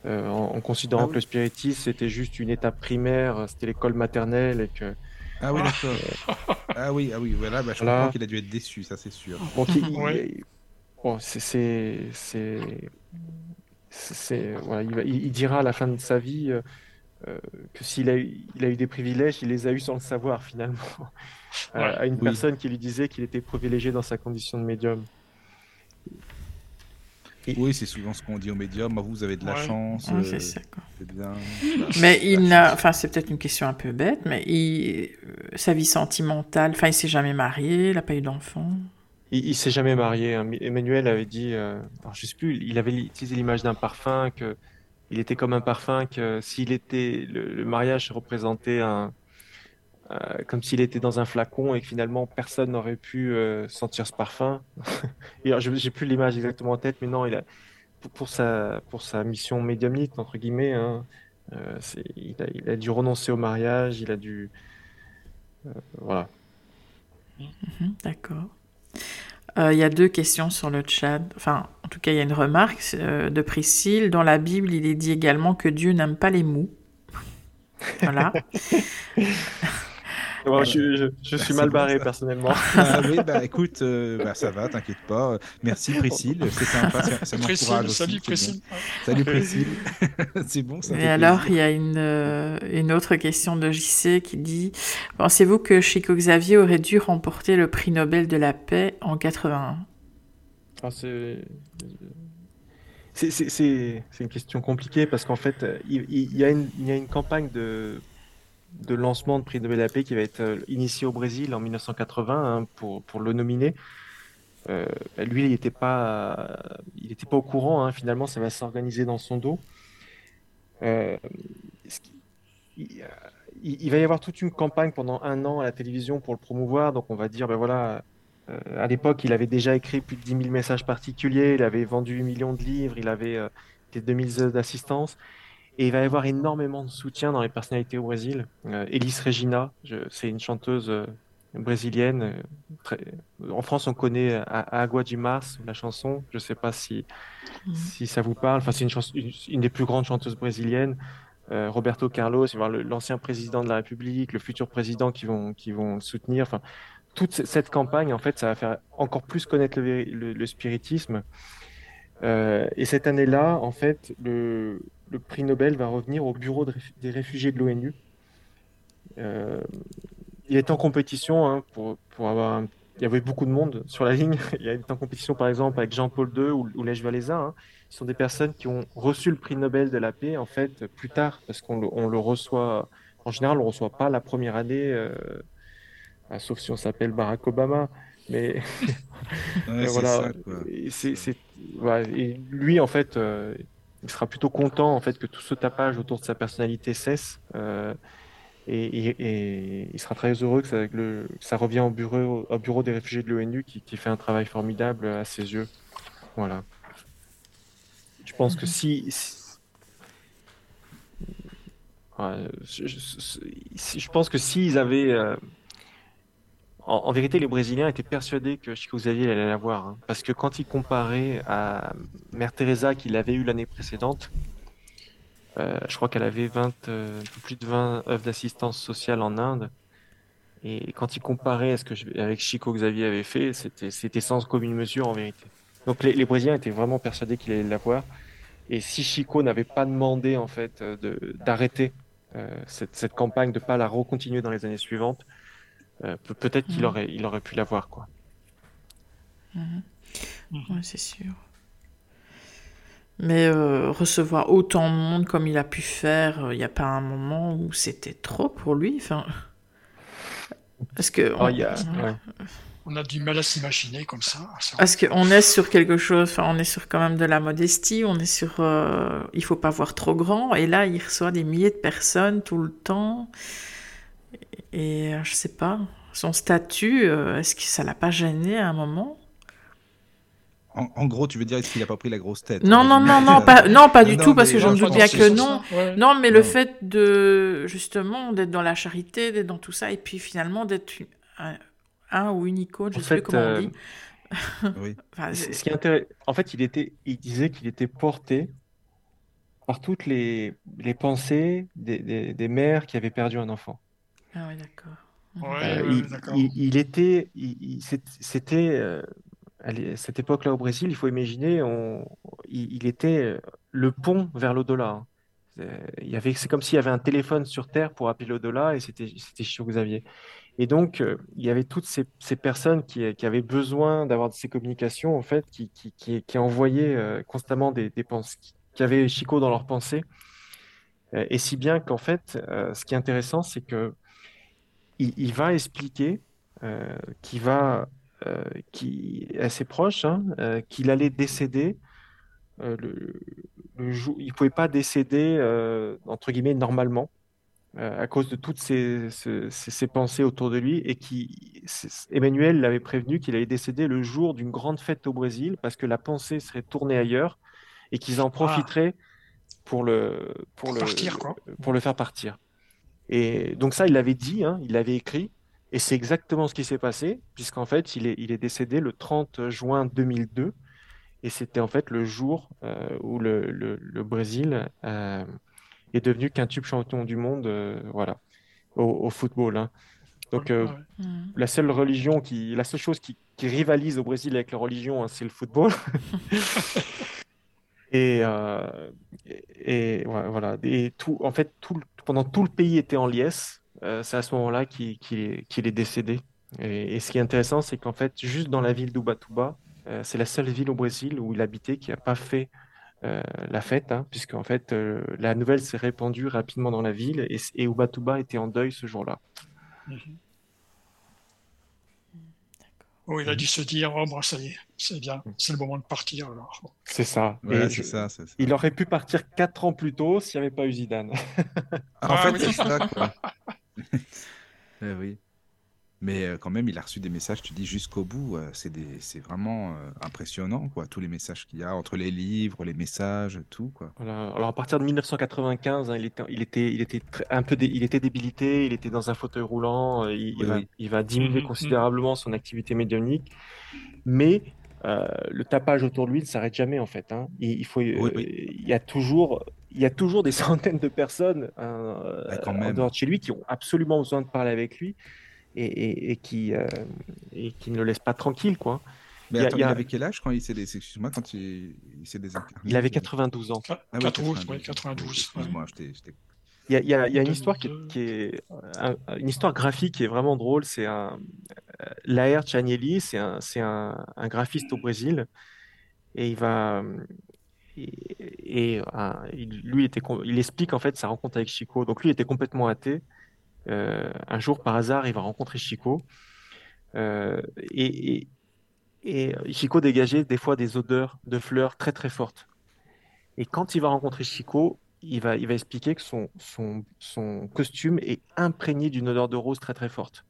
en, considérant ah que le spiritisme c'était juste une étape primaire, c'était l'école maternelle et que ah oui, d'accord. ah oui, ah oui, voilà, bah, je comprends qu'il a dû être déçu, ça c'est sûr. Donc, il, bon, c'est, c'est, c'est, voilà, il, il, dira à la fin de sa vie euh, euh, que s'il a, eu, il a eu des privilèges, il les a eu sans le savoir finalement. à une personne qui lui disait qu'il était privilégié dans sa condition de médium. Oui, c'est souvent ce qu'on dit au médium. Vous avez de la chance. c'est euh, ça, Bien. Mais il n'a, enfin, c'est peut-être une question un peu bête, mais il... Euh, sa vie sentimentale, enfin, il s'est jamais marié, il n'a pas eu d'enfant. Il, il s'est jamais marié. Hein. Emmanuel avait dit, euh... alors, je sais plus, il avait utilisé l'image d'un parfum que il était comme un parfum que s'il était le, mariage représentait un euh, comme s'il était dans un flacon et que finalement personne n'aurait pu euh, sentir ce parfum. j'ai plus l'image exactement en tête, mais non, il a, pour, sa, pour sa mission médiumnique, entre guillemets, hein, euh, il, a, il, a, dû renoncer au mariage, il a dû. voilà. Mhm, d'accord. Il y a deux questions sur le chat. Enfin, en tout cas, il y a une remarque de Priscille. Dans la Bible, il est dit également que Dieu n'aime pas les mous. Voilà. je, suis mal barré personnellement. Ah oui, bah écoute, euh, bah, ça va, t'inquiète pas. Merci Priscille, c'est sympa, ça, m'encourage Salut Priscille. Salut Priscille. c'est bon, ça. Et alors, il y a une, euh, une autre question de JC qui dit Pensez-vous que Chico Xavier aurait dû remporter le prix Nobel de la paix en 81 ah, c'est... C'est une question compliquée parce qu'en fait, il, il, y a une, il y a une campagne de de lancement de prix Nobel de la qui va être euh, initié au Brésil en 1980 hein, pour, pour le nominer. Euh, lui, il n'était pas, il était pas au courant. Hein, finalement, ça va s'organiser dans son dos. Euh, il, va y avoir toute une campagne pendant un an à la télévision pour le promouvoir. Donc, on va dire, ben voilà, à l'époque, il avait déjà écrit plus de 10 000 messages particuliers, il avait vendu 8 millions de livres, il avait des 2000 heures d'assistance. Et il va y avoir énormément de soutien dans les personnalités au Brésil. Euh, Elis Regina, c'est une chanteuse euh, brésilienne. Euh, très... En France, on connaît Agua de Mars, la chanson. Je ne sais pas si, mhm. si ça vous parle. Enfin, c'est une, une, des plus grandes chanteuses brésiliennes. Roberto Carlos, l'ancien président de la République, le futur président qui vont, qui vont le soutenir. Enfin, toute cette campagne, en fait, ça va faire encore plus connaître le, le spiritisme. et cette année-là, en fait, le, le prix Nobel va revenir au bureau des réfugiés de l'ONU. Euh, il est en compétition hein, pour, pour, avoir. Il y avait beaucoup de monde sur la ligne. Il est en compétition, par exemple, avec Jean-Paul II ou, ou Lech Walesa. Hein. Ce sont des personnes qui ont reçu le prix Nobel de la paix, en fait, plus tard, parce qu'on le, reçoit. En général, on ne reçoit pas la première année, euh, ah, sauf si on s'appelle Barack Obama. Mais, voilà. C'est, et lui, en fait, euh, il sera plutôt content en fait que tout ce tapage autour de sa personnalité cesse euh, et, il sera très heureux que ça, le, au bureau, au bureau des réfugiés de l'ONU qui, fait un travail formidable à ses yeux. Voilà. Je pense que si, je, pense que s'ils avaient euh, en, vérité, les Brésiliens étaient persuadés que Chico Xavier allait l'avoir. Hein. parce que quand ils comparaient à Mère Teresa qu'il avait eu l'année précédente, euh, je crois qu'elle avait 20, euh, plus de 20 œuvres d'assistance sociale en Inde. Et quand ils comparaient à ce que je, avec Chico Xavier avait fait, c'était sans commune mesure en vérité. Donc les, Brésiliens étaient vraiment persuadés qu'il allait l'avoir. Et si Chico n'avait pas demandé en fait d'arrêter euh, cette, cette, campagne, de pas la recontinuer dans les années suivantes, euh, peut-être qu'il mhm. aurait, il aurait pu l'avoir, quoi. Mhm. Mhm. c'est sûr. Mais euh, recevoir autant de monde comme il a pu faire, euh, il n'y a pas un moment où c'était trop pour lui. Enfin, parce que oh, on, a... du mal à s'imaginer comme ça. Parce qu'on est sur quelque chose, enfin, on est sur quand même de la modestie, on est sur, il faut pas voir trop grand. Et là, il reçoit des milliers de personnes tout le temps. Et euh, je sais pas, son statut, euh, est-ce que ça l'a pas gêné à un moment? En, gros, tu veux dire, est-ce qu'il n'a pas pris la grosse tête? Non, non, non, non, pas, non, pas du tout, parce que j'en doute bien que non. Non, mais le fait de, justement, d'être dans la charité, d'être dans tout ça, et puis finalement d'être un, ou une icône, je ne sais plus comment on dit. oui. ce qui est En fait, il, était, il disait qu'il était porté par toutes les, les pensées des, des, des, mères qui avaient perdu un enfant. Ah oui, d'accord. Euh, il, il, était, c'était euh, à cette époque-là au Brésil, il faut imaginer, on, il, était euh, le pont vers l'au-delà. Hein. Il y avait, c'est comme s'il y avait un téléphone sur Terre pour appeler l'au-delà, et c'était, c'était Chico Xavier. Et donc, il y avait toutes ces, ces personnes qui, qui, avaient besoin d'avoir ces communications, en fait, qui, qui, qui envoyaient constamment des, des pensées, qui avaient Chico dans leurs pensées. et si bien qu'en fait, ce qui est intéressant, c'est que il, va expliquer euh, qu'il va, euh, qui est assez proche, hein, euh, qu'il allait décéder. le, jour, il pouvait pas décéder entre guillemets normalement à cause de toutes ces, ces, pensées autour de lui et qui Emmanuel l'avait prévenu qu'il allait décéder le jour d'une grande fête au Brésil parce que la pensée serait tournée ailleurs et qu'ils en ah. profiteraient pour le pour, le pour le faire partir. Et donc ça, il l'avait dit, hein, il l'avait écrit, et c'est exactement ce qui s'est passé, puisqu'en fait, il est, il est décédé le 30 juin 2002, et c'était en fait le jour euh, où le, le, Brésil euh, est devenu quintuple champion du monde, euh, voilà, au, football. Hein. Donc la seule religion qui, la seule chose qui, qui rivalise au Brésil avec la religion, hein, c'est le football. et, et, voilà, et tout, en fait, tout, pendant tout le pays était en liesse, euh, c'est à ce moment-là qu'il est décédé. Et, ce qui est intéressant, c'est qu'en fait, juste dans la ville d'Ubatuba, euh, c'est la seule ville au Brésil où il habitait qui n'a pas fait euh, la fête, hein, puisque fait, la nouvelle s'est répandue rapidement dans la ville et, et Ubatuba était en deuil ce jour-là. Mhm. Oh, il a dû se dire, oh, bon, ça y est, c'est bien, c'est le moment de partir alors. C'est ça. ça, Il aurait pu partir quatre ans plus tôt s'il n'y avait pas eu Zidane. en ah fait, c'est ça, quoi. eh oui. Mais euh, quand même, il a reçu des messages, tu dis, jusqu'au bout. Euh, c'est vraiment euh, impressionnant, quoi. Tous les messages qu'il y a entre les livres, les messages, tout, quoi. Alors, à partir de 1995, hein, il, était, il, était, il, était un peu il était débilité, il était dans un fauteuil roulant, il, va, il va, diminuer mm-hmm. considérablement son activité médiumnique. Mais le tapage autour de lui ne s'arrête jamais, en fait. Hein. Il, faut, il, y a toujours, il y a toujours des centaines de personnes hein, bah, en dehors de chez lui qui ont absolument besoin de parler avec lui et, qui, euh, et qui ne le laisse pas tranquille, quoi. Mais il, il avait quel âge quand il s'est Excuse-moi, quand il, s'est désincarné? Il avait 92 ans. Ah, 92, oui, 92. Excuse-moi, il y, a, il, y a, il y a, une histoire qui est, une histoire graphique qui est vraiment drôle. C'est un euh, Laer Chanieli, c'est un, c'est un, un, graphiste au Brésil, et il va et, et lui était, il explique en fait sa rencontre avec Chico. Donc lui était complètement athée euh, un jour, par hasard, il va rencontrer Chico. Euh, et, Chico dégageait des fois des odeurs de fleurs très très fortes. Et quand il va rencontrer Chico, il va, il va expliquer que son, son, son costume est imprégné d'une odeur de rose très très forte.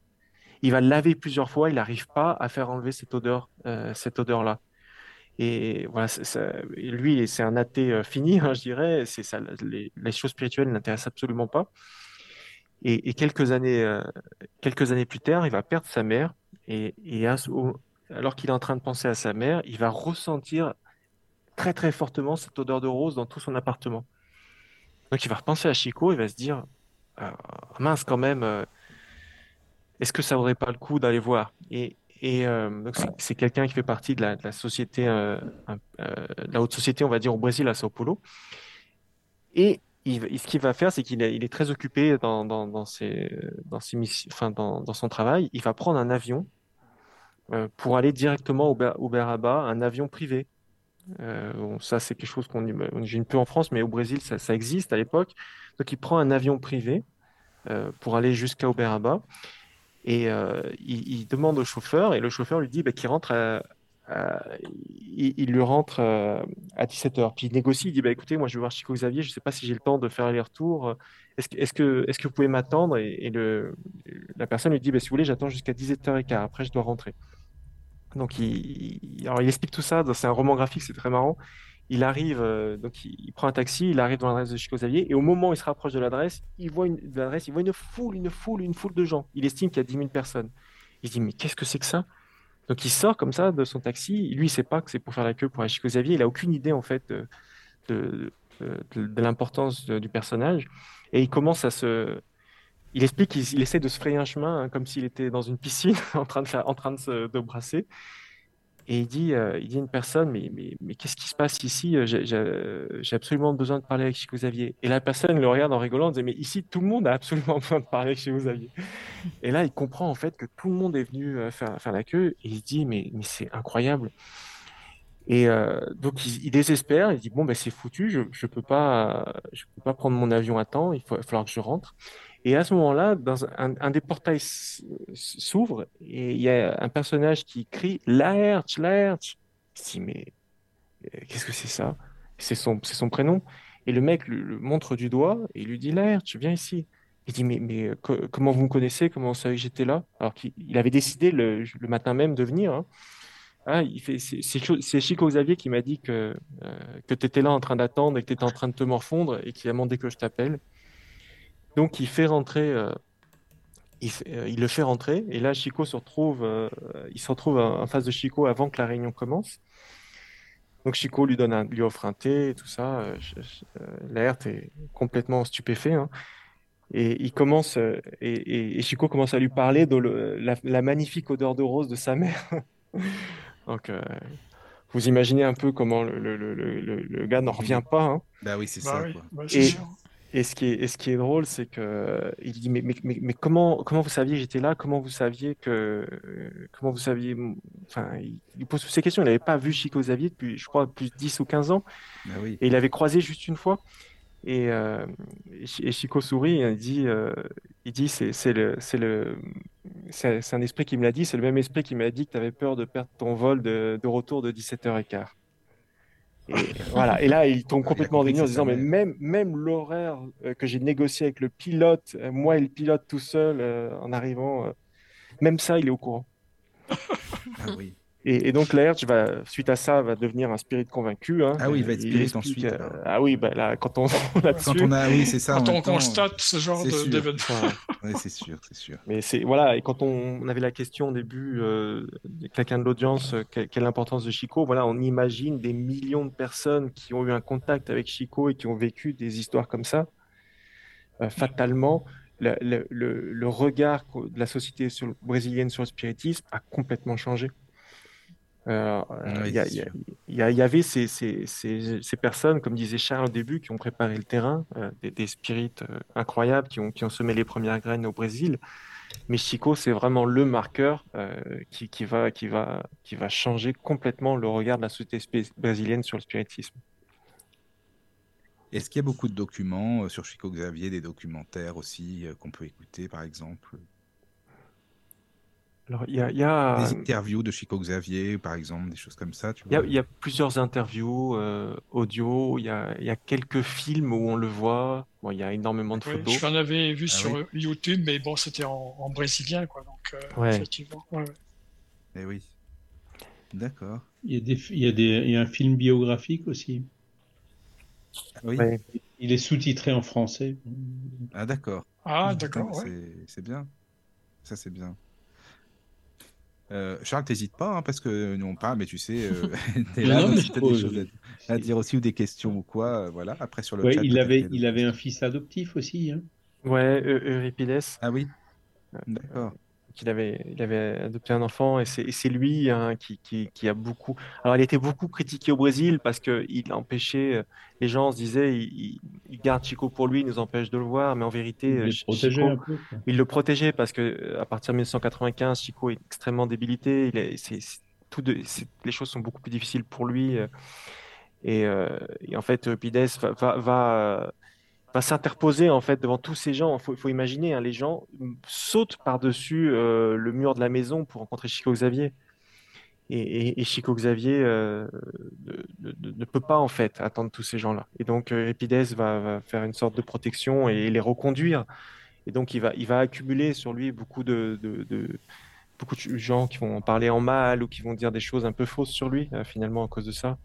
Il va le laver plusieurs fois, il n'arrive pas à faire enlever cette odeur, euh, cette odeur-là. Et voilà, lui, c'est un athée fini, hein, je dirais. C'est ça, les, les, choses spirituelles n'intéressent absolument pas. Et, quelques, années, euh, quelques années plus tard, il va perdre sa mère. Et, alors qu'il est en train de penser à sa mère, il va ressentir très très fortement cette odeur de rose dans tout son appartement. Donc il va repenser à Chico, il va se dire ah, mince quand même, euh, est-ce que ça vaudrait pas le coup d'aller voir? Et, euh, c'est quelqu'un qui fait partie de la, société, la haute société, on va dire au Brésil à Sao Paulo. Et ce qu'il va faire, c'est qu'il est, il très occupé dans, son travail. Il va prendre un avion euh, pour aller directement au, au Beraba, un avion privé. Euh, ça, c'est quelque chose qu'on imagine peu en France, mais au Brésil, ça, existe à l'époque. Donc, il prend un avion privé euh, pour aller jusqu'à Uberaba. Et il, il, demande au chauffeur, et le chauffeur lui dit bah, qu'il rentre à, euh, il, lui rentre euh, à 17h. Puis il négocie, il dit bah, écoutez, moi je vais voir Chico Xavier, je ne sais pas si j'ai le temps de faire aller-retour. Est-ce que, est que, est que vous pouvez m'attendre? Et, la personne lui dit bah, si vous voulez, j'attends jusqu'à 17h15, après je dois rentrer. Donc, il, alors, il explique tout ça. C'est un roman graphique, c'est très marrant. Il arrive, euh, donc il, prend un taxi, il arrive dans l'adresse de Chico Xavier, et au moment où il se rapproche de l'adresse, il voit une, il voit une foule, une foule, une foule de gens. Il estime qu'il y a 10 000 personnes. Il dit, mais qu'est-ce que c'est que ça? Donc il sort comme ça de son taxi. Lui, il sait pas que c'est pour faire la queue pour aller Chico Xavier. Il a aucune idée, en fait, de, l'importance du personnage. Et il commence à se, il explique qu'il essaie de se frayer un chemin hein, comme s'il était dans une piscine en train de, en train de se de brasser. Et il dit, euh, il dit à une personne, mais, mais, mais qu'est-ce qui se passe ici J'ai absolument besoin de parler avec Chico Xavier. Et la personne le regarde en rigolant, en disant, mais ici, tout le monde a absolument besoin de parler avec Chico Xavier. Et là, il comprend en fait que tout le monde est venu euh, faire, faire la queue. Et il se dit, mais, mais c'est incroyable. Et euh, donc, il, désespère. Il dit, bon, ben, c'est foutu, je ne peux, pas, je peux pas prendre mon avion à temps, il, faut, il va falloir que je rentre. Et à ce moment-là, un, des portails s'ouvre et il y a un personnage qui crie Laerch, Laerch. Se dit mais euh, qu'est-ce que c'est ça? C'est son, prénom. Et le mec le, montre du doigt et lui dit Laerch, viens ici. Il dit mais, mais comment vous me connaissez? Comment vous savez que j'étais là? Alors qu'il avait décidé le, matin même de venir. Hein. Ah, c'est Chico Xavier qui m'a dit que, euh, que tu étais là en train d'attendre et que tu étais en train de te morfondre et qui a demandé que je t'appelle. Donc il fait rentrer, euh, euh, il, le fait rentrer, et là Chico se retrouve, euh, il se retrouve en face de Chico avant que la réunion commence. Donc Chico lui donne, lui offre un thé, et tout ça. L'air est complètement stupéfait. Hein. Et il commence, et, Chico commence à lui parler de la, magnifique odeur de rose de sa mère. Donc, vous imaginez un peu comment le, gars n'en revient pas. Hein. Bah oui, c'est bah ça. Bah, et ce qui est, ce qui est drôle, c'est que il dit mais, mais, mais, comment comment vous saviez que j'étais là? Comment vous saviez que comment vous saviez Enfin, il, pose toutes ces questions. Il n'avait pas vu Chico Xavier depuis, je crois, plus de 10 ou 15 ans. Bah oui. Et il avait croisé juste une fois. Et, euh, et Chico sourit. il dit euh, il dit c'est c'est le c'est le c'est un esprit qui me l'a dit. C'est le même esprit qui m'a dit que tu avais peur de perdre ton vol de, de retour de 17h15. Et, voilà. Et là, il tombe complètement en déni en disant, mais même, même l'horaire euh, que j'ai négocié avec le pilote, euh, moi et le pilote tout seul euh, en arrivant, même ça, il est au courant. ah oui. Et, donc Laerge va, suite à ça, va devenir un spirit convaincu. Hein. Ah oui, il va être spirit ensuite. ah oui, bah là, quand on, quand on a, oui, c'est ça. Quand on constate ce genre d'événement. oui, c'est sûr, c'est sûr. Mais c'est voilà, et quand on, avait la question au début, euh, quelqu'un de l'audience, euh, quelle, est l'importance de Chico Voilà, on imagine des millions de personnes qui ont eu un contact avec Chico et qui ont vécu des histoires comme ça. Euh, fatalement, le, le, le, regard de la société sur, brésilienne sur le spiritisme a complètement changé. Il y, avait ces, ces, ces, personnes, comme disait Charles au début, qui ont préparé le terrain, euh, des, des, spirites euh, incroyables qui ont, qui ont semé les premières graines au Brésil. Mais Chico, c'est vraiment le marqueur euh, qui, qui, va, qui, va, qui va changer complètement le regard de la société brésilienne sur le spiritisme. Est-ce qu'il y a beaucoup de documents sur Chico Xavier, des documentaires aussi qu'on peut écouter, par exemple? Alors, il y a, y a, Des interviews de Chico Xavier, par exemple, des choses comme ça. Il y, y, a plusieurs interviews euh, audio, il y a, y a, quelques films où on le voit. Bon, il y a énormément de photos. Je l'en avais vu ah sur YouTube, mais bon, c'était en, en, brésilien, quoi. Donc, euh, effectivement. Ouais. Eh oui. D'accord. Il y, a des, il, y a des, il y a un film biographique aussi. Oui. Il est sous-titré en français. Ah, d'accord. Ah, d'accord. C'est bien. Ça, c'est bien. Euh, Charles, t'hésites pas, hein, parce que nous on parle, mais tu sais, euh, t'es là, non, si t'as des choses à, dire aussi ou des questions ou quoi, euh, voilà. Après sur le ouais, chat, il avait, il avait un fils adoptif aussi. Hein. Ouais, Euripides. Ah oui. D'accord qu'il avait, il avait adopté un enfant et c'est lui hein, qui, qui, qui, a beaucoup. Alors, il était beaucoup critiqué au Brésil parce qu'il empêchait. Euh, les gens se disaient, il, il, garde Chico pour lui, il nous empêche de le voir, mais en vérité, il, euh, le protégeait parce que euh, à partir de 1995, Chico est extrêmement débilité. Il est, c'est, tout de, les choses sont beaucoup plus difficiles pour lui. Et, et en fait, Pides va, va, va va s'interposer en fait devant tous ces gens. Il faut, imaginer, hein, les gens sautent par-dessus euh, le mur de la maison pour rencontrer Chico Xavier. Et, Chico Xavier euh, ne, peut pas en fait attendre tous ces gens-là. Et donc euh, Epides va, faire une sorte de protection et les reconduire. Et donc il va, accumuler sur lui beaucoup de, beaucoup de gens qui vont en parler en mal ou qui vont dire des choses un peu fausses sur lui, finalement, à cause de ça.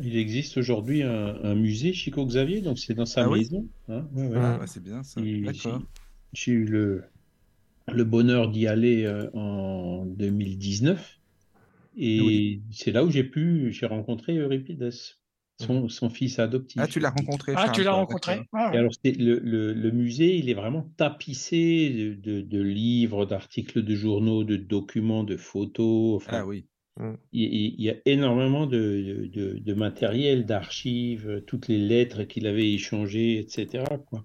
Il existe aujourd'hui un, musée Chico Xavier, donc c'est dans sa ah maison. Hein. Ah, bah, c'est bien ça. D'accord. J'ai eu le, le bonheur d'y aller euh, en 2019. Et c'est là où j'ai pu, j'ai rencontré Euripides, son, mhm. son, fils adoptif. Ah, tu l'as rencontré Ah, tu l'as rencontré ah, alors, le, le, le, musée, il est vraiment tapissé de, de, livres, d'articles de journaux, de documents, de photos. ah oui. Mm. Il, y a énormément de, de, de matériel, d'archives, toutes les lettres qu'il avait échangées, etc. Quoi.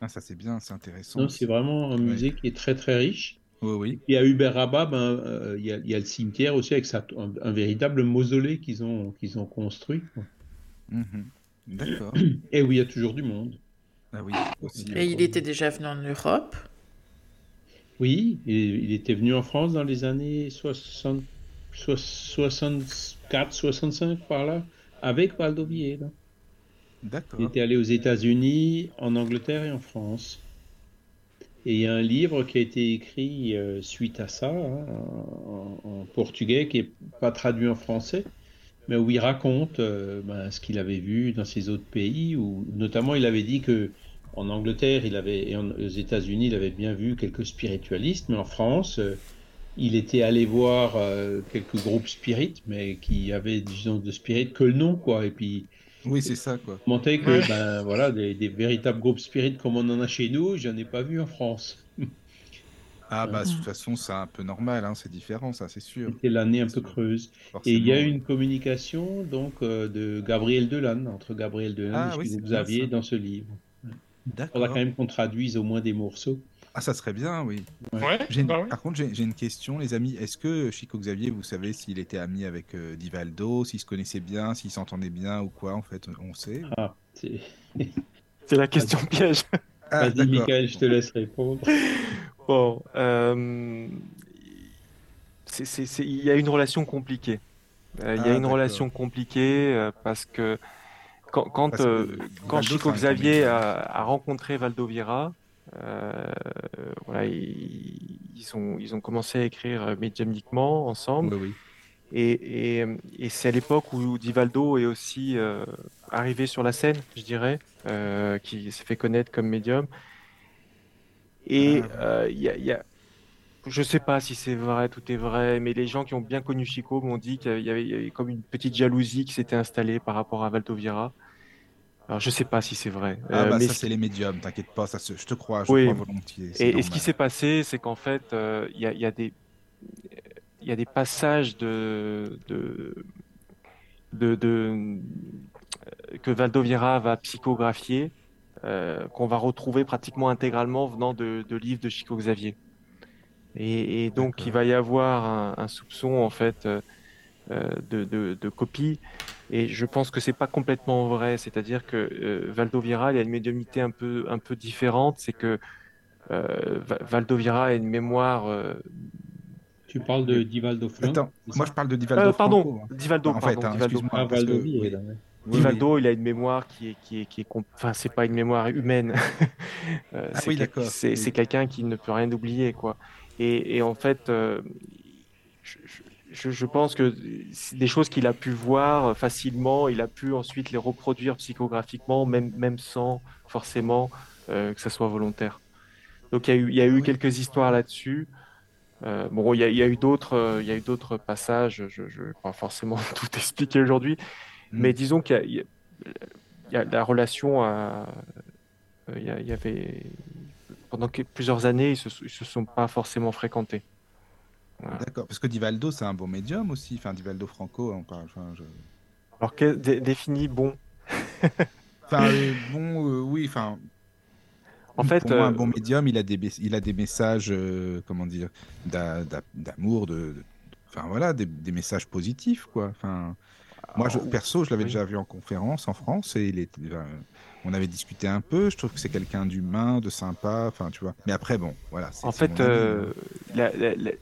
Ah, ça c'est bien, c'est intéressant. C'est vraiment un musée qui est très très riche. Oui, oui. Et à Uberaba, ben, euh, il, y a, il, y a, le cimetière aussi avec un, véritable mausolée qu'ils ont, qu'ils ont construit. Mhm. D'accord. Et où il y a toujours du monde. Ah oui, aussi. Et il était déjà venu en Europe? Oui, il, il était venu en France dans les années 60. 64, 65 par là, avec Valdovier. D'accord. Il était allé aux États-Unis, en Angleterre et en France. Et il y a un livre qui a été écrit euh, suite à ça, hein, en, portugais, qui n'est pas traduit en français, mais où il raconte euh, ben, ce qu'il avait vu dans ces autres pays, où notamment il avait dit que en Angleterre il avait, et aux États-Unis, il avait bien vu quelques spiritualistes, mais en France, euh, il était allé voir euh, quelques groupes spirit, mais qui avaient, disons, de spirit que le nom, quoi. Et puis. Oui, c'est ça, quoi. Montrer que, ben, voilà, des, véritables groupes spirit comme on en a chez nous, j'en ai pas vu en France. Ah, bah, de toute façon, c'est un peu normal, hein, c'est différent, ça, c'est sûr. C'était l'année un peu creuse. Et il y a eu une communication, donc, euh, de Gabriel Delanne, entre Gabriel Delanne ah, et ce que vous aviez dans ce livre. D'accord. Il faudra quand même qu'on traduise au moins des morceaux. Ah, ça serait bien, oui. Ouais, bah Par contre, j'ai une question, les amis. Est-ce que Chico Xavier, vous savez s'il était ami avec euh, Divaldo, s'il se connaissait bien, s'il s'entendait bien ou quoi, en fait On sait. Ah, c'est la question piège. Ah, Vas-y, Michael, je te laisse répondre. Bon, euh... il y a une relation compliquée. Euh, il y a ah, une relation compliquée euh, parce que quand, quand, quand Chico Xavier a, a, rencontré Valdovira, euh, voilà, ils, ont, ils ont commencé à écrire médiumniquement ensemble. Oui, Et, et, et c'est à l'époque où Divaldo est aussi euh, arrivé sur la scène, je dirais, euh, qui s'est fait connaître comme médium. Et ah. il y, a, y, a, je sais pas si c'est vrai, tout est vrai, mais les gens qui ont bien connu Chico m'ont dit qu'il y, y, avait comme une petite jalousie qui s'était installée par rapport à Valdovira. Alors, je sais pas si c'est vrai. Ah, bah, mais ça, c'est les médiums, t'inquiète pas, ça je te crois, je oui. crois volontiers. Et, ce qui s'est passé, c'est qu'en fait, il euh, y, a, y, a des, y a des passages de, de, de, de que Valdovira va psychographier, euh, qu'on va retrouver pratiquement intégralement venant de, de livres de Chico Xavier. Et, et donc, il va y avoir un, un soupçon, en fait, euh, de, de, de copie. Et je pense que c'est pas complètement vrai. C'est-à-dire que euh, Valdovira, il a une médiumnité un peu, un peu différente. C'est que euh, Valdovira a une mémoire. Euh... Tu parles de Divaldo Franco Attends, moi je parle de Divaldo euh, pardon, Franco. Divaldo, en pardon, fait, hein, Divaldo. Ah, Valdo, oui. Divaldo, il a une mémoire qui est, qui est, qui est, enfin, c'est pas une mémoire humaine. euh, ah oui, d'accord. C'est oui. quelqu'un qui ne peut rien oublier, quoi. Et, et en fait, euh, je, je, je, je, pense que des choses qu'il a pu voir facilement, il a pu ensuite les reproduire psychographiquement, même, même sans forcément euh, que ça soit volontaire. Donc il y a eu, il y a eu quelques histoires là-dessus. Euh, bon, il y a, il y a eu d'autres, euh, il y a eu d'autres passages. Je, je vais pas forcément tout expliquer aujourd'hui, mmh. mais disons qu'il y, y, a la relation à, il y, a, il y avait pendant plusieurs années, ils se, ils se sont pas forcément fréquentés. D'accord, parce que Divaldo, c'est un bon médium aussi. Enfin, Divaldo Franco, on parle. Enfin, je... Alors, que définit bon Enfin, euh, bon, euh, oui, enfin. En fait, pour moi, un bon médium, il a des, il a des messages, euh, comment dire, d'amour, de, de, enfin voilà, des, des, messages positifs, quoi. Enfin, moi, je, perso, je l'avais oui. déjà vu en conférence en France et il on avait discuté un peu. Je trouve que c'est quelqu'un d'humain, de sympa, enfin, tu vois. Mais après, bon, voilà. En fait, euh, la, la, la,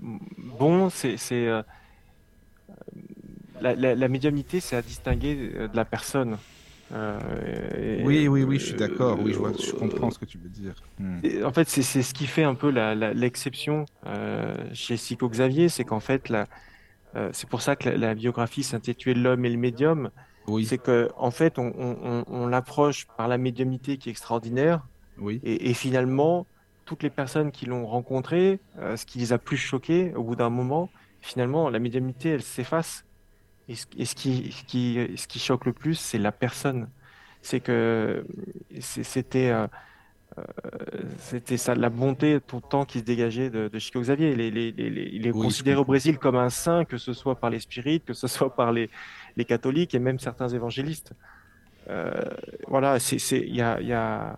bon, c'est euh, la, la, la, médiumnité, c'est à distinguer euh, de la personne. oui, oui, oui, je suis d'accord. Oui, je, vois, je comprends ce que tu veux dire. Hmm. En fait, c'est ce qui fait un peu l'exception chez Sico Xavier, c'est qu'en fait, c'est pour ça que la, biographie s'intitulait L'homme et le médium. Oui. C'est qu'en en fait, on, l'approche par la médiumnité qui est extraordinaire. Oui. Et, finalement, toutes les personnes qui l'ont rencontré, ce qui les a plus choqués au bout d'un moment, finalement, la médiumnité, elle s'efface. Et, ce, qui, qui, ce qui choque le plus, c'est la personne. C'est que c'était euh, euh, c'était ça, la bonté tout le temps qui se dégageait de, Chico Xavier. Il est, considéré au Brésil comme un saint, que ce soit par les spirites, que ce soit par les, les catholiques et même certains évangélistes. Euh, voilà, c'est y a, y a,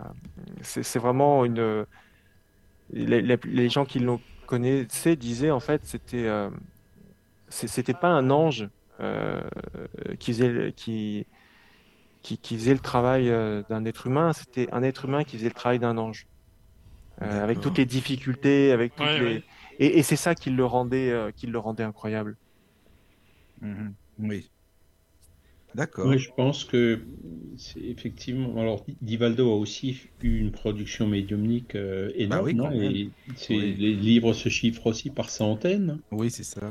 c'est vraiment une. Les, gens qui l'ont connaissaient disaient en fait c'était euh, c'était pas un ange euh, qui, faisait, qui, qui, faisait le travail euh, d'un être humain, c'était un être humain qui faisait le travail d'un ange. Euh, avec toutes les difficultés, avec toutes les... Et, c'est ça qui le rendait, qui le rendait incroyable. Mhm. Oui. D'accord. Oui, je pense que c'est effectivement. Alors, Divaldo a aussi eu une production médiumnique euh, énorme, bah oui, Les livres se chiffrent aussi par centaines. Oui, c'est ça.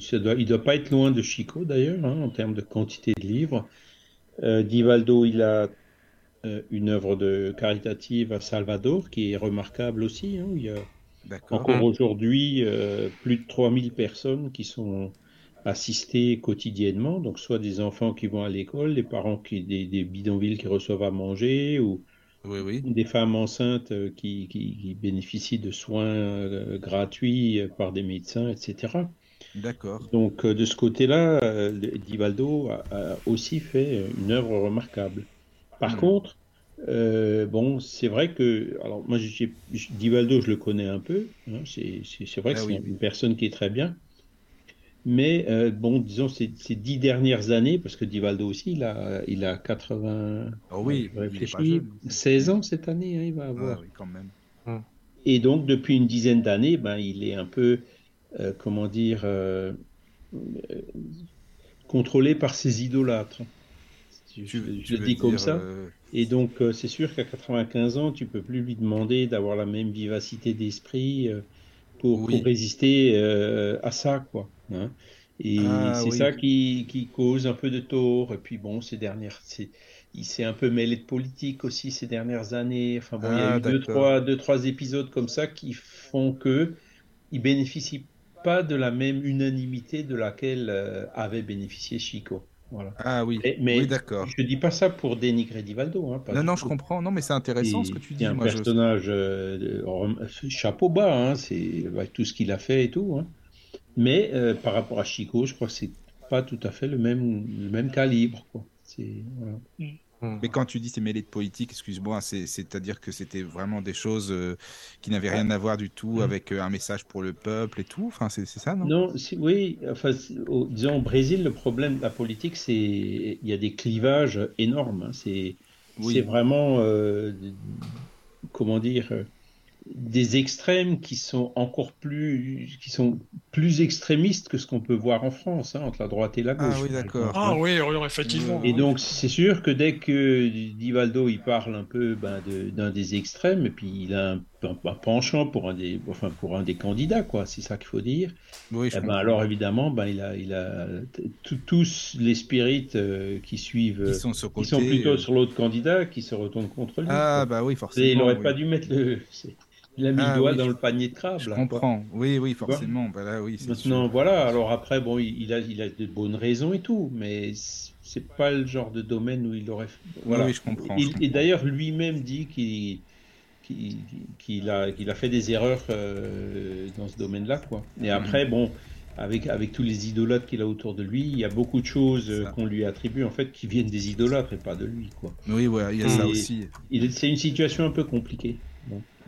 ça doit, il doit pas être loin de Chico d'ailleurs, hein, en termes de quantité de livres. Euh, Divaldo, il a euh, une œuvre de caritative à Salvador qui est remarquable aussi. Hein, il y a encore aujourd'hui plus de 3000 personnes qui sont assister quotidiennement, donc soit des enfants qui vont à l'école, des parents qui des, bidonvilles qui reçoivent à manger ou des femmes enceintes euh, qui, bénéficient de soins euh, gratuits par des médecins, etc. D'accord. Donc euh, de ce côté-là, Divaldo a, aussi fait une œuvre remarquable. Par hmm. contre, bon, c'est vrai que, alors moi, Divaldo, je le connais un peu. Hein, c'est vrai que ah c'est une personne qui est très bien. Mais euh, bon, disons ces, ces, dix dernières années, parce que Divaldo aussi, il a, il a 80. Oh oui, réfléchi, 16 ans cette année, hein, il va ah avoir. Ah oui, quand même. Et donc, depuis une dizaine d'années, ben, il est un peu, euh, comment dire, euh, contrôlé par ses idolâtres. Je, je le dis comme ça. Et donc, c'est sûr qu'à 95 ans, tu peux plus lui demander d'avoir la même vivacité d'esprit pour, résister euh, à ça, quoi. Hein. Et ah c'est ça qui, qui, cause un peu de tort. Et puis bon, ces dernières, il s'est un peu mêlé de politique aussi ces dernières années. Enfin bon, il y a ah, eu deux trois, deux, trois épisodes comme ça qui font que il bénéficie pas de la même unanimité de laquelle euh, avait bénéficié Chico. Ah oui, mais d'accord. Je dis pas ça pour dénigrer Divaldo. Hein, non, non, je comprends. Non, mais c'est intéressant ce que tu dis. C'est un personnage euh, chapeau bas, hein, c'est tout ce qu'il a fait et tout. Hein. Mais euh, par rapport à Chico, je crois que c'est pas tout à fait le même, le même calibre. Quoi. Voilà. Mm. Hmm. Mais quand tu dis c'est mêlé de politique, excuse-moi, c'est-à-dire que c'était vraiment des choses euh, qui n'avaient rien à voir du tout hmm. avec euh, un message pour le peuple et tout? Enfin, c'est ça, non? Non, oui. Enfin, disons au Brésil, le problème de la politique, c'est il y a des clivages énormes. Hein. C'est vraiment euh, comment dire des extrêmes qui sont encore plus, qui sont plus extrémistes que ce qu'on peut voir en France, hein, entre la droite et la gauche. Ah oui, d'accord. Ah oui, effectivement. Et donc, c'est sûr que dès que Divaldo, il parle un peu ben, d'un des extrêmes, et puis il a un, penchant pour un des, enfin, pour un des candidats, quoi, c'est ça qu'il faut dire. Oui, eh ben, alors, évidemment, ben, il a, il a tous les spirites euh, qui suivent, qui sont, sur sont plutôt euh. sur l'autre candidat, qui se retournent contre lui. Ah, bah oui, forcément. Et il n'aurait pas dû mettre le. Il a mis le ah doigt dans le panier de crabe. Je comprends. Oui, oui, forcément. Bah oui, Maintenant, voilà. Alors après, bon, il a, il a de bonnes raisons et tout, mais c'est pas le genre de domaine où il aurait. Voilà. Oui, je comprends. Et d'ailleurs, lui-même dit qu'il qu'il a, qu'il a fait des erreurs euh, dans ce domaine-là, quoi. Et après, mhm. bon, avec, avec tous les idolâtres qu'il a autour de lui, il y a beaucoup de choses euh, qu'on lui attribue, en fait, qui viennent des idolâtres et pas de lui, quoi. Oui, ouais, il y a ça aussi. C'est une situation un peu compliquée.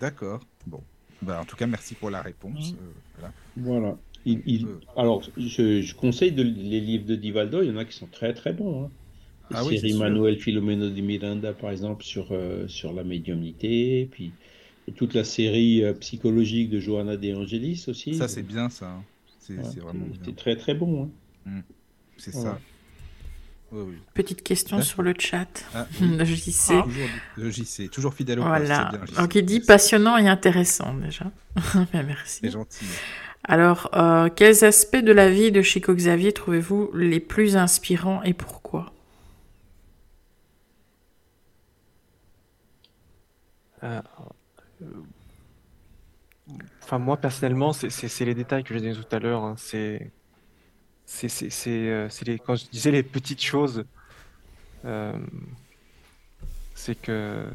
D'accord. Bon. Bah, en tout cas, merci pour la réponse. Euh, voilà. Il, Alors, je, conseille de, les livres de Divaldo, il y en a qui sont très très bons. Hein. Ah, oui, série Manuel Filomeno de Miranda, par exemple, sur, euh, sur la médiumnité, puis toute la série euh, psychologique de Johanna De Angelis aussi. Ça, c'est bien, ça. C'est vraiment C'est très très bon. Hein. Mmh. C'est ça. Petite question sur le chat. Ah, le JC. Ah. Toujours, le JC, toujours fidèle au voilà. Donc il dit passionnant et intéressant déjà. Merci. C'est gentil. Alors, euh, quels aspects de la vie de Chico Xavier trouvez-vous les plus inspirants et pourquoi? Euh, Enfin, moi personnellement, c'est les détails que je disais tout à l'heure. Hein. C'est c'est les quand je disais les petites choses, euh, c'est que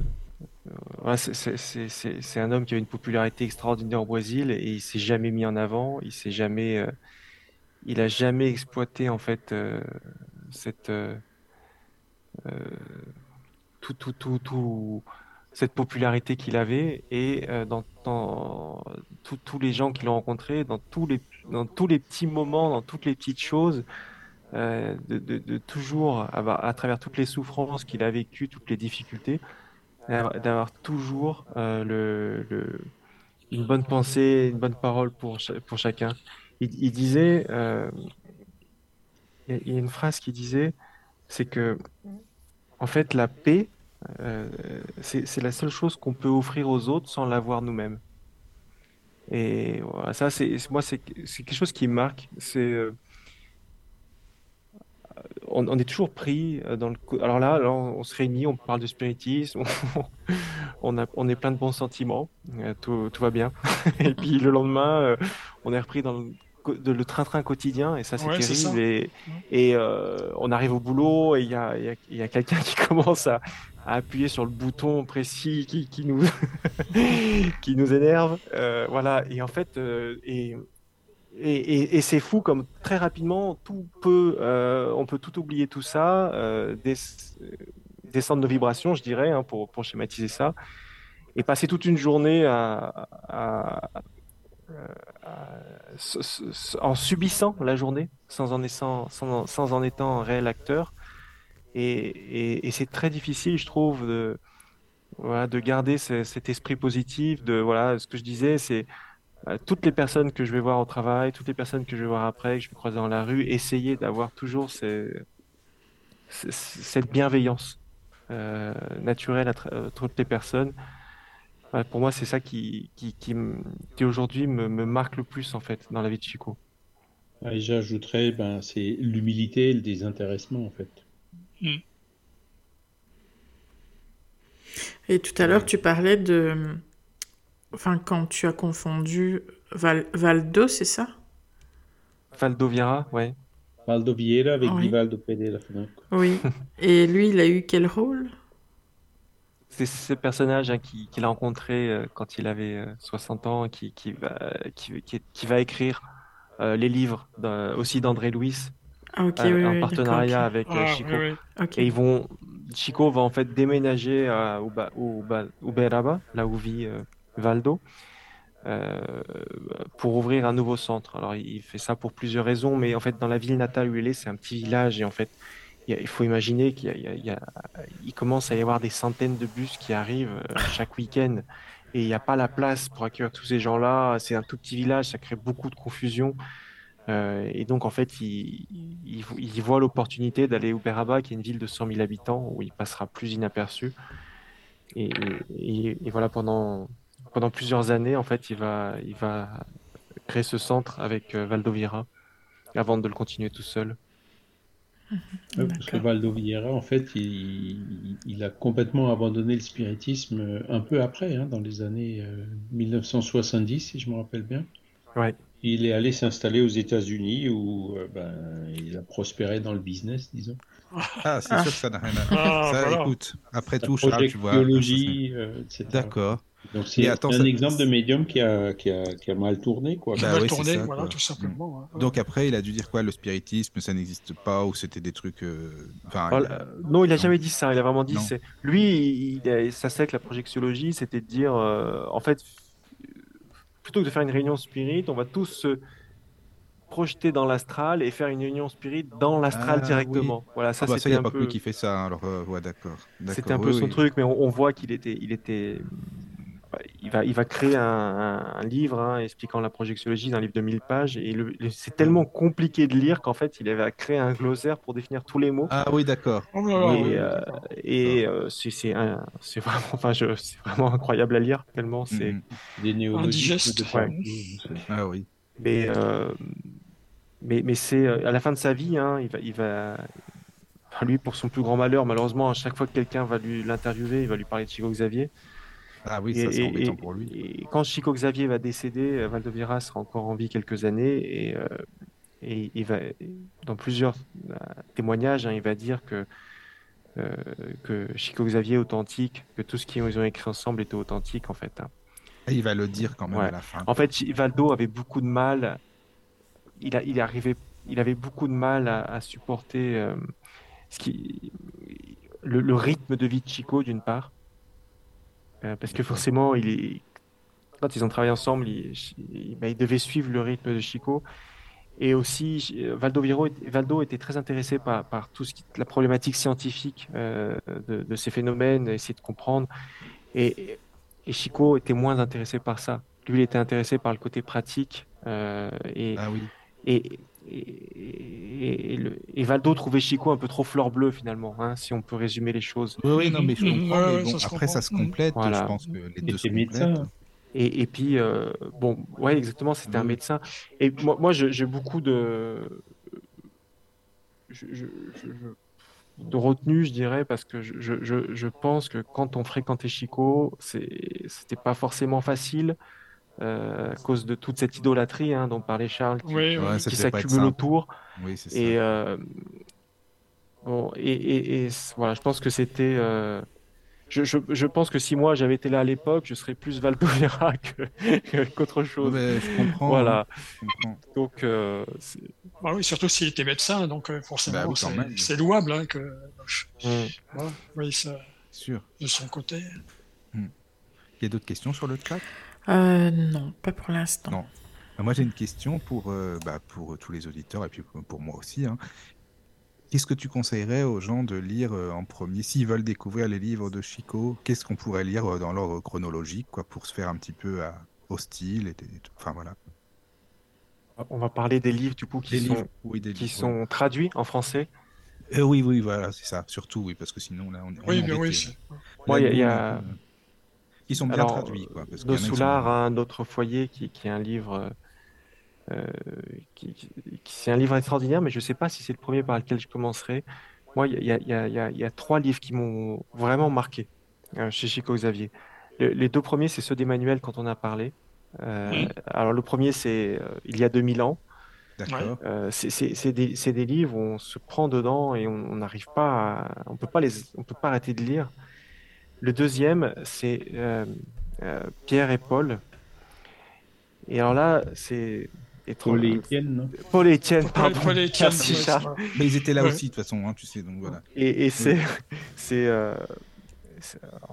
euh, c'est un homme qui a une popularité extraordinaire au Brésil et il s'est jamais mis en avant, il s'est jamais, euh, il a jamais exploité en fait cette cette popularité qu'il avait. Et dans, dans tous les gens qu'il a rencontrés, dans tous les dans tous les petits moments, dans toutes les petites choses, euh, de, toujours, à travers toutes les souffrances qu'il a vécues, toutes les difficultés, d'avoir toujours euh, une bonne pensée, une bonne parole pour, pour chacun. Il, disait, euh, il y a une phrase qui disait, c'est que, en fait, la paix, c'est la seule chose qu'on peut offrir aux autres sans l'avoir nous-mêmes. Et voilà, ça, c'est moi, c'est quelque chose qui me marque. C'est euh, on, on, est toujours pris euh, dans le. Alors là, on se réunit, on parle de spiritisme, on, a, on est plein de bons sentiments, euh, tout, tout va bien. et puis le lendemain, on est repris dans le le train-train quotidien et ça c'est terrible et, et on arrive au boulot et il y a, y a, y a quelqu'un qui commence à, à appuyer sur le bouton précis qui, qui nous qui nous énerve. Euh, voilà. Et en fait euh, et et, et, c'est fou comme très rapidement tout peut euh, on peut tout oublier tout ça des, descendre nos vibrations je dirais hein, pour, pour schématiser ça. Et passer toute une journée à, en subissant la journée sans en, sans, sans, sans en étant un réel acteur et, c'est très difficile, je trouve, de, garder cet esprit positif. De voilà, ce que je disais, c'est euh, toutes les personnes que je vais voir au travail, toutes les personnes que je vais voir après, que je vais croiser dans la rue, essayer d'avoir toujours cette bienveillance euh, naturelle à euh, toutes les personnes. pour moi, c'est ça qui, qui, qui, qui aujourd'hui me, me, marque le plus en fait dans la vie de Chico. Et j'ajouterais, ben, c'est l'humilité et le désintéressement en fait. Mm. Et tout à l'heure, tu parlais de. Enfin, quand tu as confondu Valdo, c'est ça? Valdo Vieira, ouais. Valdo Vieira avec oui. Vivaldo Pereira. Oui. Et lui, il a eu quel rôle? C'est ce personnage hein, qu'il a rencontré euh, quand il avait 60 euh, ans, qui, qui, va, qui, qui va écrire euh, les livres aussi d'André Louis, ah, euh, en partenariat avec euh, ah, Chico. Et ils vont, Chico va en fait déménager à Uberaba, là où vit euh, Valdo, pour ouvrir un nouveau centre. Alors il fait ça pour plusieurs raisons, mais en fait dans la ville natale où il est, c'est un petit village et en fait il, faut imaginer qu'il y, il commence à y avoir des centaines de bus qui arrivent chaque week-end et il n'y a pas la place pour accueillir tous ces gens-là. C'est un tout petit village, ça crée beaucoup de confusion. Euh, et donc, en fait, il, il, voit l'opportunité d'aller au Beraba, qui est une ville de 100 000 habitants, où il passera plus inaperçu. Et, et, voilà, pendant, pendant plusieurs années, en fait, il va, il va créer ce centre avec euh, Valdovira, avant de le continuer tout seul. parce que Valdovira, en fait, il, il, a complètement abandonné le spiritisme euh, un peu après, hein, dans les années 1970, si je me rappelle bien. Ouais. Il est allé s'installer aux États-Unis où euh, ben, il a prospéré dans le business, disons. Ah, c'est sûr que ça n'a rien à voir. Ah, ça, écoute, après tout, Charles, tu vois. Euh, etc. D'accord. Donc c'est un exemple de médium qui a, qui a, qui a mal tourné. Quoi. Qui a bah mal tourné, voilà, tout simplement. Hein. Donc après, il a dû dire quoi Le spiritisme, ça n'existe pas ou c'était des trucs. Euh... Enfin, oh, non, il n'a jamais dit ça. Il a vraiment dit. Lui, il, ça c'est que la projectiologie, c'était de dire. Euh, en fait, plutôt que de faire une réunion spirit, on va tous se projeter dans l'astral et faire une réunion spirit dans l'astral ah, directement. Voilà, ça ah bah c'était un peu. qui fait ça, hein, alors euh, ouais, d'accord. C'était un peu son truc, mais on, voit qu'il était, il était il va, il va créer un, livre hein, expliquant la projectiologie, un livre de 1000 pages, et c'est tellement compliqué de lire qu'en fait, il avait créé un glossaire pour définir tous les mots. Ah oui, d'accord. Oh et, euh, c'est vraiment, enfin, c'est vraiment incroyable à lire, tellement c'est. Des néologismes. Ah oui. Mais, mais, mais c'est à la fin de sa vie, hein, il va, il va, lui, pour son plus grand malheur, malheureusement, à chaque fois que quelqu'un va lui l'interviewer, il va lui parler de Chico Xavier. Ah oui, ça c'est embêtant pour lui. Et quand Chico Xavier va décéder, euh, Valdovira sera encore en vie quelques années et, euh, et il va, dans plusieurs euh, témoignages, hein, il va dire que, que Chico Xavier est authentique, que tout ce qu'ils ont écrit ensemble était authentique en fait. Hein. Et il va le dire quand même à la fin. En fait, Valdo avait beaucoup de mal. Il, a, il, arrivait, il avait beaucoup de mal à, supporter ce qui, le, le, rythme de vie de Chico d'une part euh, parce que forcément, il est... quand ils ont travaillé ensemble, il, bah, il, devait suivre le rythme de Chico. Et aussi, Valdo, Viro, Valdo était très intéressé par, par tout ce qui, la problématique scientifique euh, de, de, ces phénomènes, essayer de comprendre. Et, et, Chico était moins intéressé par ça. Lui, il était intéressé par le côté pratique. Euh, et, ah oui. et, et, et, Valdo trouvait Chico un peu trop fleur bleue finalement, hein, si on peut résumer les choses. Oui, oui non, mais je comprends. mais bon, après, ça se complète. Je pense que les deux se complètent. Et, et, puis, euh, bon, ouais, exactement, c'était un médecin. Et moi, moi j'ai beaucoup de. Je, je, de retenue, je dirais, parce que je, je, pense que quand on fréquentait Chico, c'était pas forcément facile. Euh, à cause de toute cette idolâtrie hein, dont parlait Charles, qui, s'accumule autour. Oui. Et, euh, bon, et, et, voilà, je pense que c'était. Euh, je, je, je, pense que si moi j'avais été là à l'époque, je serais plus Valdovera qu'autre chose. je comprends. Voilà. Hein, donc. Bah oui, surtout s'il était médecin, donc forcément bah c'est louable hein, que. Mm. oui, ça. Sûr. De son côté. Hmm. Il y a d'autres questions sur le chat? Euh, non, pas pour l'instant. Non. Bah, moi, j'ai une question pour, euh, bah, pour tous les auditeurs et puis pour moi aussi. Hein. Qu'est-ce que tu conseillerais aux gens de lire euh, en premier? S'ils veulent découvrir les livres de Chico, qu'est-ce qu'on pourrait lire dans l'ordre chronologique quoi, pour se faire un petit peu au style et, Enfin, voilà. On va parler des livres du coup qui, sont, qui sont traduits en français? oui, oui, voilà, c'est ça. Surtout, oui, parce que sinon, là, on, oui, bien oui. Moi, il y a, qui sont bien traduits. Quoi, parce Nos Soulard a un autre foyer qui, qui est un livre. Euh, qui, qui c'est un livre extraordinaire, mais je ne sais pas si c'est le premier par lequel je commencerai. Moi, il y, y, y, y a, trois livres qui m'ont vraiment marqué euh, chez Chico Xavier. les deux premiers, c'est ceux d'Emmanuel quand on a parlé. Euh, alors le premier, c'est euh, Il y a 2000 ans. D'accord. Euh, c'est des, des, livres où on se prend dedans et on n'arrive pas à, on peut pas les, on peut pas arrêter de lire. Le deuxième, c'est euh, euh, Pierre et Paul. Et alors là, c'est. Paul et Étienne, non? Paul et Étienne, pardon. Paul et Étienne, Mais ils étaient là aussi, de toute façon, hein, tu sais, donc voilà. Et, et c'est. c'est euh,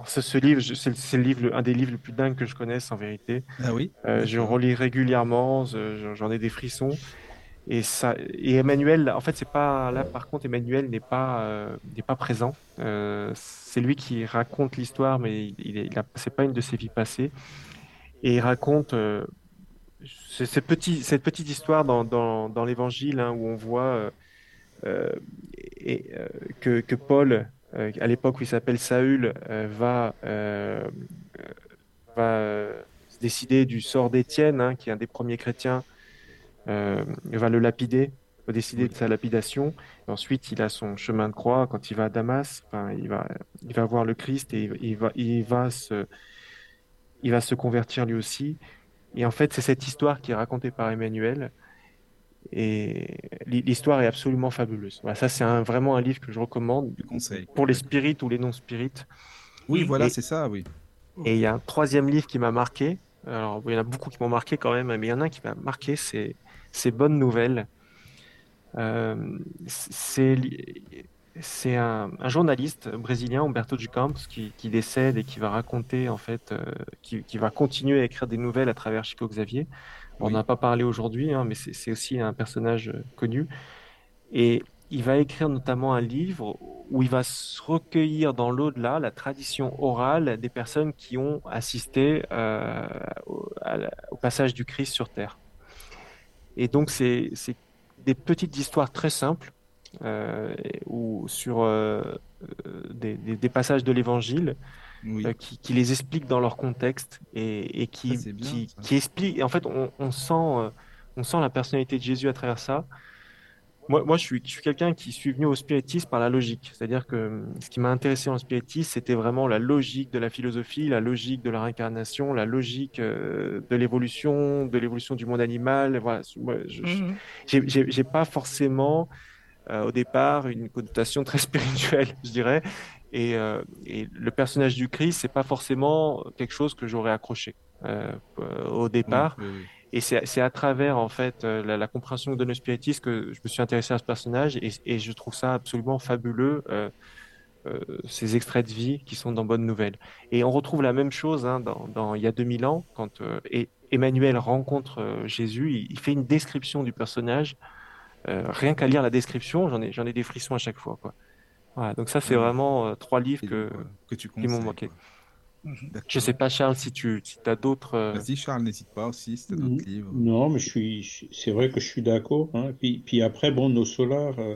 ce, livre, c'est le livre, un des livres les plus dingues que je connaisse en vérité. Ah oui? Euh, je relis régulièrement, j'en ai des frissons. Et ça, et Emmanuel, en fait, c'est pas là. Par contre, Emmanuel n'est pas euh, n'est pas présent. Euh, c'est lui qui raconte l'histoire, mais il, il, c'est pas une de ses vies passées. Et il raconte euh, petite cette petite histoire dans dans, dans l'Évangile hein, où on voit euh, que que Paul, à l'époque où il s'appelle Saül, va va décider du sort d'Étienne, hein, qui est un des premiers chrétiens va le lapider, va décider de sa lapidation. ensuite, il a son chemin de croix. Quand il va à Damas, enfin, il, va, il va voir le Christ et il va, il va, se, il va se convertir lui aussi. Et en fait, c'est cette histoire qui est racontée par Emmanuel. Et l'histoire est absolument fabuleuse. Voilà, ça, c'est un, vraiment un livre que je recommande pour les spirites ou les non-spirites. Oui, voilà, c'est ça, oui. Et il y a un troisième livre qui m'a marqué. Alors, il y en a beaucoup qui m'ont marqué quand même, mais il y en a un qui m'a marqué, c'est ces bonnes nouvelles. Euh, c'est un, un, journaliste brésilien, Humberto de Campos, qui, qui, décède et qui va raconter, en fait, euh, qui, qui, va continuer à écrire des nouvelles à travers Chico Xavier. On n'a pas parlé aujourd'hui, hein, mais c'est aussi un personnage connu. Et il va écrire notamment un livre où il va se recueillir dans l'au-delà la tradition orale des personnes qui ont assisté euh, au, passage du Christ sur Terre. Et donc, c'est des petites histoires très simples euh, ou sur euh, des, des, passages de l'Évangile qui, qui, les expliquent dans leur contexte et, et qui, qui, qui, expliquent. En fait, on, on sent, on sent la personnalité de Jésus à travers ça moi, je suis, quelqu'un qui suis venu au spiritisme par la logique. C'est-à-dire que ce qui m'a intéressé en spiritisme, c'était vraiment la logique de la philosophie, la logique de la réincarnation, la logique euh, de l'évolution, de l'évolution du monde animal. Voilà. je n'ai mmh pas forcément euh, au départ une connotation très spirituelle, je dirais. Et, euh, le personnage du Christ, c'est pas forcément quelque chose que j'aurais accroché au départ. Et c'est à travers en fait euh, la, la compréhension de nos spiritisme que je me suis intéressé à ce personnage et, et je trouve ça absolument fabuleux. Euh, euh, ces extraits de vie qui sont dans Bonne Nouvelle. Et on retrouve la même chose hein, dans, dans, il y a 2000 ans, quand euh, Emmanuel rencontre Jésus, il, il, fait une description du personnage. rien qu'à lire la description, j'en ai, j'en ai des frissons à chaque fois. Quoi. Voilà, donc ça, c'est vraiment trois livres que, que tu qui m'ont manqué. Je sais pas, Charles, si tu si as d'autres. Euh, Vas-y, Charles, n'hésite pas aussi si tu as d'autres livres. Non, mais je suis, c'est vrai que je suis d'accord. Hein. Puis, puis après, bon, nos solars, euh,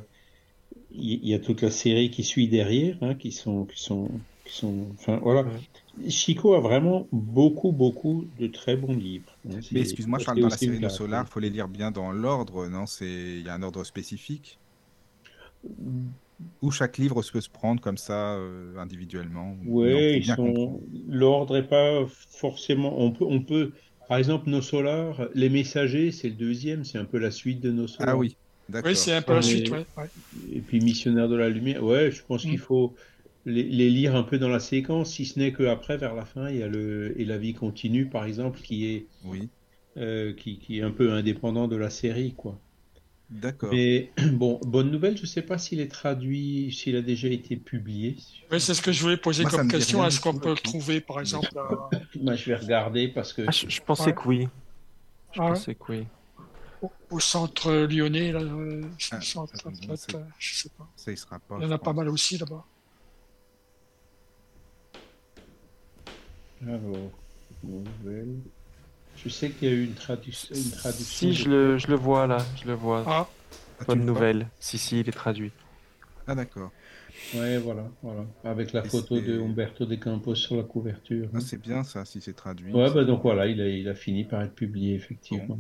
il y, a toute la série qui suit derrière, hein, qui sont, qui sont, qui sont. Enfin, voilà. Chico a vraiment beaucoup, beaucoup de très bons livres. Hein. Mais excuse-moi, Charles, dans la série Nos Solars, il faut les lire bien dans l'ordre, non? C'est il y a un ordre spécifique? Ou chaque livre peut se prendre comme ça euh, individuellement Oui, sont... l'ordre n'est pas forcément. On peut, on peut, par exemple, Nos Solars, Les Messagers, c'est le deuxième, c'est un peu la suite de Nos Solars. Ah oui, d'accord. Oui, c'est un peu la suite, ouais. Et puis Missionnaire de la Lumière, ouais, je pense qu'il mm. faut les, les, lire un peu dans la séquence, si ce n'est qu'après, vers la fin, il y a le Et la vie continue, par exemple, qui est, oui. euh, qui, qui est un peu indépendant de la série, quoi. D'accord. Mais bon, bonne nouvelle, je ne sais pas s'il est traduit, s'il a déjà été publié. Oui, c'est ce que je voulais poser comme question. Est-ce qu'on peut le trouver, par exemple Moi, je vais regarder parce que. Ah, je, pensais que oui. Je ah pensais que oui. Au, centre lyonnais, là, euh, ah, centre, euh, je sais pas. Ça, il sera pas. Il y en a pas mal aussi là-bas. Alors, nouvelle. Je sais qu'il y a eu une, traduction. Si, je le, je le, vois là, je le vois. Ah. Bonne nouvelle. Si, si, il est traduit. Ah, d'accord. Ouais, voilà, voilà. Avec la photo de Umberto De Campos sur la couverture. Ah, c'est bien ça, si c'est traduit. Ouais, bah donc voilà, il a, il a fini par être publié, effectivement.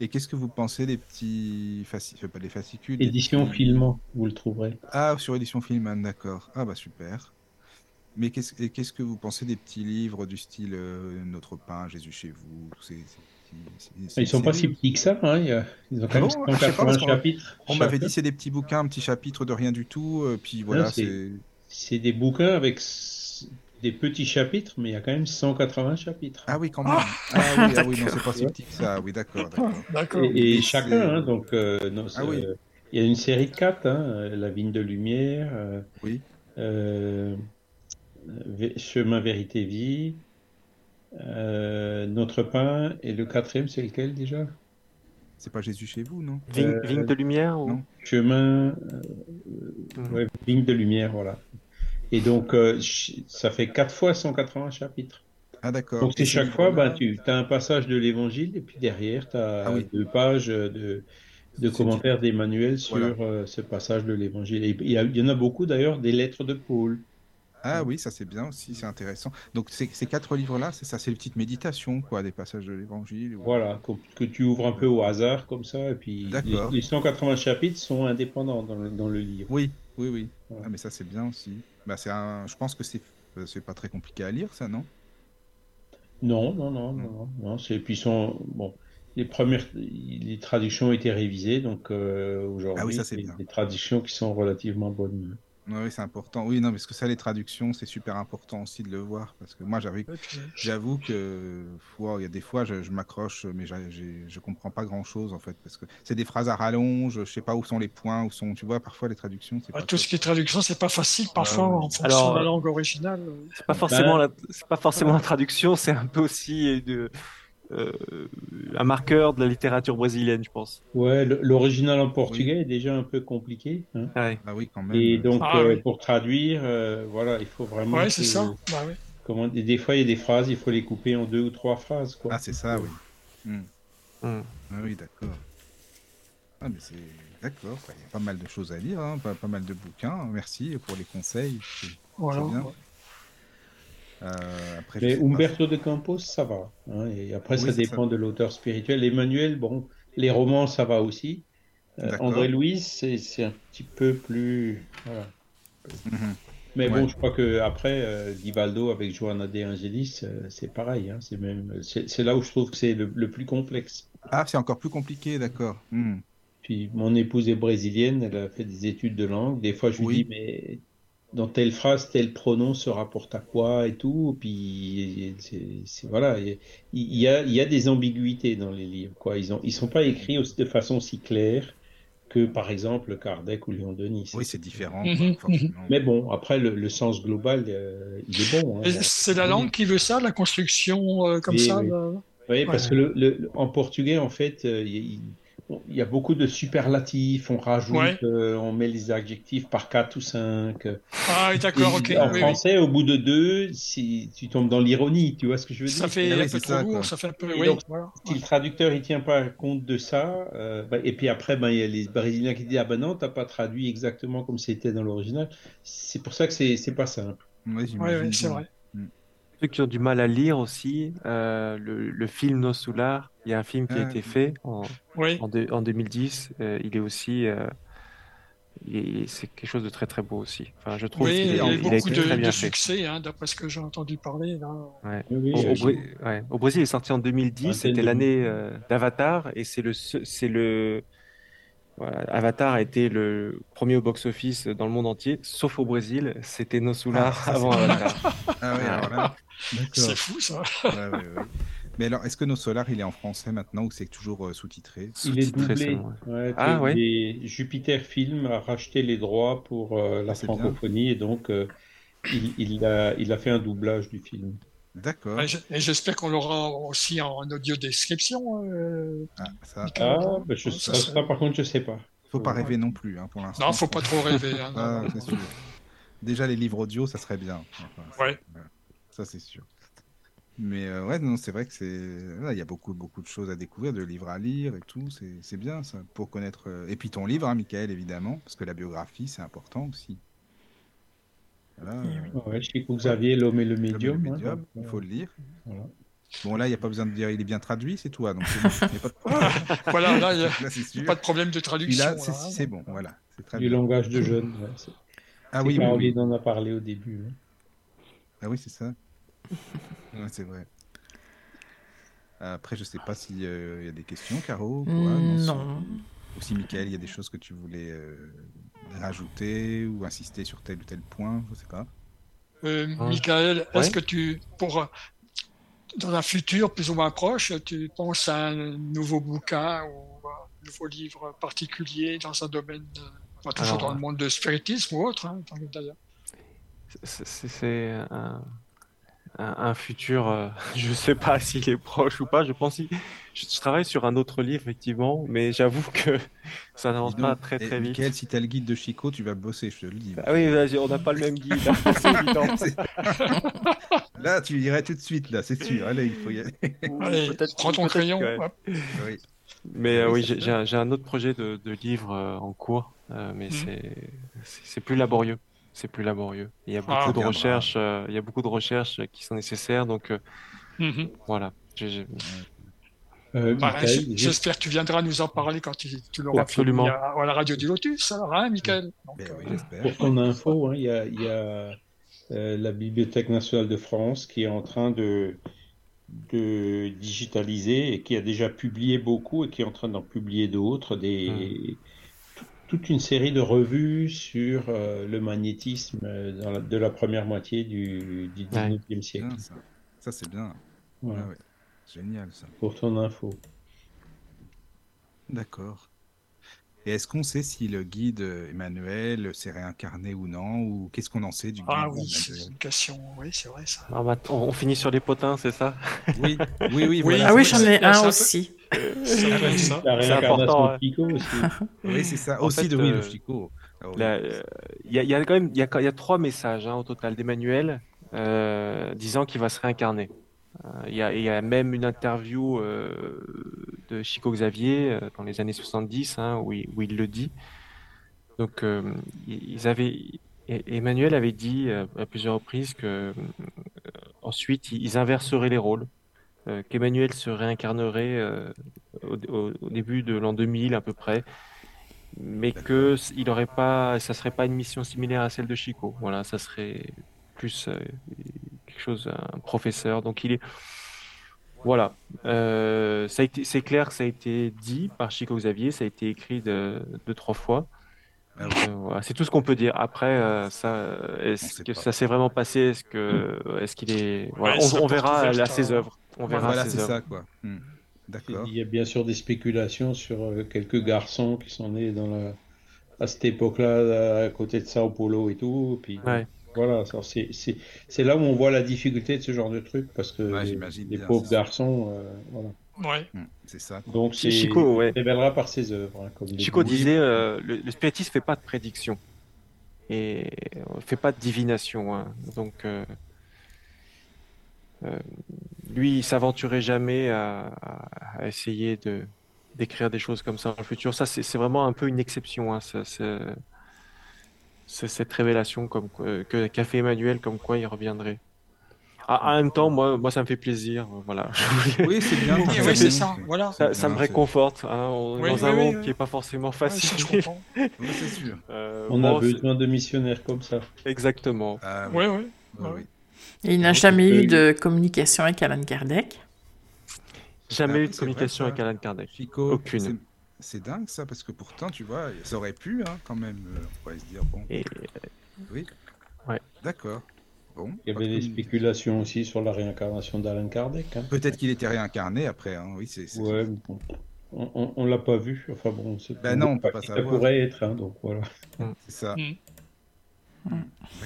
Et qu'est-ce que vous pensez des petits fascicules, pas des fascicules Édition petits... Filmant, vous le trouverez. Ah, sur édition Filmant, d'accord. Ah bah super. Mais qu'est-ce que vous pensez des petits livres du style euh, Notre pain, Jésus chez vous ces, ces, Ils sont pas si petits que ça, hein. ils ont quand même 180 chapitres. On m'avait dit c'est des petits bouquins, un petit chapitre de rien du tout, euh, puis voilà. C'est des bouquins avec des petits chapitres, mais il y a quand même 180 chapitres. Ah oui, quand même. Ah, ah oui, ah oui non, c'est pas si petit que ça. Oui, d'accord. Et, et chacun, hein, donc, euh, non, ah, oui. il y a une série de quatre, hein, La vigne de lumière. Euh, oui. Euh, Chemin, vérité, vie. Euh, notre pain. Et le quatrième, c'est lequel déjà? C'est pas Jésus chez vous, non? Vigne, euh, de lumière ou... Chemin. Euh, mmh. ouais, vigne de lumière, voilà. Et donc, euh, ça fait 4 fois 180 chapitres. Ah, d'accord. Donc, c'est chaque fois, ben, tu as un passage de l'évangile, et puis derrière, tu as ah, oui. deux pages de, de commentaires d'Emmanuel sur voilà. ce passage de l'évangile. Il y, y, en a beaucoup d'ailleurs des lettres de Paul. Ah oui, ça c'est bien aussi, c'est intéressant. Donc ces, ces quatre livres-là, c'est ça, c'est les petites méditations, quoi, des passages de l'Évangile. Ou... Voilà, que, que, tu ouvres un peu au hasard comme ça, et puis les, les, 180 chapitres sont indépendants dans le, dans le livre. Oui, oui, oui. Voilà. Ah, mais ça c'est bien aussi. Bah, c'est un... Je pense que c'est c'est pas très compliqué à lire, ça, non? Non, non, non, non, non. non. C'est puis sont bon. Les premières, les traductions ont été révisées, donc euh, aujourd'hui, ah oui, ça, c'est bien. des traductions qui sont relativement bonnes. Oui, c'est important. Oui, non, parce que ça, les traductions, c'est super important aussi de le voir. Parce que moi, j'avoue que il y a des fois, je, je m'accroche, mais je comprends pas grand-chose, en fait. Parce que c'est des phrases à rallonge, je sais pas où sont les points, où sont, tu vois, parfois les traductions. Ah, tout ce qui est traduction, c'est pas facile, parfois, euh, en fonction Alors, de la langue originale. C'est pas forcément, la, pas forcément la traduction, c'est un peu aussi de un marqueur de la littérature brésilienne, je pense. Ouais, l'original en portugais est déjà un peu compliqué. Hein. Ah, oui, quand même. Et donc, ah pour traduire, voilà, il faut vraiment. Ouais, c'est ça. Bah, oui. Comment... des fois, il y a des phrases, il faut les couper en deux ou trois phrases. Quoi. Ah, c'est ça, oui. Hmm. Hmm. Ah oui, d'accord. Ah, mais c'est. D'accord, il y a pas mal de choses à lire, hein, pas, pas, mal de bouquins. Merci pour les conseils. Voilà. Euh, après, mais Umberto de Campos, ça va. Hein, et après, ça dépend de l'auteur spirituel. Emmanuel, bon, les romans, ça va aussi. Euh, André Louise, c'est un petit peu plus. Voilà. Mhm. Mais bon, je crois que après euh, Divaldo avec Johanna De Angelis, euh, c'est pareil. Hein, c'est même, c'est là où je trouve que c'est le, plus complexe. Ah, c'est encore plus compliqué, d'accord. Hmm. Puis mon épouse est brésilienne, elle a fait des études de langue. Des fois, je lui dis, mais dans telle phrase, tel pronom se rapporte à quoi et tout. Puis c'est voilà, il y, a, il y a des ambiguïtés dans les livres. Quoi. Ils ne ils sont pas écrits de façon si claire que par exemple Kardec ou Léon Denis. Oui, c'est différent. Mhm. Mais bon, après, le, sens global, euh, il est bon. Hein. c'est la langue qui veut ça, la construction euh, comme ça Oui, parce que le, en portugais, en fait, euh, il, il y a beaucoup de superlatifs, on rajoute, euh, on met les adjectifs par 4 ou 5. Ah, d'accord, ok. En français, au bout de deux, si tu tombes dans l'ironie, tu vois ce que je veux dire? Ça fait un peu trop lourd, ça fait un peu. Si le traducteur il tient pas compte de ça, euh, bah, et puis après, ben, il y a les Brésiliens qui disent Ah ben non, t'as pas traduit exactement comme c'était dans l'original. C'est pour ça que c'est pas simple. Oui, c'est vrai. Ceux qui ont du mal à lire aussi, euh, le, film Nos Soulars, il y a un film qui a ah, été fait en, en, 2010. Euh, il est aussi. Euh, c'est quelque chose de très très beau aussi. Enfin, je trouve oui, il, a, beaucoup de, succès, hein, d'après ce que j'ai entendu parler. au, Brésil, il est sorti en 2010. C'était l'année d'Avatar et c'est le, c'est le, Avatar a été le premier au box-office dans le monde entier, sauf au Brésil. C'était Nos Soulars ah, avant Avatar. Ah oui, alors là, c'est fou ça. Mais alors, est-ce que Nos Solar, il est en français maintenant ou c'est toujours euh, sous-titré? Il est doublé. ah, ouais? Jupiter Film a racheté les droits pour euh, la francophonie et donc euh, il, a, il a fait un doublage du film. D'accord. Et j'espère qu'on l'aura aussi en audio description. ah, ça, ah, bah, je, ça, par contre, je sais pas. Faut pas rêver non plus hein, pour l'instant. Non, faut pas trop rêver. Hein, ah, Déjà les livres audio, ça serait bien. ouais. Ça c'est sûr. Mais euh, ouais, non, c'est vrai que c'est. Il y a beaucoup, beaucoup de choses à découvrir, de livres à lire et tout. C'est bien ça, pour connaître. Euh, et puis ton livre, hein, Michael, évidemment, parce que la biographie, c'est important aussi. Voilà. Ouais, je sais que Xavier, L'homme et le médium. Hein, il faut le lire. Bon, là, il n'y a pas besoin de dire il est bien traduit, c'est tout. Hein, donc, pas de problème. voilà, là, il n'y a pas de problème de traduction. là, c'est bon, voilà. Très du langage de jeunes. ah oui, oui, en a parlé au début. Ah oui, c'est ça. c'est vrai. Après, je sais pas s'il euh, y a des questions, Caro. non. Ou si, Michael, il y a des choses que tu voulais euh, rajouter ou insister sur tel ou tel point, je sais pas. Euh, Michael, est-ce que tu, pour dans un futur plus ou moins proche, tu penses à un nouveau bouquin ou un nouveau livre particulier dans un domaine, pas toujours dans le monde de spiritisme ou autre, hein, d'ailleurs? C'est un un, futur, euh, je ne sais pas s'il est proche ou pas. Je pense que je, travaille sur un autre livre, effectivement, mais j'avoue que ça n'avance pas très très vite. Michael, si tu as le guide de Chico, tu vas bosser, je te le dis. Ah oui, on n'a pas le même guide. là, tu irais tout de suite, là, c'est sûr. Allez, il faut y aller. prends ton crayon. Mais euh, oui, j'ai un, autre projet de, livre euh, en cours, mais mmh. c'est plus laborieux c'est plus laborieux. Il y a beaucoup ah, de recherches, euh, il y a beaucoup de recherches qui sont nécessaires, donc euh, mhm. voilà. Euh, bah, j'espère que tu viendras nous en parler quand tu, tu l'auras Absolument. À, à, la radio du Lotus, alors, hein, Michael ben Pour ton info, hein, il y a, y a la Bibliothèque nationale de France qui est en train de, de digitaliser et qui a déjà publié beaucoup et qui est en train d'en publier d'autres, des, hum toute une série de revues sur euh, le magnétisme euh, de la première moitié du, du 19e siècle. ça, c'est bien. Génial ça. Pour ton info. D'accord. Et est-ce qu'on sait si le guide Emmanuel s'est réincarné ou non Ou qu'est-ce qu'on en sait du guide Ah oui, c'est une question. Oui, c'est vrai ça. Ah, bah, on, on finit sur les potins, c'est ça? Oui, oui, oui. voilà, Ah oui, j'en ai un aussi. Ça. La C'est réincarnation important, de. Pico aussi. Oui, c'est ça. En Aussi fait, de oui, euh, le Chico. Ah oui. Là, euh, Il y, y a quand même il y a, y a trois messages hein, au total d'Emmanuel euh, disant qu'il va se réincarner. Euh, Il y, a, il y a même une interview euh, de Chico Xavier euh, dans les années 70 hein, où, il, où il le dit. Donc euh, ils avaient Emmanuel avait dit euh, à plusieurs reprises que euh, ensuite ils inverseraient les rôles, euh, qu'Emmanuel se réincarnerait euh, au, au- au début de l'an 2000 à peu près, mais que il aurait pas, ça serait pas une mission similaire à celle de Chico. Voilà, ça serait plus euh, quelque chose, un professeur. Donc il est, voilà, ça a été, c'est clair, ça a été dit par Chico Xavier, ça a été écrit de, deux trois fois. Ah. Euh, voilà, c'est tout ce qu'on peut dire. Après, euh, ça, est-ce que pas. ça s'est vraiment passé? Est-ce que, est-ce qu'il est, voilà, Ouais, on, verra à ses à- œuvres. On verra Voilà, c'est ça, quoi. Hmm. D'accord. Il y a bien sûr des spéculations sur euh, quelques garçons qui sont nés dans la... à cette époque-là, à côté de Sao Paulo et tout. Puis, Ouais. Voilà, c'est là où on voit la difficulté de ce genre de truc, parce que Ouais, les, les bien, pauvres garçons, euh, voilà. Ouais. Hmm, C'est ça. Donc, c'est Chico, ouais. révélera par ses œuvres. hein, comme Chico disait, euh, le, le spiritisme fait pas de prédiction et euh, fait pas de divination. hein. Donc, euh, lui, il s'aventurait jamais à, essayer de d'écrire des choses comme ça dans le futur. Ça, c'est vraiment un peu une exception. Hein, ça- c'est- c'est cette révélation comme quoi- que qu'a fait Emmanuel, comme quoi il reviendrait. Ah, en même temps, moi, moi, ça me fait plaisir. euh, Voilà. Oui, c'est bien. Oui, t'as oui, raison. c'est ça. Voilà. Ça, ça me Non, réconforte. Hein, on est Oui, dans oui, un oui, monde oui. qui est pas forcément facile. c'est sûr. Euh, On bon, a besoin de missionnaires comme ça. Exactement. Ah, oui. Oui, oui. Et il n'a jamais eu de communication avec Alan Kardec. Jamais Ah eu de communication vrai, avec. Alan Kardec. Chico, Aucune. c'est- dingue ça, parce que pourtant, tu vois, ça aurait pu, hein, quand même, euh, on pourrait se dire, bon, Et oui. Ouais. D'accord. Bon. Il y avait de des spéculations aussi sur la réincarnation d'Alan Kardec. hein. Peut-être qu'il était réincarné après, hein, oui, c'est. Ouais, bon. On, on, on l'a pas vu. Enfin bon, c'est Ben non, on peut pas qui ça savoir. pourrait être, hein, donc voilà. C'est ça. Mm.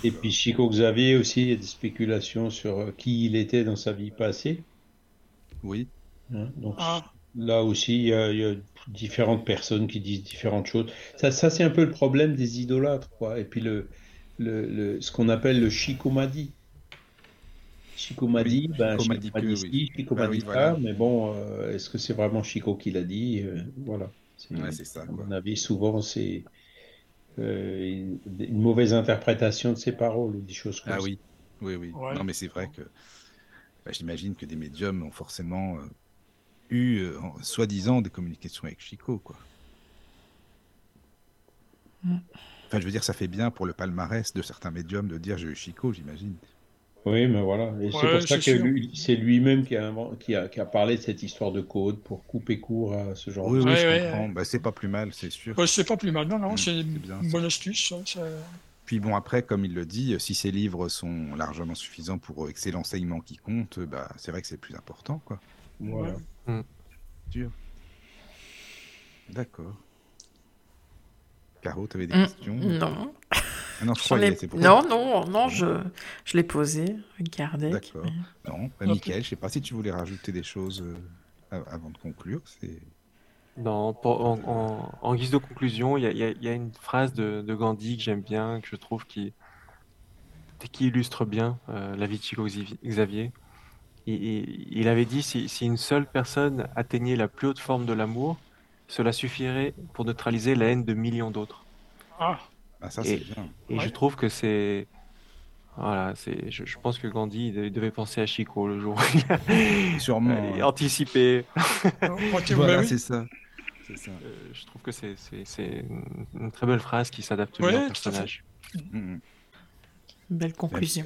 Et puis Chico Xavier aussi, il y a des spéculations sur euh, qui il était dans sa vie passée. Oui. hein. Donc Ah, là aussi, il y, a, il y a différentes personnes qui disent différentes choses. Ça, ça c'est un peu le problème des idolâtres, quoi. Et puis le, le, le- ce qu'on appelle le Chikomadi. Chikomadi, Oui, ben, Chico Chico m'a dit m'a que, dit oui. Chico m'a oui, voilà. mais bon, euh, est-ce que c'est vraiment Chico qui l'a dit Euh, Voilà. C'est- Ouais, c'est ça, à quoi. mon avis, souvent, c'est une, une mauvaise interprétation de ses paroles ou des choses comme Ah ça. oui. Oui, oui. Ouais. Non, mais c'est vrai que bah, j'imagine que des médiums ont forcément euh, eu, euh, en- soi-disant, des communications avec Chico, quoi. Mm. Enfin, je veux dire, ça fait bien pour le palmarès de certains médiums de dire j'ai eu Chico, j'imagine. Oui, mais voilà. Et c'est Ouais, pour ça que lui- c'est lui-même qui a, invent- qui, a, qui a parlé de cette histoire de code pour couper court à ce genre Oui, de oui, Ouais, je ouais, comprends. Bah, c'est pas plus mal, c'est sûr. bah, c'est pas plus mal. Non, non, Mm, c'est une bien, bonne astuce. ça, ça- Puis bon, après, comme il le dit, euh, si ces livres sont largement suffisants pour euh, que c'est l'enseignement qui compte, euh, bah, c'est vrai que c'est le plus important, quoi. Voilà. Sûr. D'accord. Caro, tu avais des Mm, questions? Non. Ah non, je croyais, c'est pour Non, non, non, je, je l'ai posé avec Kardec. D'accord. mais- Non, bah, Ok. Mickaël, je sais pas si tu voulais rajouter des choses euh, av- avant de conclure. C'est... Non, pour- en, en- en guise de conclusion, il y a, y y une phrase de, de Gandhi que j'aime bien, que je trouve qui, qui illustre bien euh, la vie de Chico Xavi- Xavier. Il, il- il avait dit si, si une seule personne atteignait la plus haute forme de l'amour, cela suffirait pour neutraliser la haine de millions d'autres. Ah, Ah, ça, Et- c'est bien. Et Ouais. je trouve que c'est. Voilà, c'est. Je, je pense que Gandhi il devait- penser à Chico le jour où il a Sûrement. euh, tu- Voilà, c'est ça. Euh, je trouve que c'est c'est- c'est une, très belle phrase qui s'adapte Ouais, bien au tout à fait. personnage. Mm, mm. Belle conclusion.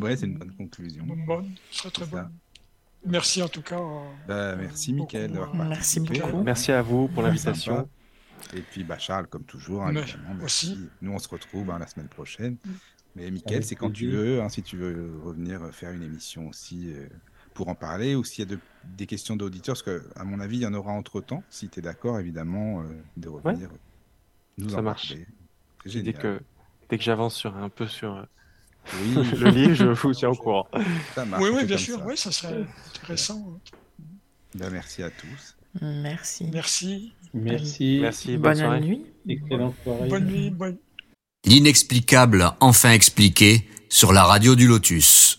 Ouais, c'est une bonne conclusion. Bonne, très très bonne. Merci en tout cas. euh, Bah, merci, euh, Merci beaucoup. Merci à vous pour l'invitation. Et puis, bah, Charles, comme toujours, hein, Mais évidemment, merci. aussi. Nous, on se retrouve hein, la semaine prochaine. Mais Mickaël, c'est quand tu veux, hein, si tu veux revenir faire une émission aussi euh, pour en parler ou s'il y a des questions d'auditeurs, parce qu'à mon avis, il y en aura entre temps, si tu es d'accord, évidemment, de revenir. Nous Ça marche. Dès que, dès que j'avance sur un peu sur oui. le livre, je vous tiens au courant. oui, oui, bien sûr, oui, ça serait intéressant. Ben, merci à tous. Merci. Merci. Merci. Merci. Bonne, bonne nuit. Excellente soirée. Bonne nuit. Bonne... L'inexplicable enfin expliqué sur la radio du Lotus.